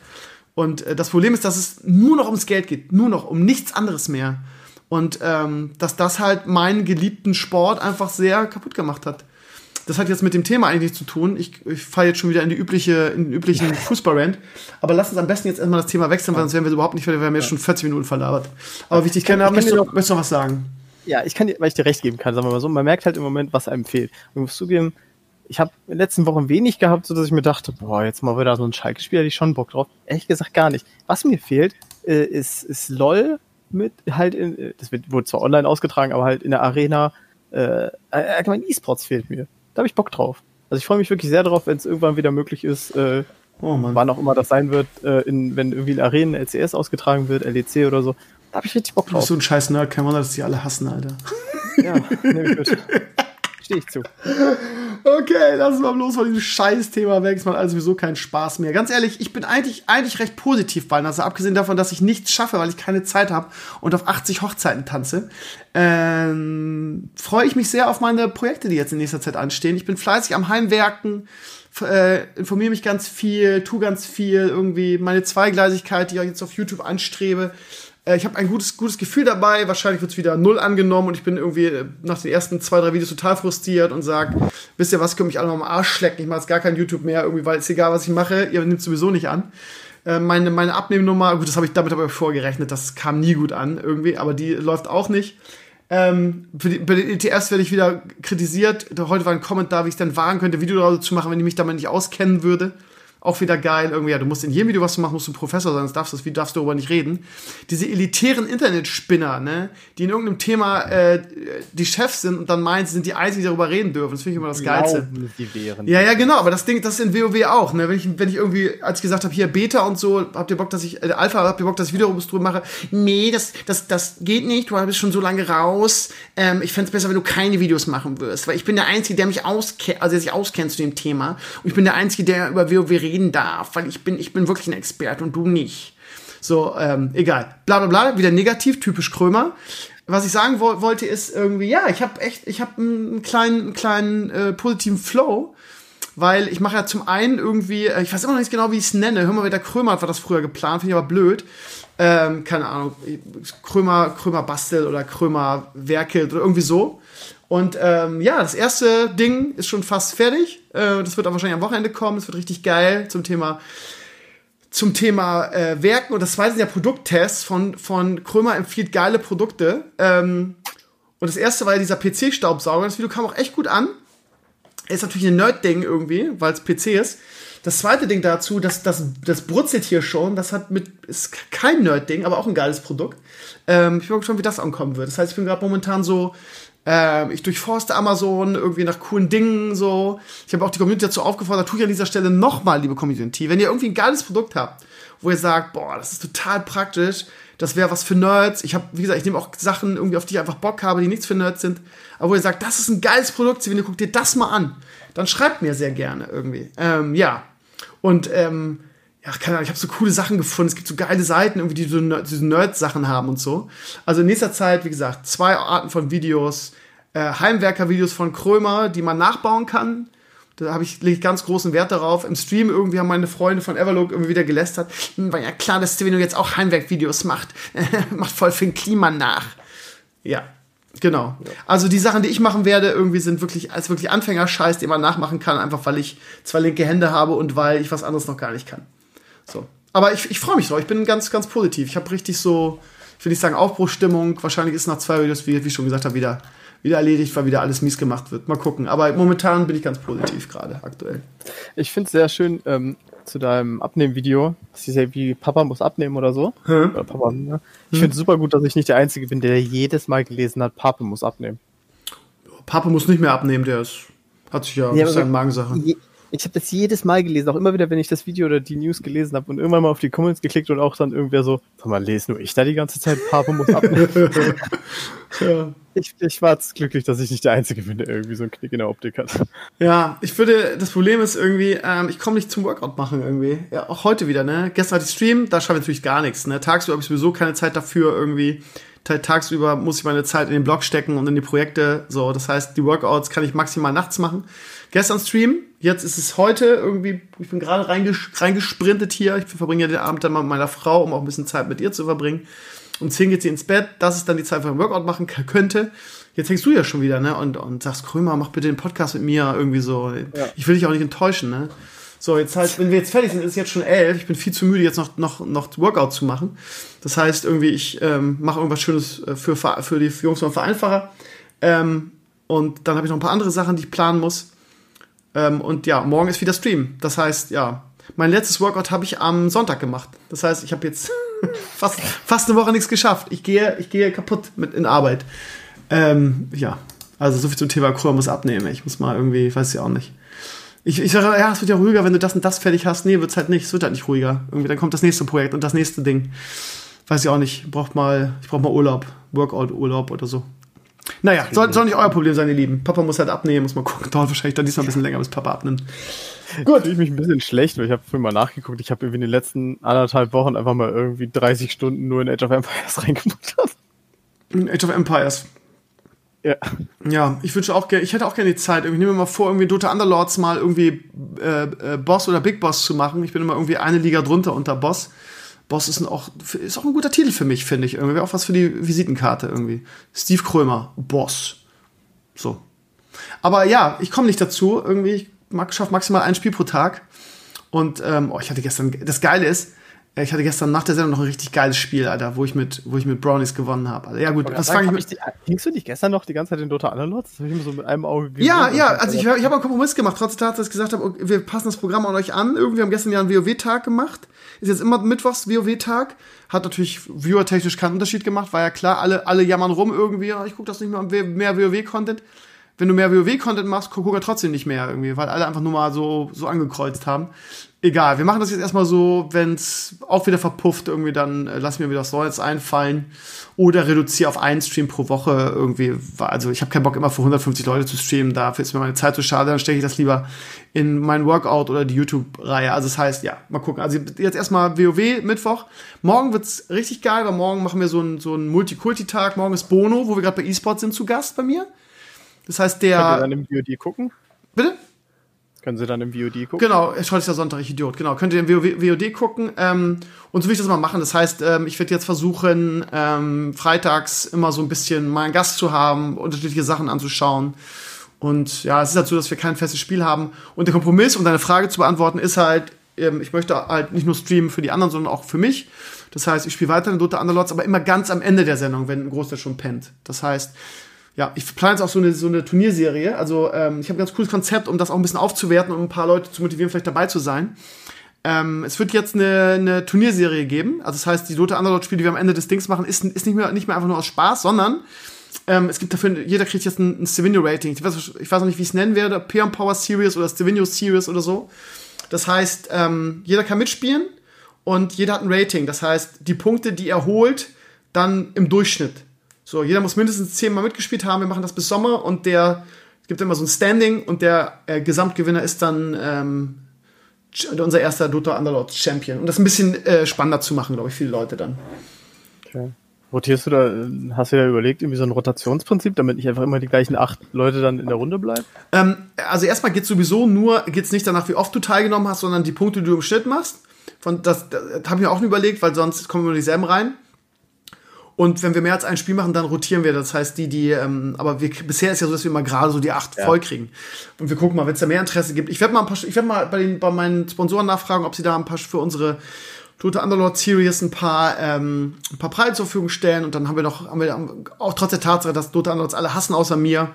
Und äh, das Problem ist, dass es nur noch ums Geld geht, nur noch um nichts anderes mehr. Und ähm, dass das halt meinen geliebten Sport einfach sehr kaputt gemacht hat. Das hat jetzt mit dem Thema eigentlich nichts zu tun. Ich, ich falle jetzt schon wieder in die übliche, in den üblichen Fußballrand. Aber lass uns am besten jetzt erstmal das Thema wechseln, weil sonst werden wir überhaupt nicht fertig. Wir haben jetzt schon 40 Minuten verlabert. Aber wichtig, kann- kann möchtest, du- noch- möchtest du noch was sagen? Ja, ich kann dir, weil ich dir recht geben kann, sagen wir mal so, man merkt halt im Moment, was einem fehlt. Und ich muss zugeben, ich habe in den letzten Wochen wenig gehabt, so dass ich mir dachte, boah, jetzt mal wieder so ein Schalke-Spiel, hätte ich schon Bock drauf. Ehrlich gesagt gar nicht. Was mir fehlt, äh, ist, ist LOL mit halt in, äh, das wird, wurde zwar online ausgetragen, aber halt in der Arena, äh, allgemein E-Sports fehlt mir. Da habe ich Bock drauf. Also ich freue mich wirklich sehr drauf, wenn es irgendwann wieder möglich ist, äh, Oh Mann. wann auch immer das sein wird, äh, in, wenn irgendwie in Arenen LCS ausgetragen wird, LEC oder so. Da habe ich richtig Bock Du bist drauf. so ein scheiß Nerd, kein Wunder, dass die alle hassen, Alter. Ja, nehme ich mit. Stehe ich zu. Okay, lass uns mal bloß von diesem Scheiß-Thema weg. Es macht alles sowieso keinen Spaß mehr. Ganz ehrlich, ich bin eigentlich, eigentlich recht positiv bei Also abgesehen davon, dass ich nichts schaffe, weil ich keine Zeit habe und auf 80 Hochzeiten tanze, ähm, freue ich mich sehr auf meine Projekte, die jetzt in nächster Zeit anstehen. Ich bin fleißig am Heimwerken, äh, informiere mich ganz viel, tu ganz viel, irgendwie meine Zweigleisigkeit, die ich jetzt auf YouTube anstrebe. Äh, Ich habe ein gutes, gutes Gefühl dabei. Wahrscheinlich wird es wieder null angenommen und ich bin irgendwie äh, nach den ersten zwei, drei Videos total frustriert und sage, wisst ihr was, könnt mich alle am Arsch schlecken. Ich mache jetzt gar kein YouTube mehr, irgendwie, weil es egal, was ich mache, ihr nehmt sowieso nicht an. Äh, Meine, meine Abnehmnummer, gut, das habe ich damit aber vorgerechnet, das kam nie gut an irgendwie, aber die läuft auch nicht. Ähm, die, bei den ETFs werde ich wieder kritisiert. Heute war ein Kommentar, wie ich es denn wagen könnte, Video daraus zu machen, wenn ich mich damit nicht auskennen würde. Auch wieder geil. Irgendwie, ja, du musst in jedem Video, was du machst, musst du Professor sein, sonst darfst du, das- wie darfst du darüber nicht reden. Diese elitären Internetspinner, ne, die in irgendeinem Thema äh, die Chefs sind und dann meinen, sie sind die Einzigen, die darüber reden dürfen. Das finde ich immer das Geilste. Ja, ja, genau, aber das Ding, das ist in WoW auch, ne? Wenn ich, wenn ich irgendwie, als ich gesagt habe, hier Beta und so, habt ihr Bock, dass ich, äh, Alpha, habt ihr Bock, dass ich Videos drüber mache? Nee, das, das, das geht nicht, du bist schon so lange raus. Ähm, ich fänd's besser, wenn du keine Videos machen wirst, weil ich bin der Einzige, der mich auskennt, also der sich auskennt zu dem Thema. Und ich bin der Einzige, der über WoW reden darf, weil ich bin, ich bin wirklich ein Experte und du nicht. So, ähm, egal. Bla bla bla, wieder negativ, typisch Krömer. Was ich sagen wo wollte, ist irgendwie, ja, ich habe echt, ich habe einen kleinen, einen kleinen äh, positiven Flow, weil ich mache ja zum einen irgendwie, äh, ich weiß immer noch nicht genau, wie ich es nenne. Hör mal, wie der Krömer hat war das früher geplant, finde ich aber blöd. Ähm, keine Ahnung, Krömer, Krömer bastelt oder Krömer werkelt oder irgendwie so. Und ähm, ja, das erste Ding ist schon fast fertig. Äh, das wird auch wahrscheinlich am Wochenende kommen. Das wird richtig geil zum Thema zum Thema äh, Werken und das zweite sind ja Produkttests von, von Krömer empfiehlt geile Produkte. Ähm, und das erste war ja dieser PC-Staubsauger. Das Video kam auch echt gut an. Ist natürlich ein Nerd-Ding irgendwie, weil es PC ist. Das zweite Ding dazu, das, das, das brutzelt hier schon. Das hat mit, ist kein Nerd-Ding, aber auch ein geiles Produkt. Ähm, ich bin mal gespannt, wie das ankommen wird. Das heißt, ich bin gerade momentan so, ähm, ich durchforste Amazon irgendwie nach coolen Dingen so. Ich habe auch die Community dazu aufgefordert, tue ich an dieser Stelle nochmal, liebe Community, wenn ihr irgendwie ein geiles Produkt habt, wo ihr sagt, boah, das ist total praktisch, das wäre was für Nerds. Ich habe, wie gesagt, ich nehme auch Sachen irgendwie, auf die ich einfach Bock habe, die nichts für Nerds sind. Aber wo ihr sagt, das ist ein geiles Produkt, Steven, guck dir das mal an. Dann schreibt mir sehr gerne irgendwie. Ähm, ja. Und ähm, ja, keine Ahnung, ich habe so coole Sachen gefunden. Es gibt so geile Seiten, irgendwie, die so diese Nerd-Sachen haben und so. Also in nächster Zeit, wie gesagt, zwei Arten von Videos. Äh, Heimwerker-Videos von Krömer, die man nachbauen kann. Da habe ich, lege ich ganz großen Wert darauf. Im Stream irgendwie haben meine Freunde von Everlook irgendwie wieder gelästert. Hm, war ja klar, dass Stevino jetzt auch Heimwerk-Videos macht. macht voll für den Klima nach. Ja, genau. Ja. Also die Sachen, die ich machen werde, irgendwie sind wirklich als wirklich Anfängerscheiß, den man nachmachen kann, einfach weil ich zwei linke Hände habe und weil ich was anderes noch gar nicht kann. So. Aber ich, ich freue mich drauf. Ich bin ganz, ganz positiv. Ich habe richtig so, ich will nicht sagen Aufbruchstimmung. Wahrscheinlich ist nach zwei Videos, wie, wie ich schon gesagt habe, wieder wieder erledigt, weil wieder alles mies gemacht wird. Mal gucken. Aber momentan bin ich ganz positiv gerade, aktuell. Ich finde es sehr schön ähm, zu deinem Abnehmvideo. Das ist ja wie Papa muss abnehmen oder so. Hm? Oder Papa, ne? Ich hm? finde es super gut, dass ich nicht der Einzige bin, der jedes Mal gelesen hat, Papa muss abnehmen. Papa muss nicht mehr abnehmen, der ist, hat sich ja, ja seine Magensache. Ich habe das jedes Mal gelesen, auch immer wieder, wenn ich das Video oder die News gelesen habe und irgendwann mal auf die Comments geklickt und auch dann irgendwer so, sag mal, lese nur ich da die ganze Zeit, Papa muss abnehmen. ja. ich, ich war jetzt glücklich, dass ich nicht der Einzige bin, der irgendwie so einen Knick in der Optik hat. Ja, ich würde, das Problem ist irgendwie, ähm, ich komme nicht zum Workout machen irgendwie. Ja, auch heute wieder, ne? Gestern hatte ich Stream, da schaffe ich natürlich gar nichts, ne? Tagsüber habe ich sowieso keine Zeit dafür irgendwie tagsüber muss ich meine Zeit in den Blog stecken und in die Projekte. So, das heißt, die Workouts kann ich maximal nachts machen. Gestern Stream, jetzt ist es heute irgendwie, ich bin gerade reinges reingesprintet hier. Ich verbringe ja den Abend dann mal mit meiner Frau, um auch ein bisschen Zeit mit ihr zu verbringen. Um 10 geht sie ins Bett, das ist dann die Zeit, wo ich ein Workout machen könnte. Jetzt hängst du ja schon wieder, ne? Und, und sagst, Krömer, mach bitte den Podcast mit mir irgendwie so. Ja. Ich will dich auch nicht enttäuschen, ne? So, jetzt halt, wenn wir jetzt fertig sind, ist es jetzt schon elf. Ich bin viel zu müde, jetzt noch, noch, noch Workout zu machen. Das heißt, irgendwie, ich ähm, mache irgendwas Schönes äh, für, für die Jungs vom Vereinfacher. Ähm, und dann habe ich noch ein paar andere Sachen, die ich planen muss. Ähm, und ja, morgen ist wieder Stream. Das heißt, ja, mein letztes Workout habe ich am Sonntag gemacht. Das heißt, ich habe jetzt fast, fast eine Woche nichts geschafft. Ich gehe, ich gehe kaputt mit in Arbeit. Ähm, ja, also so viel zum Thema Kur muss abnehmen. Ich muss mal irgendwie, ich weiß ja auch nicht. Ich, ich sage, ja, es wird ja ruhiger, wenn du das und das fertig hast. Nee, wird's halt nicht. Es wird halt nicht ruhiger. Irgendwie, dann kommt das nächste Projekt und das nächste Ding. Weiß ich auch nicht. Braucht mal, ich brauche mal Urlaub. Workout-Urlaub oder so. Naja, soll, soll nicht euer Problem sein, ihr Lieben. Papa muss halt abnehmen, muss mal gucken. Dauert wahrscheinlich dann diesmal ein bisschen länger, bis Papa abnimmt. Gut. Ich mich ein bisschen schlecht, weil ich habe vorhin mal nachgeguckt. Ich habe irgendwie in den letzten anderthalb Wochen einfach mal irgendwie 30 Stunden nur in Age of Empires reingemacht. Age of Empires. Ja. Ja, ich wünsche auch gerne, ich hätte auch gerne die Zeit. Ich nehme mir mal vor, irgendwie Dota Underlords mal irgendwie äh, äh, Boss oder Big Boss zu machen. Ich bin immer irgendwie eine Liga drunter unter Boss. Boss ist, auch, ist auch ein guter Titel für mich, finde ich. Irgendwie auch was für die Visitenkarte irgendwie. Steve Krömer, Boss. So. Aber ja, ich komme nicht dazu. Irgendwie, ich schaffe maximal ein Spiel pro Tag. Und ähm, oh, ich hatte gestern, das Geile ist, ich hatte gestern nach der Sendung noch ein richtig geiles Spiel, Alter, wo ich mit, wo ich mit Brownies gewonnen habe. Also, ja gut, was fange ich mit? Hingst du dich gestern noch die ganze Zeit in Dota Underlords? Das habe ich mir so mit einem Auge gesehen. Ja, ja, also ich, ich habe einen Kompromiss gemacht, trotz der Tatsache, dass ich gesagt habe, okay, wir passen das Programm an euch an. Irgendwie haben gestern ja einen WoW-Tag gemacht. Ist jetzt immer mittwochs WoW-Tag. Hat natürlich viewertechnisch keinen Unterschied gemacht, war ja klar, alle, alle jammern rum irgendwie, ich gucke das nicht mehr, mehr WoW-Content wenn du mehr WoW-Content machst, guckt er trotzdem nicht mehr irgendwie, weil alle einfach nur mal so, so angekreuzt haben. Egal, wir machen das jetzt erstmal so, wenn es auch wieder verpufft, irgendwie, dann äh, lass mir wieder was Neues einfallen. Oder reduziere auf einen Stream pro Woche irgendwie. Also ich habe keinen Bock, immer für 150 Leute zu streamen, dafür ist mir meine Zeit zu schade, dann stecke ich das lieber in mein Workout oder die YouTube-Reihe. Also das heißt, ja, mal gucken. Also jetzt erstmal WoW Mittwoch. Morgen wird's richtig geil, weil morgen machen wir so einen so einen Multikulti-Tag. Morgen ist Bono, wo wir gerade bei E-Sport sind, zu Gast bei mir. Das heißt, der. Könnt ihr dann im VOD gucken? Bitte? Können Sie dann im VOD gucken? Genau, heute ist ja Sonntag, ich Idiot. Genau, könnt ihr im VOD gucken. Ähm, und so will ich das mal machen. Das heißt, ähm, ich werde jetzt versuchen, ähm, freitags immer so ein bisschen mal einen Gast zu haben, unterschiedliche Sachen anzuschauen. Und ja, es ist halt so, dass wir kein festes Spiel haben. Und der Kompromiss, um deine Frage zu beantworten, ist halt, ähm, ich möchte halt nicht nur streamen für die anderen, sondern auch für mich. Das heißt, ich spiele weiter in Dota Underlords, aber immer ganz am Ende der Sendung, wenn ein Großteil schon pennt. Das heißt, ja, ich plane jetzt auch so eine, so eine Turnierserie. Also ähm, ich habe ein ganz cooles Konzept, um das auch ein bisschen aufzuwerten, um ein paar Leute zu motivieren, vielleicht dabei zu sein. Ähm, es wird jetzt eine, eine Turnierserie geben. Also das heißt, die Dota Underlord-Spiele, die wir am Ende des Dings machen, ist, ist nicht, mehr, nicht mehr einfach nur aus Spaß, sondern ähm, es gibt dafür, jeder kriegt jetzt ein, ein Stevenio-Rating. Ich weiß, ich weiß noch nicht, wie ich es nennen werde, Peon Power Series oder Stevenio Series oder so. Das heißt, ähm, jeder kann mitspielen und jeder hat ein Rating. Das heißt, die Punkte, die er holt, dann im Durchschnitt. So, jeder muss mindestens zehnmal mitgespielt haben. Wir machen das bis Sommer und der es gibt immer so ein Standing und der äh, Gesamtgewinner ist dann ähm, unser erster Dota Underlord Champion. Und das ein bisschen äh, spannender zu machen, glaube ich, viele Leute dann. Okay. Rotierst du da, hast du da überlegt, irgendwie so ein Rotationsprinzip, damit nicht einfach immer die gleichen acht Leute dann in der Runde bleiben? Ähm, also erstmal geht sowieso nur, geht es nicht danach, wie oft du teilgenommen hast, sondern die Punkte, die du im Schnitt machst. Von, das das habe ich mir auch überlegt, weil sonst kommen wir nur dieselben rein. Und wenn wir mehr als ein Spiel machen, dann rotieren wir. Das heißt, die, die, ähm, aber wir, bisher ist ja so, dass wir mal gerade so die acht Ja. voll kriegen. Und wir gucken mal, wenn es da mehr Interesse gibt. Ich werde mal ein paar, ich werde mal bei, den, bei meinen Sponsoren nachfragen, ob sie da ein paar für unsere Tote Underlord Series ein paar, ähm, ein paar Preise zur Verfügung stellen. Und dann haben wir noch, haben wir auch trotz der Tatsache, dass Dota Underlords alle hassen außer mir,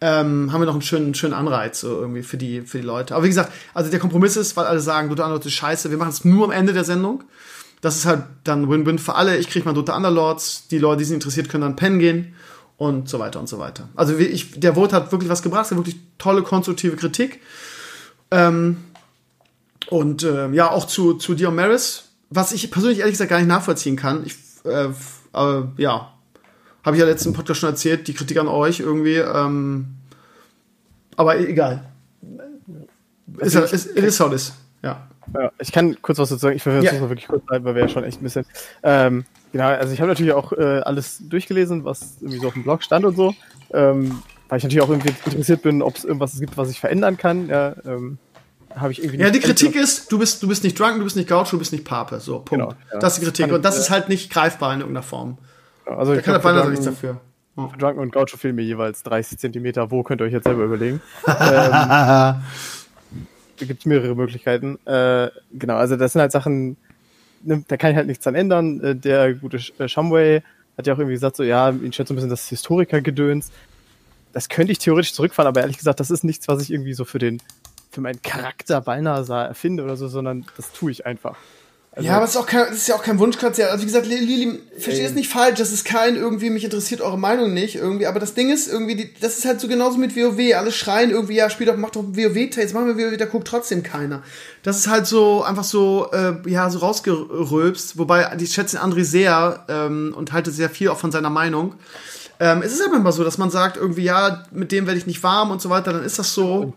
ähm, haben wir noch einen schönen, schönen Anreiz so irgendwie für die, für die Leute. Aber wie gesagt, also der Kompromiss ist, weil alle sagen, Dota Underlords ist scheiße, wir machen es nur am Ende der Sendung. Das ist halt dann Win-Win für alle. Ich kriege mal Dota Underlords, die Leute, die sind interessiert, können dann pennen gehen und so weiter und so weiter. Also ich, der Vote hat wirklich was gebracht, es wirklich tolle, konstruktive Kritik. Ähm, und ähm, ja, auch zu, zu Dion Maris, was ich persönlich ehrlich gesagt gar nicht nachvollziehen kann. Ich, äh, äh, ja, habe ich ja letzten Podcast schon erzählt, die Kritik an euch irgendwie. Ähm, aber egal. Ist, ist, it is how it is. Ja. Ja, ich kann kurz was dazu sagen. Ich versuche das wirklich kurz bleiben, weil wir ja schon echt ein bisschen. Ähm, genau, also ich habe natürlich auch äh, alles durchgelesen, was irgendwie so auf dem Blog stand und so. Ähm, weil ich natürlich auch irgendwie interessiert bin, ob es irgendwas gibt, was ich verändern kann. Ja, ähm, habe ich irgendwie Ja, die Kritik ist, du bist, du bist nicht drunk, du bist nicht Gaucho, du bist nicht Pape. So, Punkt. Genau, ja. Das ist die Kritik. Kann Und das ich, ist halt nicht greifbar in irgendeiner Form. Also Da ich kann der Weihnachten nichts Drunken- dafür. für Drunken und Gaucho fehlen mir jeweils 30 Zentimeter. Wo könnt ihr euch jetzt selber überlegen? ähm, gibt es mehrere Möglichkeiten. Äh, genau, also das sind halt Sachen, ne, da kann ich halt nichts dran ändern. Äh, der gute Sh- äh, Shumway hat ja auch irgendwie gesagt, so ja, ihn schätzt so ein bisschen das Historikergedöns. Das könnte ich theoretisch zurückfahren, aber ehrlich gesagt, das ist nichts, was ich irgendwie so für den, für meinen Charakter Balnasar erfinde oder so, sondern das tue ich einfach. Also, ja, aber es ist, auch kein, das ist ja auch kein Wunschkonzert. Also wie gesagt, Lili, versteht es nicht falsch. Das ist kein irgendwie, mich interessiert eure Meinung nicht irgendwie. Aber das Ding ist irgendwie, die, das ist halt so genauso mit WoW. Alle schreien irgendwie, ja, spiel doch, mach doch WoW-Tapes, machen wir WoW, da guckt trotzdem keiner. Das ist halt so einfach so, äh, ja, so rausgerülpst. Wobei, ich schätze André sehr ähm, und halte sehr viel auch von seiner Meinung. Ähm, es ist halt manchmal so, dass man sagt irgendwie, ja, mit dem werde ich nicht warm und so weiter, dann ist das so.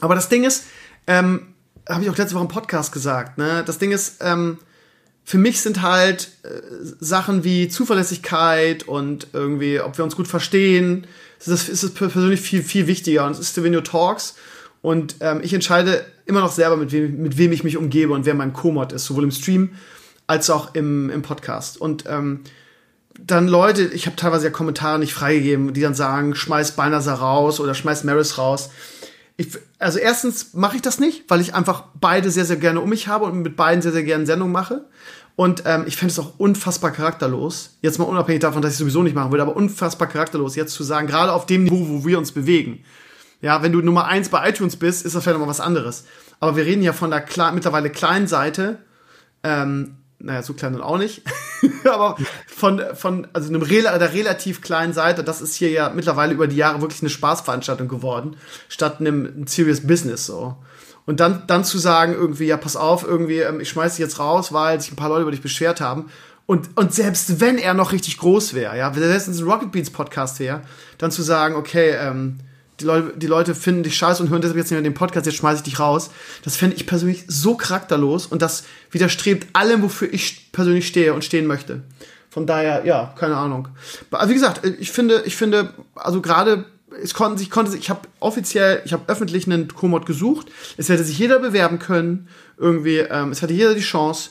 Aber das Ding ist, ähm, habe ich auch letzte Woche im Podcast gesagt, ne? Das Ding ist, ähm, für mich sind halt äh, Sachen wie Zuverlässigkeit und irgendwie, ob wir uns gut verstehen, das ist es persönlich viel, viel wichtiger. Und es ist Stevenio Talks. Und ähm, ich entscheide immer noch selber, mit wem, mit wem ich mich umgebe und wer mein Co-Mod ist, sowohl im Stream als auch im, im Podcast. Und ähm, dann Leute, ich habe teilweise ja Kommentare nicht freigegeben, die dann sagen, schmeiß Balnasar raus oder schmeiß Maris raus. Ich, also erstens mache ich das nicht, weil ich einfach beide sehr, sehr gerne um mich habe und mit beiden sehr, sehr gerne Sendung mache. Und ähm, ich fände es auch unfassbar charakterlos, jetzt mal unabhängig davon, dass ich sowieso nicht machen würde, aber unfassbar charakterlos, jetzt zu sagen, gerade auf dem Niveau, wo wir uns bewegen. Ja, wenn du Nummer eins bei iTunes bist, ist das vielleicht nochmal was anderes. Aber wir reden ja von der klar, mittlerweile kleinen Seite, ähm, naja, so klein und auch nicht, aber von, von also einem rel der relativ kleinen Seite, das ist hier ja mittlerweile über die Jahre wirklich eine Spaßveranstaltung geworden, statt einem, Serious Business so. Und dann, dann zu sagen, irgendwie, ja, pass auf, irgendwie, ähm, ich schmeiß dich jetzt raus, weil sich ein paar Leute über dich beschwert haben. Und, und selbst wenn er noch richtig groß wäre, ja, wenn er selbst ein Rocket Beans Podcast wäre, dann zu sagen, okay, ähm, die Leute, die Leute finden dich scheiße und hören deshalb jetzt nicht mehr den Podcast, jetzt schmeiße ich dich raus. Das fände ich persönlich so charakterlos und das widerstrebt allem, wofür ich persönlich stehe und stehen möchte. Von daher, ja, keine Ahnung. Also wie gesagt, ich finde, ich finde, also gerade es konnten sich, konnte sich, ich habe offiziell, ich habe öffentlich einen Komod gesucht. Es hätte sich jeder bewerben können, irgendwie. Ähm, es hatte jeder die Chance.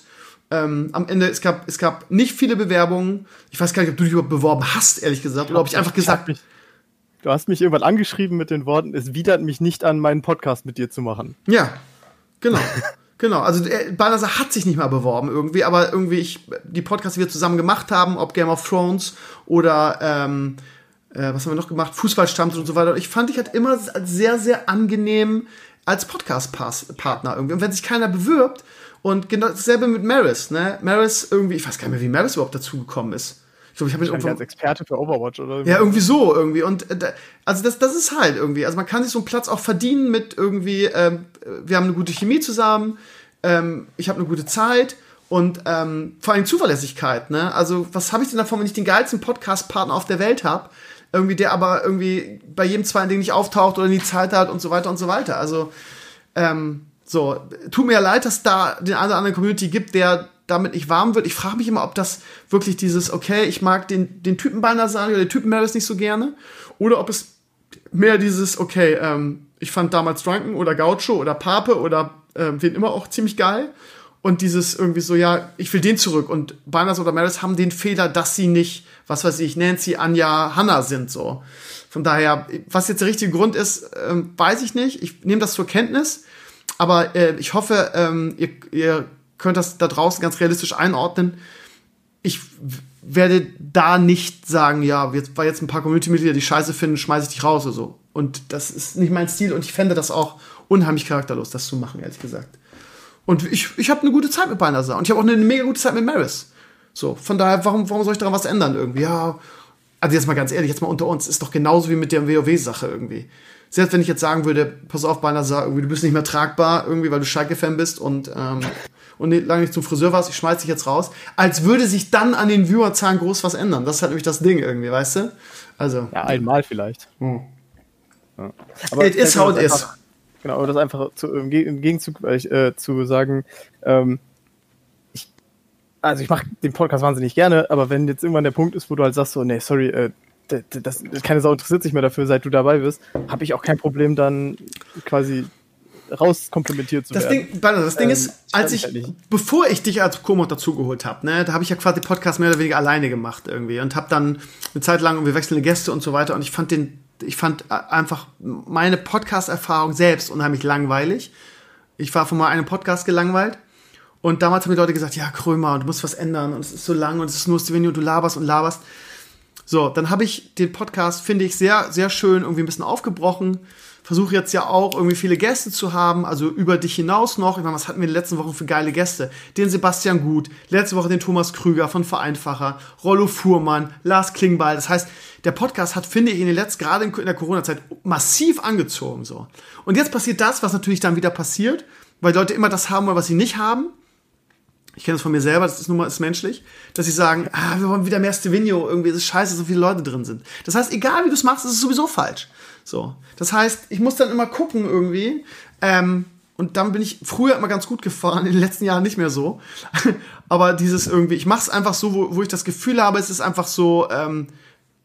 Ähm, am Ende, es gab, es gab nicht viele Bewerbungen. Ich weiß gar nicht, ob du dich überhaupt beworben hast, ehrlich gesagt, oder ob ich einfach hab gesagt, mich, du hast mich irgendwann angeschrieben mit den Worten, es widert mich nicht an, meinen Podcast mit dir zu machen. Ja, genau. genau. Also äh, Balthasar hat sich nicht mal beworben irgendwie, aber irgendwie ich, die Podcasts, die wir zusammen gemacht haben, ob Game of Thrones oder ähm, äh, was haben wir noch gemacht, Fußballstammtisch und so weiter. Ich fand ich halt immer sehr, sehr angenehm als Podcast-Partner irgendwie. Und wenn sich keiner bewirbt und genau dasselbe mit Maris, ne? Maris irgendwie, ich weiß gar nicht mehr, wie Maris überhaupt dazu gekommen ist. Ich glaube, ich habe irgendwo als Experte für Overwatch oder ja, irgendwie so irgendwie. Und äh, also das, das ist halt irgendwie. Also man kann sich so einen Platz auch verdienen mit irgendwie, ähm, wir haben eine gute Chemie zusammen, ähm, ich habe eine gute Zeit Und ähm, vor allem Zuverlässigkeit, ne? Also, was habe ich denn davon, wenn ich den geilsten Podcast-Partner auf der Welt habe, irgendwie der aber irgendwie bei jedem zweiten Ding nicht auftaucht oder nie Zeit hat und so weiter und so weiter. Also, ähm, so, tut mir ja leid, dass da den einen oder anderen Community gibt, der damit nicht warm wird. Ich frage mich immer, ob das wirklich dieses, okay, ich mag den, den Typen Balnasari oder den Typen Maris nicht so gerne, oder ob es mehr dieses, okay, ähm, ich fand damals Drunken oder Gaucho oder Pape oder äh, wen immer auch ziemlich geil. Und dieses irgendwie so, ja, ich will den zurück. Und Barnas oder Maris haben den Fehler, dass sie nicht, was weiß ich, Nancy, Anja, Hannah sind so. Von daher, was jetzt der richtige Grund ist, ähm, weiß ich nicht. Ich nehme das zur Kenntnis. Aber äh, ich hoffe, ähm, ihr, ihr könnt das da draußen ganz realistisch einordnen. Ich werde da nicht sagen, ja, jetzt, weil jetzt ein paar Community-Mitglieder die Scheiße finden, schmeiße ich dich raus oder so. Und das ist nicht mein Stil und ich fände das auch unheimlich charakterlos, das zu machen, ehrlich gesagt. Und ich, ich habe eine gute Zeit mit Balnasar und ich habe auch eine mega gute Zeit mit Maris. So, von daher, warum, warum soll ich daran was ändern irgendwie? Ja, also jetzt mal ganz ehrlich, jetzt mal unter uns, ist doch genauso wie mit der WoW-Sache irgendwie. Selbst wenn ich jetzt sagen würde, pass auf, Balnasar, irgendwie, du bist nicht mehr tragbar, irgendwie, weil du Schalke-Fan bist und ähm, und lange nicht zum Friseur warst, ich schmeiß dich jetzt raus, als würde sich dann an den Viewerzahlen groß was ändern. Das ist halt nämlich das Ding irgendwie, weißt du? Also. Ja, einmal vielleicht. Hm. Ja. Aber it is how it is. Genau, aber das einfach zu, im, Gegenzug äh, zu sagen, ähm, ich, also ich mache den Podcast wahnsinnig gerne, aber wenn jetzt irgendwann der Punkt ist, wo du halt sagst, so, nee, sorry, äh, das, das, keine Sau interessiert sich mehr dafür, seit du dabei bist, habe ich auch kein Problem, dann quasi rauskomplimentiert zu das werden. Ding, das Ding ähm, ist, als ich, halt bevor ich dich als Co-Mod dazugeholt habe, ne, da habe ich ja quasi Podcast mehr oder weniger alleine gemacht irgendwie und habe dann eine Zeit lang irgendwie wechselnde Gäste und so weiter und ich fand den, ich fand einfach meine Podcast-Erfahrung selbst unheimlich langweilig. Ich war von mal einem Podcast gelangweilt und damals haben die Leute gesagt, ja Krömer, du musst was ändern und es ist so lang und es ist nur Stevenio du laberst und laberst. So, dann habe ich den Podcast, finde ich, sehr, sehr schön irgendwie ein bisschen aufgebrochen versuche jetzt ja auch irgendwie viele Gäste zu haben, also über dich hinaus noch. Ich meine, was hatten wir in den letzten Wochen für geile Gäste? Den Sebastian Gut, letzte Woche den Thomas Krüger von Vereinfacher, Rollo Fuhrmann, Lars Klingbeil. Das heißt, der Podcast hat, finde ich, in den letzten, gerade in der Corona-Zeit, massiv angezogen, so. Und jetzt passiert das, was natürlich dann wieder passiert, weil Leute immer das haben wollen, was sie nicht haben. Ich kenne das von mir selber, das ist nun mal ist menschlich, dass sie sagen, ah, wir wollen wieder mehr Stevino, irgendwie ist es scheiße, so viele Leute drin sind. Das heißt, egal wie du es machst, ist es sowieso falsch. So. Das heißt, ich muss dann immer gucken irgendwie. Ähm, und dann bin ich früher immer ganz gut gefahren, in den letzten Jahren nicht mehr so. Aber dieses irgendwie, ich mache es einfach so, wo, wo ich das Gefühl habe, es ist einfach so, ähm,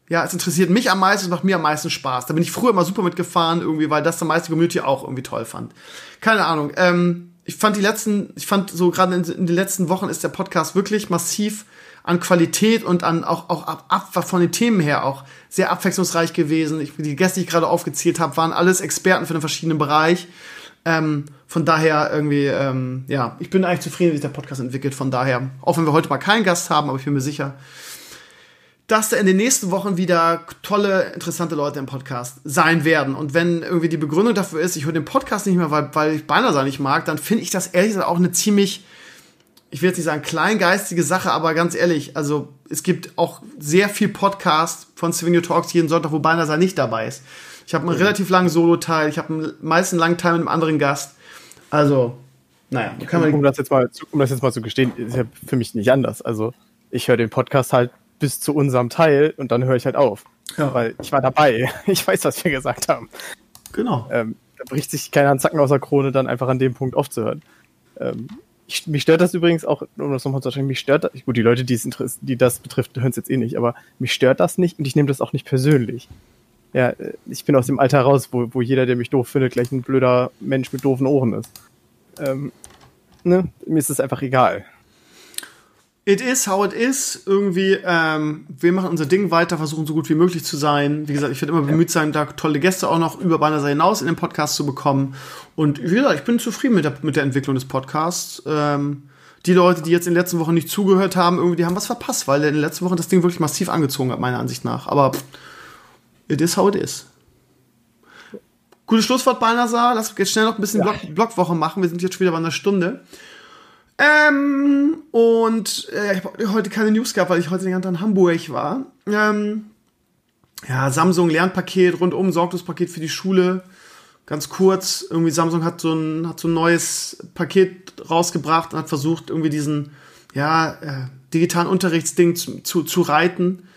ja, es interessiert mich am meisten, es macht mir am meisten Spaß. Da bin ich früher immer super mitgefahren, irgendwie, weil das der meiste Community auch irgendwie toll fand. Keine Ahnung. Ähm, ich fand die letzten, ich fand so gerade in, in, den letzten Wochen ist der Podcast wirklich massiv an Qualität und an auch, auch ab, ab von den Themen her auch sehr abwechslungsreich gewesen. Ich, die Gäste, die ich gerade aufgezählt habe, waren alles Experten für einen verschiedenen Bereich. Ähm, von daher irgendwie, ähm, ja, ich bin eigentlich zufrieden, wie sich der Podcast entwickelt. Von daher, auch wenn wir heute mal keinen Gast haben, aber ich bin mir sicher, dass da in den nächsten Wochen wieder tolle, interessante Leute im Podcast sein werden. Und wenn irgendwie die Begründung dafür ist, ich höre den Podcast nicht mehr, weil, weil ich beinahe nicht mag, dann finde ich das ehrlich gesagt auch eine ziemlich ich will jetzt nicht sagen kleingeistige Sache, aber ganz ehrlich, also es gibt auch sehr viel Podcast von Swing Talks jeden Sonntag, wo Balnasar nicht dabei ist. Ich habe einen mhm. relativ langen Solo-Teil, ich habe einen meisten langen Teil mit einem anderen Gast. Also, naja, kann man um das jetzt mal, um das jetzt mal zu gestehen, ist ja für mich nicht anders. Also ich höre den Podcast halt bis zu unserem Teil und dann höre ich halt auf. Ja. Weil ich war dabei. Ich weiß, was wir gesagt haben. Genau. Ähm, da bricht sich keiner einen Zacken aus der Krone, dann einfach an dem Punkt aufzuhören. Ähm, ich, mich stört das übrigens auch, um das nochmal zu sagen, mich stört das, gut, die Leute, die, es die das betrifft, hören es jetzt eh nicht, aber mich stört das nicht und ich nehme das auch nicht persönlich. Ja, äh, ich bin aus dem Alter raus, wo, wo jeder, der mich doof findet, gleich ein blöder Mensch mit doofen Ohren ist. Ähm, ne? Mir ist es einfach egal. It is how it is. Irgendwie, ähm, wir machen unser Ding weiter, versuchen so gut wie möglich zu sein. Wie gesagt, ich werde immer bemüht sein, da tolle Gäste auch noch über Banner hinaus in den Podcast zu bekommen. Und wie gesagt, ich bin zufrieden mit der, mit der Entwicklung des Podcasts. Ähm, die Leute, die jetzt in den letzten Wochen nicht zugehört haben, irgendwie, die haben was verpasst, weil in den letzten Wochen das Ding wirklich massiv angezogen hat, meiner Ansicht nach. Aber pff, it is how it is. Gutes Schlusswort, Balnasar. Lass uns jetzt schnell noch ein bisschen ja. Block, Blockwoche machen. Wir sind jetzt schon wieder bei einer Stunde. Ähm, und äh, ich habe heute keine News gehabt, weil ich heute den ganzen Tag in Hamburg war. Ähm, ja, Samsung Lernpaket, rundum Sorglospaket für die Schule. Ganz kurz, irgendwie Samsung hat so ein, hat so ein neues Paket rausgebracht und hat versucht, irgendwie diesen ja, äh, digitalen Unterrichtsding zu, zu, zu reiten.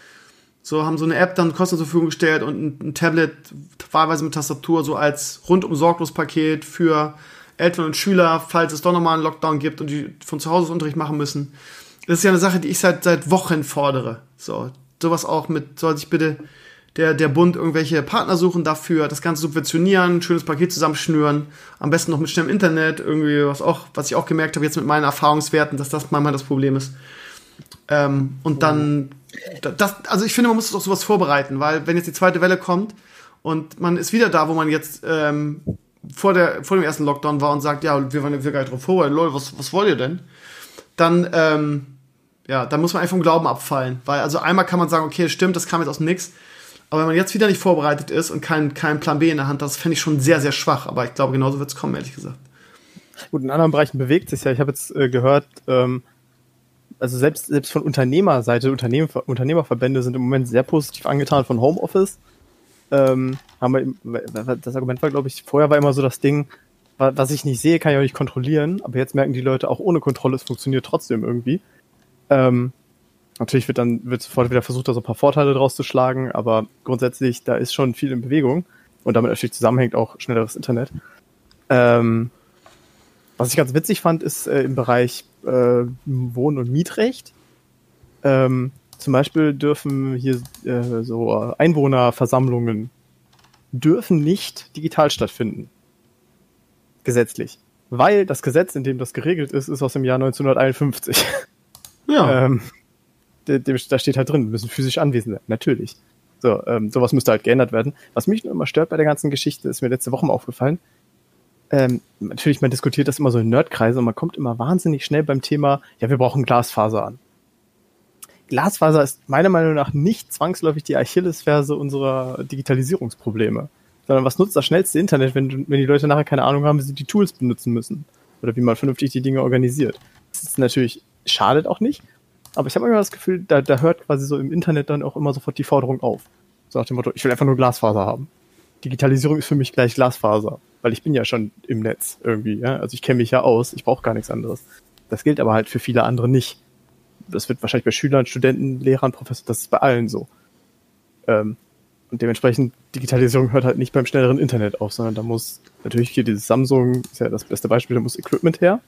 So haben so eine App dann kostenlos zur Verfügung gestellt und ein, ein Tablet wahlweise mit Tastatur so als rundum sorglos Paket für Eltern und Schüler, falls es doch nochmal einen Lockdown gibt und die von zu Hause Unterricht machen müssen. Das ist ja eine Sache, die ich seit, seit Wochen fordere. So, sowas auch mit, soll sich bitte der, der Bund irgendwelche Partner suchen dafür, das Ganze subventionieren, schönes Paket zusammenschnüren, am besten noch mit schnellem Internet, irgendwie, was auch, was ich auch gemerkt habe jetzt mit meinen Erfahrungswerten, dass das manchmal das Problem ist. Ähm, und dann, das, also ich finde, man muss doch sowas vorbereiten, weil wenn jetzt die zweite Welle kommt und man ist wieder da, wo man jetzt ähm, vor, der, vor dem ersten Lockdown war und sagt, ja, wir waren wir gar nicht drauf vorbereitet, lol, was, was wollt ihr denn? Dann, ähm, ja, dann muss man einfach vom Glauben abfallen. Weil, also einmal kann man sagen, okay, stimmt, das kam jetzt aus dem Nix. Aber wenn man jetzt wieder nicht vorbereitet ist und keinen kein Plan B in der Hand hat, das fände ich schon sehr, sehr schwach. Aber ich glaube, genauso wird es kommen, ehrlich gesagt. Gut, in anderen Bereichen bewegt sich ja. Ich habe jetzt äh, gehört, ähm, also selbst, selbst von Unternehmerseite, Unternehmen, Unternehmerverbände sind im Moment sehr positiv angetan von Homeoffice. Ähm, haben wir, das Argument war, glaube ich, vorher war immer so das Ding, was ich nicht sehe, kann ich auch nicht kontrollieren, aber jetzt merken die Leute auch ohne Kontrolle, es funktioniert trotzdem irgendwie. Ähm, natürlich wird dann wird sofort wieder versucht, da so ein paar Vorteile draus zu schlagen, aber grundsätzlich, da ist schon viel in Bewegung und damit natürlich zusammenhängt auch schnelleres Internet. Ähm, was ich ganz witzig fand, ist äh, im Bereich äh, Wohn- und Mietrecht. Ähm, zum Beispiel dürfen hier äh, so Einwohnerversammlungen dürfen nicht digital stattfinden. Gesetzlich. Weil das Gesetz, in dem das geregelt ist, ist aus dem Jahr 1951. Ja. ähm, da steht halt drin, wir müssen physisch anwesend sein. Natürlich. So, ähm, sowas müsste halt geändert werden. Was mich nur immer stört bei der ganzen Geschichte, ist mir letzte Woche mal aufgefallen. Ähm, natürlich, man diskutiert das immer so in Nerdkreise und man kommt immer wahnsinnig schnell beim Thema, ja, wir brauchen Glasfaser an. Glasfaser ist meiner Meinung nach nicht zwangsläufig die Achillesferse unserer Digitalisierungsprobleme. Sondern was nutzt das schnellste Internet, wenn, wenn die Leute nachher keine Ahnung haben, wie sie die Tools benutzen müssen? Oder wie man vernünftig die Dinge organisiert. Das ist natürlich, schadet auch nicht. Aber ich habe immer das Gefühl, da, da hört quasi so im Internet dann auch immer sofort die Forderung auf. So nach dem Motto, ich will einfach nur Glasfaser haben. Digitalisierung ist für mich gleich Glasfaser, weil ich bin ja schon im Netz irgendwie. Ja? Also ich kenne mich ja aus, ich brauche gar nichts anderes. Das gilt aber halt für viele andere nicht das wird wahrscheinlich bei Schülern, Studenten, Lehrern, Professoren, das ist bei allen so. Ähm, und dementsprechend, Digitalisierung hört halt nicht beim schnelleren Internet auf, sondern da muss natürlich hier dieses Samsung, ist ja das beste Beispiel, da muss Equipment her.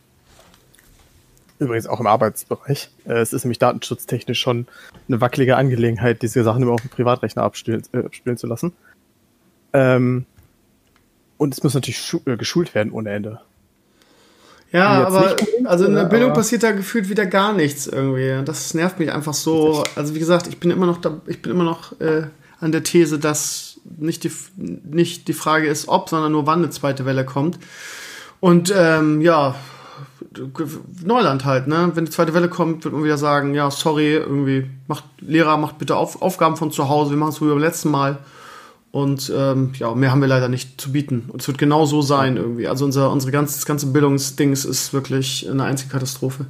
Übrigens auch im Arbeitsbereich. Äh, es ist nämlich datenschutztechnisch schon eine wackelige Angelegenheit, diese Sachen immer auf dem Privatrechner abspielen, äh, abspielen zu lassen. Ähm, und es muss natürlich äh, geschult werden ohne Ende. Ja, aber also in der Bildung passiert da gefühlt wieder gar nichts irgendwie. Das nervt mich einfach so. Also wie gesagt, ich bin immer noch da, ich bin immer noch äh, an der These, dass nicht die, nicht die Frage ist, ob, sondern nur wann eine zweite Welle kommt. Und ähm, ja, Neuland halt, ne? Wenn die zweite Welle kommt, wird man wieder sagen, ja, sorry, irgendwie, macht, Lehrer, macht bitte Auf, Aufgaben von zu Hause, wir machen es wie beim letzten Mal. Und ähm, ja, mehr haben wir leider nicht zu bieten. Und es wird genau so sein irgendwie. Also unser, unsere ganze, das ganze Bildungsdings ist wirklich eine einzige Katastrophe.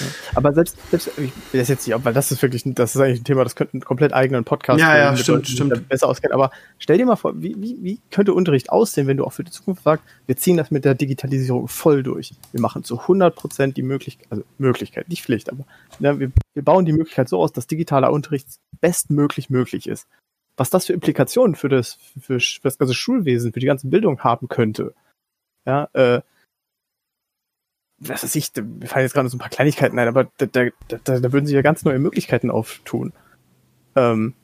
Ja. Aber selbst, selbst, ich will das jetzt nicht, weil das ist wirklich, das ist eigentlich ein Thema, das könnte einen komplett eigenen Podcast ja, ja, stimmt, stimmt. besser auskennen. Aber stell dir mal vor, wie, wie, wie könnte Unterricht aussehen, wenn du auch für die Zukunft sagst, wir ziehen das mit der Digitalisierung voll durch. Wir machen zu 100 Prozent die Möglichkeit, also Möglichkeit, nicht Pflicht, aber ja, wir, wir bauen die Möglichkeit so aus, dass digitaler Unterricht bestmöglich möglich ist was das für Implikationen für das, für, für das ganze Schulwesen, für die ganze Bildung haben könnte. Ja, äh, was weiß ich, mir fallen jetzt gerade so ein paar Kleinigkeiten ein, aber da, da, da, da würden sich ja ganz neue Möglichkeiten auftun. Ähm,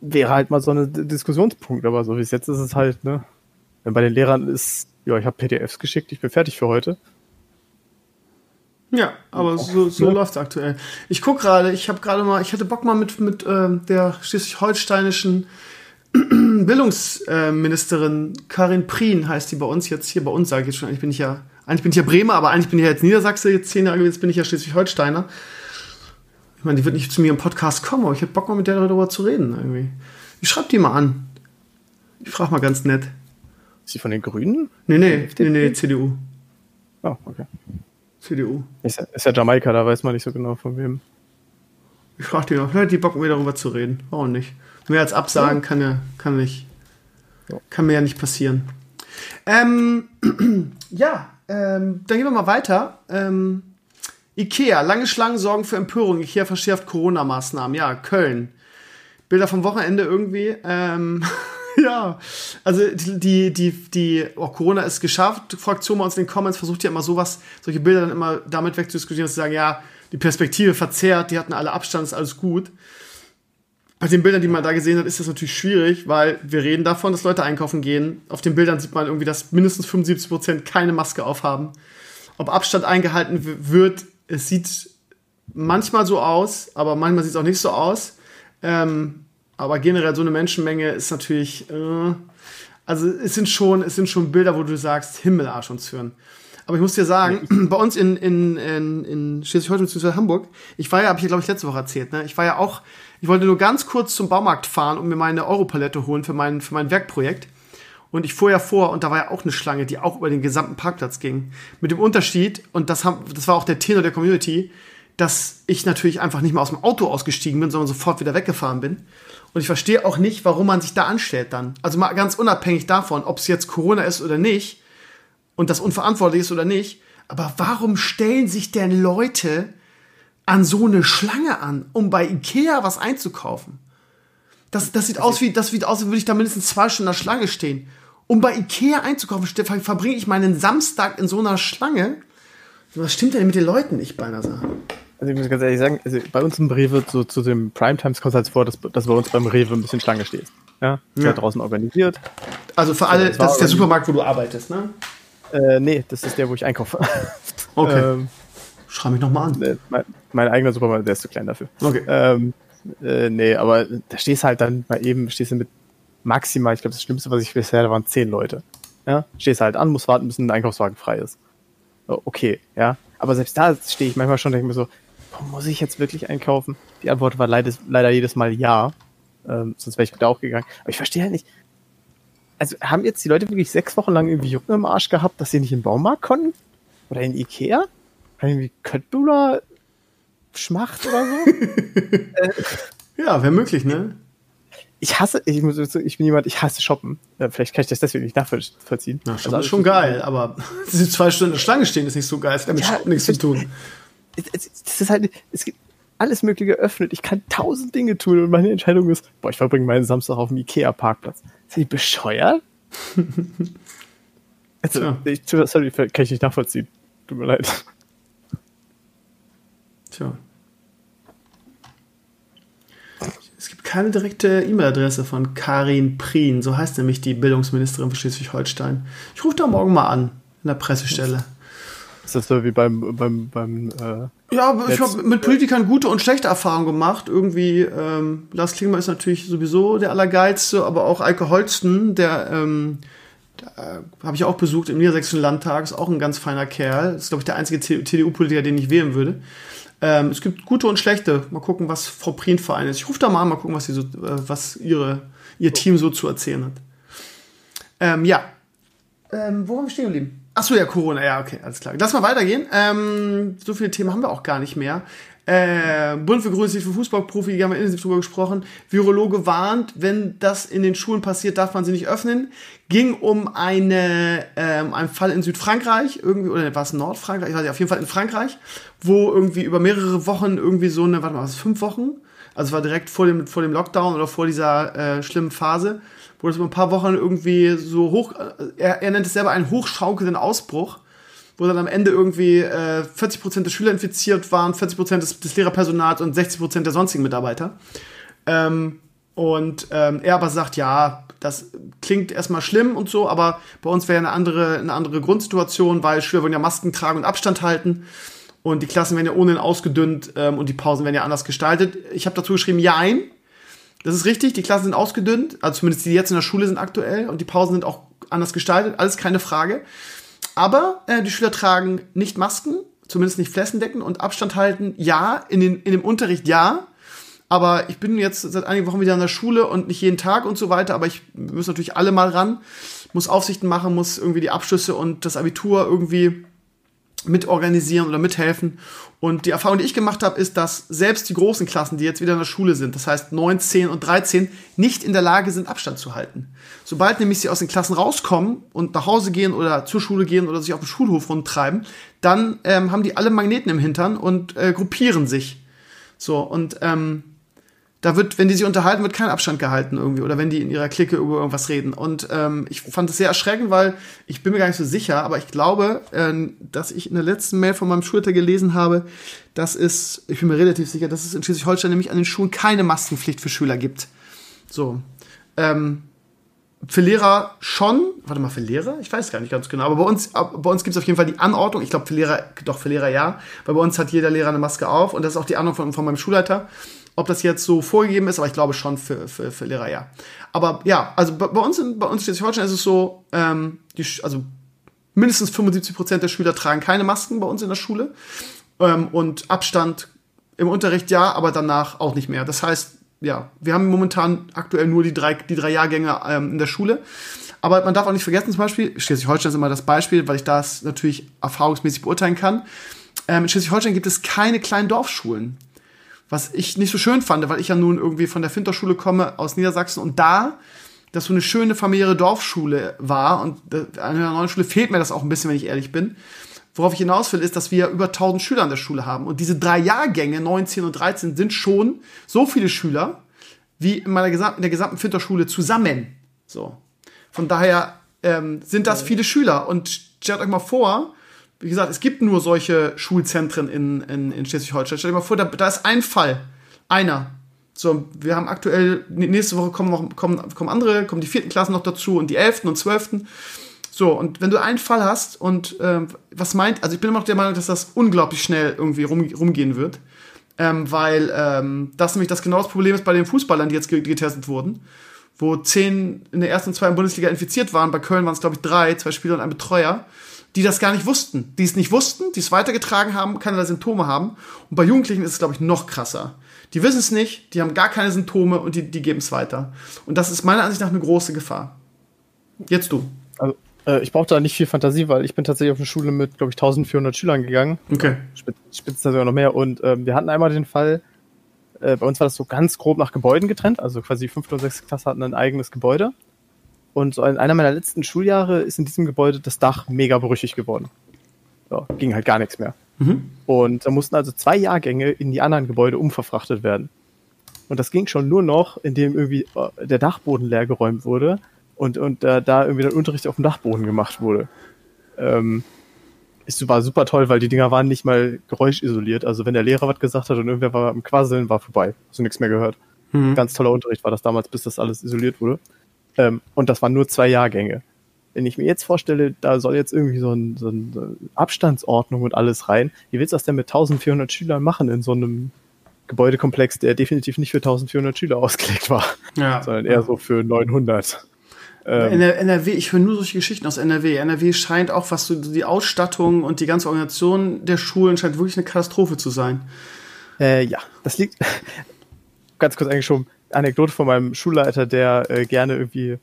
wäre halt mal so ein Diskussionspunkt, aber so wie es jetzt ist, ist es halt, ne? Wenn bei den Lehrern ist, ja, ich habe PDFs geschickt, ich bin fertig für heute. Ja, aber so, so ja. läuft aktuell. Ich guck gerade, ich habe gerade mal, ich hätte Bock mal mit, mit äh, der schleswig-holsteinischen Bildungsministerin Karin Prien heißt die bei uns jetzt hier bei uns sage ich jetzt schon eigentlich bin ich ja eigentlich bin ich ja Bremer aber eigentlich bin ich ja jetzt Niedersachse jetzt zehn Jahre jetzt bin ich ja Schleswig-Holsteiner. Ich meine die wird nicht zu mir im Podcast kommen aber ich hätte Bock mal mit der darüber zu reden irgendwie. Ich schreib die mal an. Ich frage mal ganz nett. Ist sie von den Grünen? Nee nee nee, nee CDU oh okay CDU. Ist, ist ja Jamaika, da weiß man nicht so genau von wem. Ich frage die noch, vielleicht die Bock mir darüber zu reden. Warum nicht? Mehr als Absagen ja. kann ja, kann nicht, kann mir ja nicht passieren. Ähm, ja, ähm, dann gehen wir mal weiter. Ähm, Ikea, lange Schlangen sorgen für Empörung. Ikea verschärft Corona-Maßnahmen. Ja, Köln. Bilder vom Wochenende irgendwie. Ähm, ja, also die, die, die, oh, Corona ist geschafft. Fraktion bei uns in den Comments versucht ja immer sowas, solche Bilder dann immer damit wegzudiskutieren, dass sie sagen, ja, die Perspektive verzerrt, die hatten alle Abstand, ist alles gut. Bei den Bildern, die man da gesehen hat, ist das natürlich schwierig, weil wir reden davon, dass Leute einkaufen gehen. Auf den Bildern sieht man irgendwie, dass mindestens 75 Prozent keine Maske aufhaben. Ob Abstand eingehalten wird, es sieht manchmal so aus, aber manchmal sieht es auch nicht so aus. Ähm, aber generell so eine Menschenmenge ist natürlich, äh, also es sind schon, es sind schon Bilder, wo du sagst, Himmelarsch uns führen. Aber ich muss dir sagen, bei uns in, in, in, in Schleswig-Holstein bzw. Hamburg, ich war ja, habe ich glaube ich letzte Woche erzählt, ne? Ich war ja auch, ich wollte nur ganz kurz zum Baumarkt fahren und mir meine Europalette holen für mein, für mein Werkprojekt. Und ich fuhr ja vor und da war ja auch eine Schlange, die auch über den gesamten Parkplatz ging. Mit dem Unterschied, und das, haben, das war auch der Tenor der Community, dass ich natürlich einfach nicht mehr aus dem Auto ausgestiegen bin, sondern sofort wieder weggefahren bin. Und ich verstehe auch nicht, warum man sich da anstellt dann. Also mal ganz unabhängig davon, ob es jetzt Corona ist oder nicht und das unverantwortlich ist oder nicht. Aber warum stellen sich denn Leute an so eine Schlange an, um bei Ikea was einzukaufen? Das, das sieht aus wie, das sieht aus, als würde ich da mindestens zwei Stunden in der Schlange stehen. Um bei Ikea einzukaufen, verbringe ich meinen Samstag in so einer Schlange. Was stimmt denn mit den Leuten nicht beinahe sagen? Also ich muss ganz ehrlich sagen, also bei uns im Rewe so zu dem Primetimes kommt es halt vor, dass, dass bei uns beim Rewe ein bisschen Schlange steht. Ja, ja. draußen organisiert. Also für alle, das, das ist der Supermarkt, wo du arbeitest, ne? Äh, nee, das ist der, wo ich einkaufe. Okay. ähm, Schreib mich nochmal an. Äh, mein, mein, eigener Supermarkt, der ist zu klein dafür. Okay. Ähm, äh, nee, aber da stehst halt dann mal eben, stehst du mit maximal, ich glaube, das Schlimmste, was ich bisher, da waren zehn Leute. Ja, stehst halt an, musst warten, bis ein Einkaufswagen frei ist. Okay, ja. Aber selbst da stehe ich manchmal schon, denke ich mir so, muss ich jetzt wirklich einkaufen? Die Antwort war leider, leider jedes Mal ja. Ähm, sonst wäre ich da auch gegangen. Aber ich verstehe halt nicht. Also haben jetzt die Leute wirklich sechs Wochen lang irgendwie Jucken im Arsch gehabt, dass sie nicht in den Baumarkt konnten? Oder in Ikea? Oder irgendwie Köttbühler Schmacht oder so? äh, ja, wäre möglich, ne? Ich hasse, ich, muss, ich bin jemand, ich hasse Shoppen. Äh, vielleicht kann ich das deswegen nicht nachvollziehen. Ja, Shoppen also, ist schon geil, aber diese zwei Stunden Schlange stehen ist nicht so geil. Es hat mit ja, Shoppen nichts zu tun das ist halt, es gibt alles Mögliche geöffnet. Ich kann tausend Dinge tun und meine Entscheidung ist, boah, ich verbringe meinen Samstag auf dem Ikea-Parkplatz. Sind die bescheuert? also, ja. ich, sorry, kann ich nicht nachvollziehen. Tut mir leid. Tja. Es gibt keine direkte E-Mail-Adresse von Karin Prien, so heißt nämlich die Bildungsministerin von Schleswig-Holstein. Ich rufe da morgen mal an, in der Pressestelle. Ist das so wie beim, beim, beim äh, Ja, ich habe mit Politikern gute und schlechte Erfahrungen gemacht. Irgendwie, ähm, Lars Klingmann ist natürlich sowieso der Allergeilste, aber auch Eike Holsten, der ähm, äh, habe ich auch besucht im Niedersächsischen Landtag, ist auch ein ganz feiner Kerl. Das ist, glaube ich, der einzige CDU-Politiker, den ich wählen würde. Ähm, es gibt gute und schlechte. Mal gucken, was Frau Prien vereint ist. Ich rufe da mal an, mal gucken, was, sie so, äh, was ihre, ihr Team so zu erzählen hat. Ähm, ja. Ähm, wo haben wir stehen geblieben? Achso, ja, Corona, ja, okay, alles klar. Lass mal weitergehen. Ähm, so viele Themen haben wir auch gar nicht mehr. Äh, Bund für Grüße für Fußballprofi, haben wir intensiv drüber gesprochen. Virologe warnt, wenn das in den Schulen passiert, darf man sie nicht öffnen. Ging um eine, ähm, einen Fall in Südfrankreich, irgendwie, oder war es Nordfrankreich, ich weiß nicht, auf jeden Fall in Frankreich, wo irgendwie über mehrere Wochen irgendwie so eine, warte mal, was, fünf Wochen? Also es war direkt vor dem, vor dem Lockdown oder vor dieser äh, schlimmen Phase wo das über ein paar Wochen irgendwie so hoch, er, er nennt es selber einen hochschaukelnden Ausbruch, wo dann am Ende irgendwie äh, 40% der Schüler infiziert waren, 40% des, des Lehrerpersonals und 60% der sonstigen Mitarbeiter. Ähm, und ähm, er aber sagt, ja, das klingt erstmal schlimm und so, aber bei uns wäre eine andere, eine andere Grundsituation, weil Schüler wollen ja Masken tragen und Abstand halten. Und die Klassen werden ja ohnehin ausgedünnt ähm, und die Pausen werden ja anders gestaltet. Ich habe dazu geschrieben, ja, ein. Das ist richtig, die Klassen sind ausgedünnt, also zumindest die, jetzt in der Schule sind aktuell und die Pausen sind auch anders gestaltet, alles keine Frage. Aber äh, die Schüler tragen nicht Masken, zumindest nicht flächendecken und Abstand halten, ja, in, den, in dem Unterricht ja. Aber ich bin jetzt seit einigen Wochen wieder in der Schule und nicht jeden Tag und so weiter, aber ich muss natürlich alle mal ran, muss Aufsichten machen, muss irgendwie die Abschlüsse und das Abitur irgendwie mitorganisieren oder mithelfen. Und die Erfahrung, die ich gemacht habe, ist, dass selbst die großen Klassen, die jetzt wieder in der Schule sind, das heißt 9, 10 und 13, nicht in der Lage sind, Abstand zu halten. Sobald nämlich sie aus den Klassen rauskommen und nach Hause gehen oder zur Schule gehen oder sich auf dem Schulhof rumtreiben, dann ähm, haben die alle Magneten im Hintern und äh, gruppieren sich. So, und ähm, da wird, wenn die sich unterhalten, wird kein Abstand gehalten irgendwie oder wenn die in ihrer Clique über irgendwas reden. Und ähm, ich fand es sehr erschreckend, weil ich bin mir gar nicht so sicher, aber ich glaube, ähm, dass ich in der letzten Mail von meinem Schulter gelesen habe, dass es, ich bin mir relativ sicher, dass es in Schleswig-Holstein nämlich an den Schulen keine Maskenpflicht für Schüler gibt. So. Ähm, für Lehrer schon, warte mal, für Lehrer? Ich weiß gar nicht ganz genau, aber bei uns, bei uns gibt es auf jeden Fall die Anordnung, ich glaube für Lehrer, doch für Lehrer ja, weil bei uns hat jeder Lehrer eine Maske auf und das ist auch die Anordnung von, von meinem Schulleiter. Ob das jetzt so vorgegeben ist, aber ich glaube schon für, für, für Lehrer ja. Aber ja, also bei, bei uns in, bei uns in Schleswig-Holstein ist es so, ähm, die, also mindestens 75 Prozent der Schüler tragen keine Masken bei uns in der Schule. Ähm, und Abstand im Unterricht ja, aber danach auch nicht mehr. Das heißt, ja, wir haben momentan aktuell nur die drei, die drei Jahrgänge ähm, in der Schule. Aber man darf auch nicht vergessen, zum Beispiel, Schleswig-Holstein ist immer das Beispiel, weil ich das natürlich erfahrungsmäßig beurteilen kann. Ähm, in Schleswig-Holstein gibt es keine kleinen Dorfschulen was ich nicht so schön fand, weil ich ja nun irgendwie von der Finterschule komme aus Niedersachsen und da das so eine schöne familiäre Dorfschule war und an der neuen Schule fehlt mir das auch ein bisschen, wenn ich ehrlich bin. Worauf ich hinaus will, ist, dass wir über 1000 Schüler an der Schule haben und diese drei Jahrgänge, 9, 10 und 13, sind schon so viele Schüler wie in meiner gesamten, in der gesamten Finterschule zusammen. So. Von daher ähm, sind das viele Schüler und stellt euch mal vor, wie gesagt, es gibt nur solche Schulzentren in, in, in Schleswig-Holstein. Stell dir mal vor, da, da ist ein Fall. Einer. So, wir haben aktuell, nächste Woche kommen noch, kommen, kommen andere, kommen die vierten Klassen noch dazu und die elften und zwölften. So, und wenn du einen Fall hast und ähm, was meint, also ich bin immer noch der Meinung, dass das unglaublich schnell irgendwie rum, rumgehen wird. Ähm, weil ähm, das nämlich das genau Problem ist bei den Fußballern, die jetzt getestet wurden, wo zehn in der ersten und zweiten Bundesliga infiziert waren. Bei Köln waren es, glaube ich, drei, zwei Spieler und ein Betreuer die das gar nicht wussten. Die es nicht wussten, die es weitergetragen haben, keinerlei Symptome haben. Und bei Jugendlichen ist es, glaube ich, noch krasser. Die wissen es nicht, die haben gar keine Symptome und die, die geben es weiter. Und das ist meiner Ansicht nach eine große Gefahr. Jetzt du. Also, äh, ich brauche da nicht viel Fantasie, weil ich bin tatsächlich auf eine Schule mit, glaube ich, 1400 Schülern gegangen. Okay. Spitz sogar noch mehr. Und ähm, wir hatten einmal den Fall, äh, bei uns war das so ganz grob nach Gebäuden getrennt. Also quasi 5. und 6. Klasse hatten ein eigenes Gebäude. Und so in einer meiner letzten Schuljahre ist in diesem Gebäude das Dach mega brüchig geworden. So, ging halt gar nichts mehr. Mhm. Und da mussten also zwei Jahrgänge in die anderen Gebäude umverfrachtet werden. Und das ging schon nur noch, indem irgendwie äh, der Dachboden leer geräumt wurde und, und äh, da irgendwie der Unterricht auf dem Dachboden gemacht wurde. Ähm, es war super toll, weil die Dinger waren nicht mal geräuschisoliert. Also wenn der Lehrer was gesagt hat und irgendwer war am Quasseln, war vorbei. Hast du nichts mehr gehört. Mhm. Ganz toller Unterricht war das damals, bis das alles isoliert wurde. Ähm, und das waren nur zwei Jahrgänge. Wenn ich mir jetzt vorstelle, da soll jetzt irgendwie so, ein, so eine Abstandsordnung und alles rein, wie willst du das denn mit 1400 Schülern machen in so einem Gebäudekomplex, der definitiv nicht für 1400 Schüler ausgelegt war, ja. sondern eher so für 900. Ähm, NRW, ich höre nur solche Geschichten aus NRW. NRW scheint auch, was so die Ausstattung und die ganze Organisation der Schulen scheint wirklich eine Katastrophe zu sein. Äh, ja, das liegt ganz kurz eigentlich schon Anekdote von meinem Schulleiter, der äh, gerne irgendwie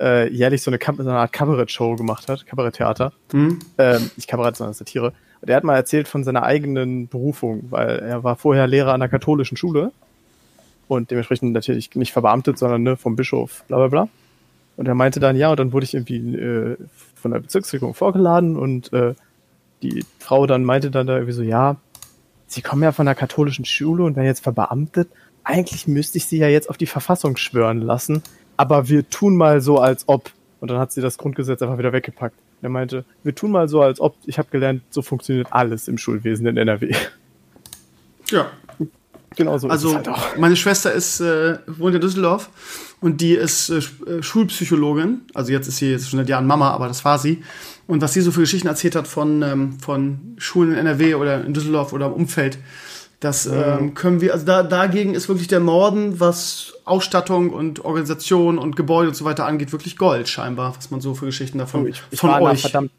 äh, jährlich so eine, so eine Art Kabarett-Show gemacht hat, Kabaretttheater. Mhm. Ähm, nicht Kabarett, sondern Satire. Und er hat mal erzählt von seiner eigenen Berufung, weil er war vorher Lehrer an einer katholischen Schule und dementsprechend natürlich nicht verbeamtet, sondern ne, vom Bischof, bla bla bla. Und er meinte dann, ja, und dann wurde ich irgendwie äh, von der Bezirksregierung vorgeladen und äh, die Frau dann meinte dann da irgendwie so, ja, Sie kommen ja von der katholischen Schule und werden jetzt verbeamtet eigentlich müsste ich sie ja jetzt auf die Verfassung schwören lassen, aber wir tun mal so, als ob. Und dann hat sie das Grundgesetz einfach wieder weggepackt. Er meinte, wir tun mal so, als ob. Ich habe gelernt, so funktioniert alles im Schulwesen in NRW. Ja. Genau so. Also, halt meine Schwester ist, äh, wohnt in Düsseldorf und die ist äh, äh, Schulpsychologin. Also jetzt ist sie jetzt schon seit Jahren Mama, aber das war sie. Und was sie so für Geschichten erzählt hat von, ähm, von Schulen in NRW oder in Düsseldorf oder im Umfeld, das ähm, können wir, also da, dagegen ist wirklich der Norden, was Ausstattung und Organisation und Gebäude und so weiter angeht, wirklich Gold scheinbar, was man so für Geschichten davon oh, ich, ich von war euch. Verdammt,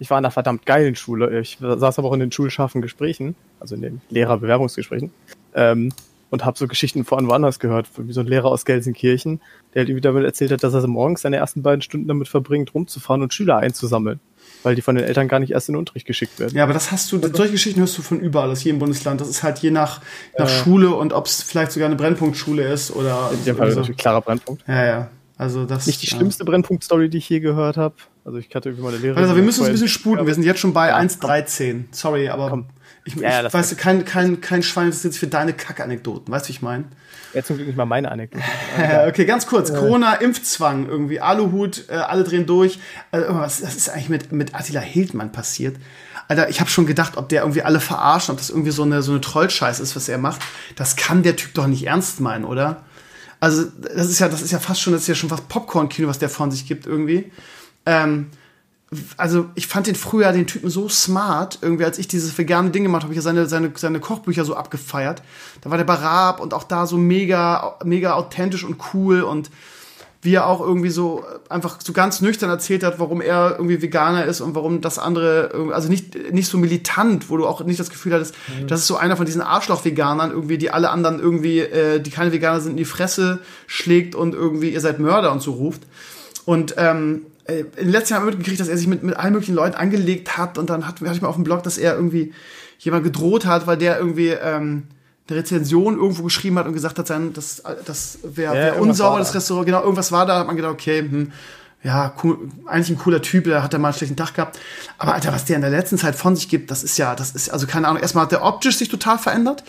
ich war in einer verdammt geilen Schule. Ich saß aber auch in den schulscharfen Gesprächen, also in den Lehrerbewerbungsgesprächen, ähm, und habe so Geschichten von woanders gehört, wie so ein Lehrer aus Gelsenkirchen, der halt irgendwie damit erzählt hat, dass er morgens seine ersten beiden Stunden damit verbringt, rumzufahren und Schüler einzusammeln. Weil die von den Eltern gar nicht erst in den Unterricht geschickt werden. Ja, aber das hast du, solche Geschichten hörst du von überall, aus jedem Bundesland. Das ist halt je nach, nach Schule und ob es vielleicht sogar eine Brennpunktschule ist oder. In dem Fall so. natürlich klarer Brennpunkt. Ja, ja. Also das. Nicht die ja. schlimmste Brennpunkt-Story, die ich je gehört habe. Also ich hatte irgendwie meine Lehrerin. Also wir müssen uns ein bisschen sputen. Wir sind jetzt schon bei Ja, 1,13. Sorry, aber Komm. ich, Ja, ja, ich das- weiß, kein, kein, kein Schwein interessiert sich für deine Kackanekdoten. Weißt du, wie ich meine? Ja, zum Glück nicht mal meine Anekdote. Okay, ganz kurz. Corona, Impfzwang, irgendwie Aluhut, äh, alle drehen durch. Also, was, was ist eigentlich mit, mit Attila Hildmann passiert? Alter, ich habe schon gedacht, ob der irgendwie alle verarschen, ob das irgendwie so eine, so eine Trollscheiß ist, was er macht. Das kann der Typ doch nicht ernst meinen, oder? Also, das ist ja, das ist ja fast schon, das ist ja schon fast Popcorn-Kino, was der von sich gibt, irgendwie. Ähm, also ich fand den früher den Typen so smart, irgendwie als ich dieses vegane Ding gemacht habe, habe ich ja seine, seine, seine Kochbücher so abgefeiert. Da war der bei Raab und auch da so mega, mega authentisch und cool und wie er auch irgendwie so einfach so ganz nüchtern erzählt hat, warum er irgendwie Veganer ist und warum das andere, also nicht, nicht so militant, wo du auch nicht das Gefühl hattest, das ist so einer von diesen Arschloch-Veganern irgendwie, die alle anderen irgendwie, äh, die keine Veganer sind, in die Fresse schlägt und irgendwie ihr seid Mörder und so ruft. Und ähm, äh, in den letzten Jahren mitgekriegt, dass er sich mit, mit allen möglichen Leuten angelegt hat und dann hat, hatte ich mal auf dem Blog, dass er irgendwie jemand gedroht hat, weil der irgendwie ähm, eine Rezension irgendwo geschrieben hat und gesagt hat, sein, das, das wäre Ja, wär irgendwas unsauber, das da. Restaurant, genau, irgendwas war da, hat man gedacht, okay, hm, ja, cool, eigentlich ein cooler Typ, der hat da mal einen schlechten Tag gehabt. Aber Alter, was der in der letzten Zeit von sich gibt, das ist ja, das ist, also keine Ahnung, erstmal hat der optisch sich total verändert.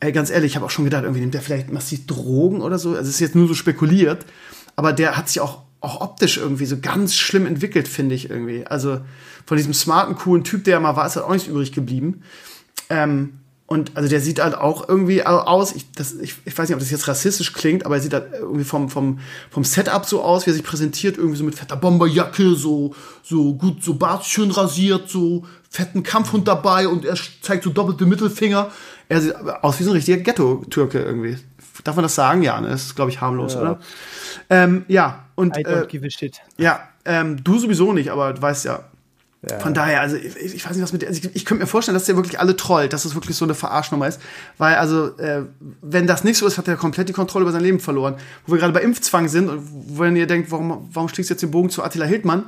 Ey, ganz ehrlich, ich habe auch schon gedacht, irgendwie nimmt der vielleicht massiv Drogen oder so. Also es ist jetzt nur so spekuliert, aber der hat sich auch, auch optisch irgendwie so ganz schlimm entwickelt, finde ich irgendwie. Also von diesem smarten, coolen Typ, der er mal war, ist halt auch nichts übrig geblieben. Ähm, und also der sieht halt auch irgendwie aus, ich, das, ich, ich weiß nicht, ob das jetzt rassistisch klingt, aber er sieht halt irgendwie vom, vom, vom Setup so aus, wie er sich präsentiert, irgendwie so mit fetter Bomberjacke, so, so gut, so Bart schön rasiert, so fetten Kampfhund dabei und er zeigt so doppelte Mittelfinger. Er sieht aus wie so ein richtiger Ghetto-Türke irgendwie. Darf man das sagen? Ja, ne? Das ist, glaube ich, harmlos, Ja. oder? Ähm, ja, und I don't äh, give a shit. ja, ähm, du sowieso nicht, aber du weißt ja, Ja. von daher, also ich, ich weiß nicht, was mit also ich, ich könnte mir vorstellen, dass der wirklich alle trollt, dass das wirklich so eine Verarschnummer ist. Weil, also, äh, wenn das nicht so ist, hat er komplett die Kontrolle über sein Leben verloren. Wo wir gerade bei Impfzwang sind und wenn ihr denkt, warum, warum schließt jetzt den Bogen zu Attila Hildmann?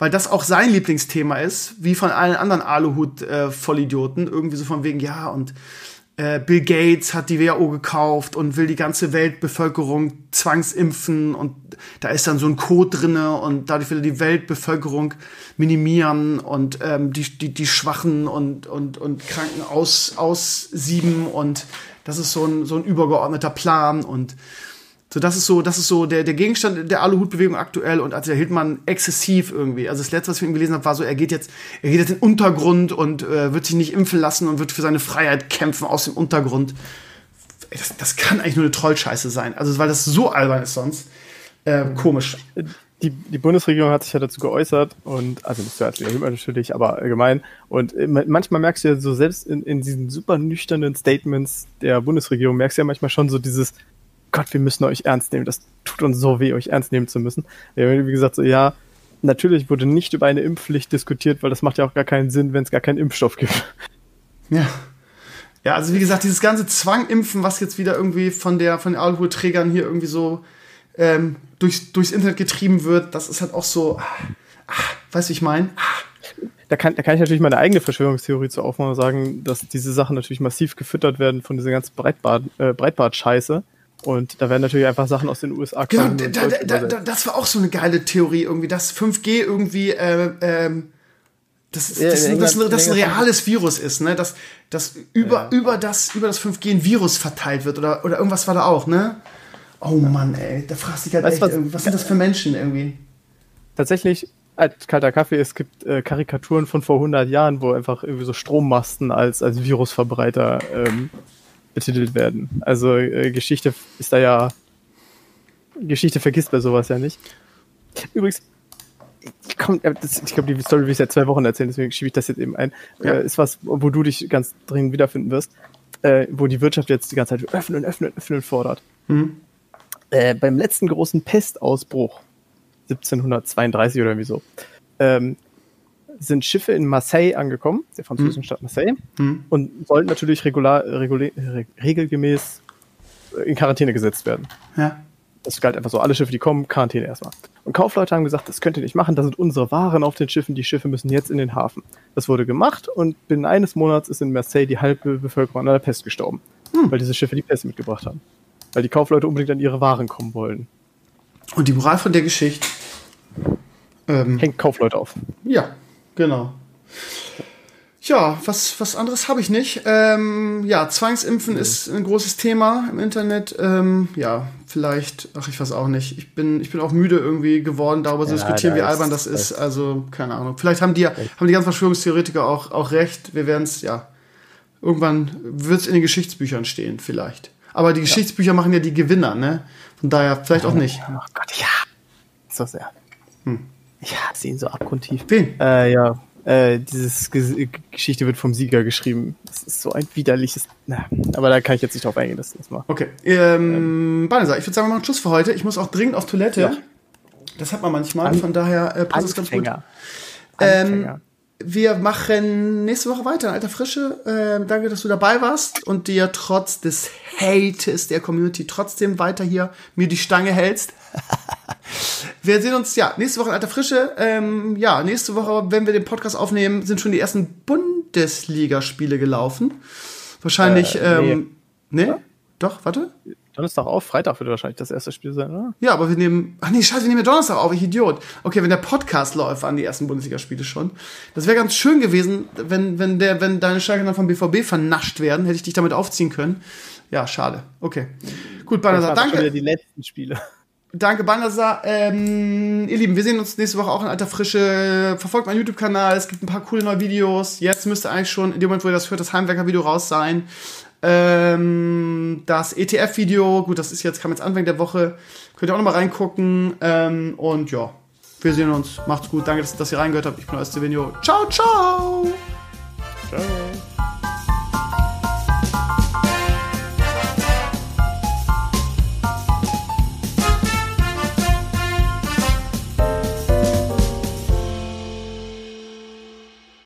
Weil das auch sein Lieblingsthema ist, wie von allen anderen Aluhut-Vollidioten. Irgendwie so von wegen, ja, und äh, Bill Gates hat die WHO gekauft und will die ganze Weltbevölkerung zwangsimpfen und da ist dann so ein Code drinne und dadurch will er die Weltbevölkerung minimieren und ähm, die, die, die Schwachen und, und, und Kranken aus, aussieben und das ist so ein, so ein übergeordneter Plan und so, das ist so, das ist so der, der Gegenstand der Aluhutbewegung aktuell und als der Hildmann exzessiv irgendwie. Also das letzte, was ich von ihm gelesen habe, war so, er geht jetzt, er geht jetzt in den Untergrund und äh, wird sich nicht impfen lassen und wird für seine Freiheit kämpfen aus dem Untergrund. Das, das kann eigentlich nur eine Trollscheiße sein. Also, weil das so albern ist sonst. Äh, komisch. die, die Bundesregierung hat sich ja dazu geäußert und also nicht zuerst Hilmer natürlich, aber allgemein. Und äh, manchmal merkst du ja so selbst in, in diesen super nüchternen Statements der Bundesregierung merkst du ja manchmal schon so dieses Gott, wir müssen euch ernst nehmen. Das tut uns so weh, euch ernst nehmen zu müssen. Wie gesagt, so ja, natürlich wurde nicht über eine Impfpflicht diskutiert, weil das macht ja auch gar keinen Sinn, wenn es gar keinen Impfstoff gibt. Ja. Ja, also wie gesagt, dieses ganze Zwangimpfen, was jetzt wieder irgendwie von der von den Aluhutträgern hier irgendwie so ähm, durchs, durchs Internet getrieben wird, das ist halt auch so, ah, ah, weißt du, wie ich meine? Ah, Da kann, da kann ich natürlich meine eigene Verschwörungstheorie zu aufmachen und sagen, dass diese Sachen natürlich massiv gefüttert werden von dieser ganzen Breitbart, äh, Breitbart-Scheiße. Und da werden natürlich einfach Sachen aus den USA Genau, da, da, da, das war auch so eine geile Theorie irgendwie, dass 5G irgendwie äh, ähm, das, ist, Ja, das, in das, das, England- das ein reales Virus ist, ne? Dass, dass über, über, das, über das 5G ein Virus verteilt wird oder, oder irgendwas war da auch, ne? Oh Mann, ey, da fragst du dich halt Weißt echt, was- was sind das für Menschen irgendwie? Tatsächlich, als kalter Kaffee, es gibt äh, Karikaturen von vor 100 Jahren, wo einfach irgendwie so Strommasten als, als Virusverbreiter ähm, betitelt werden. Also äh, Geschichte ist da ja, Geschichte vergisst bei sowas ja nicht. Übrigens, ich, komm, äh, das, ich glaube, die Story will ich seit zwei Wochen erzählen, deswegen schiebe ich das jetzt eben ein. Ja. Äh, ist was, wo du dich ganz dringend wiederfinden wirst, äh, wo die Wirtschaft jetzt die ganze Zeit öffnen, öffnen, öffnen fordert. Mhm. Äh, beim letzten großen Pestausbruch, 1732 oder irgendwie so, ähm, sind Schiffe in Marseille angekommen, der französischen Stadt Marseille, Mhm. und sollten natürlich regular, regula- re- regelgemäß äh, in Quarantäne gesetzt werden. Ja. Das galt einfach so, alle Schiffe, die kommen, Quarantäne erstmal. Und Kaufleute haben gesagt, das könnt ihr nicht machen, da sind unsere Waren auf den Schiffen, die Schiffe müssen jetzt in den Hafen. Das wurde gemacht und binnen eines Monats ist in Marseille die halbe Bevölkerung an der Pest gestorben. Weil diese Schiffe die Pest mitgebracht haben. Weil die Kaufleute unbedingt an ihre Waren kommen wollen. Und die Moral von der Geschichte. Ähm, Hängt Kaufleute auf. Ja, genau. Ja, was, was anderes habe ich nicht. Ähm, ja, Zwangsimpfen ist ein großes Thema im Internet. Ähm, ja, vielleicht, ach, ich weiß auch nicht. Ich bin, ich bin auch müde irgendwie geworden, darüber zu Ja, diskutieren, da wie albern das ist. Also, keine Ahnung. Vielleicht haben die, haben die ganzen Verschwörungstheoretiker auch, auch recht. Wir werden es, ja, irgendwann wird es in den Geschichtsbüchern stehen, vielleicht. Aber die Geschichtsbücher machen ja die Gewinner, ne? Von daher vielleicht auch nicht. Oh Gott, ja. So sehr. Ich hasse ihn so abgrundtief. Wen? Äh, ja. Äh, dieses Ges Geschichte wird vom Sieger geschrieben. Das ist so ein widerliches. Na, aber da kann ich jetzt nicht drauf eingehen, das, das mal. Okay. Ähm, Banesa, ich würde sagen, wir machen Schluss für heute. Ich muss auch dringend auf Toilette. Ja. Das hat man manchmal, An- von daher äh, passt es ganz gut. Anfänger. Ähm. Wir machen nächste Woche weiter in alter Frische. Ähm, danke, dass du dabei warst und dir trotz des Hates der Community trotzdem weiter hier mir die Stange hältst. wir sehen uns ja nächste Woche in alter Frische. Ähm, ja, nächste Woche, wenn wir den Podcast aufnehmen, sind schon die ersten Bundesligaspiele gelaufen. Wahrscheinlich, Äh, nee. ähm, nee. Doch, warte. Donnerstag auf, Freitag wird wahrscheinlich das erste Spiel sein, oder? Ja, aber wir nehmen. Ach nee, scheiße, wir nehmen ja Donnerstag auf, ich Idiot. Okay, wenn der Podcast läuft, waren die ersten Bundesligaspiele schon. Das wäre ganz schön gewesen, wenn, wenn, der, wenn deine Stärke dann vom BVB vernascht werden, hätte ich dich damit aufziehen können. Ja, schade. Okay. Gut, Banasa, Das waren schon wieder danke. die letzten Spiele. Danke, Banasa. Ähm, ihr Lieben, wir sehen uns nächste Woche auch in alter Frische. Verfolgt meinen YouTube-Kanal, es gibt ein paar coole neue Videos. Jetzt müsste eigentlich schon, in dem Moment, wo ihr das hört, das Heimwerker-Video raus sein. Ähm, das ETF-Video, gut, das ist jetzt, kam jetzt Anfang der Woche. Könnt ihr auch noch mal reingucken. Ähm, und ja, wir sehen uns. Macht's gut. Danke, dass, dass ihr reingehört habt. Ich bin euer Stevenio. Ciao, ciao. Ciao.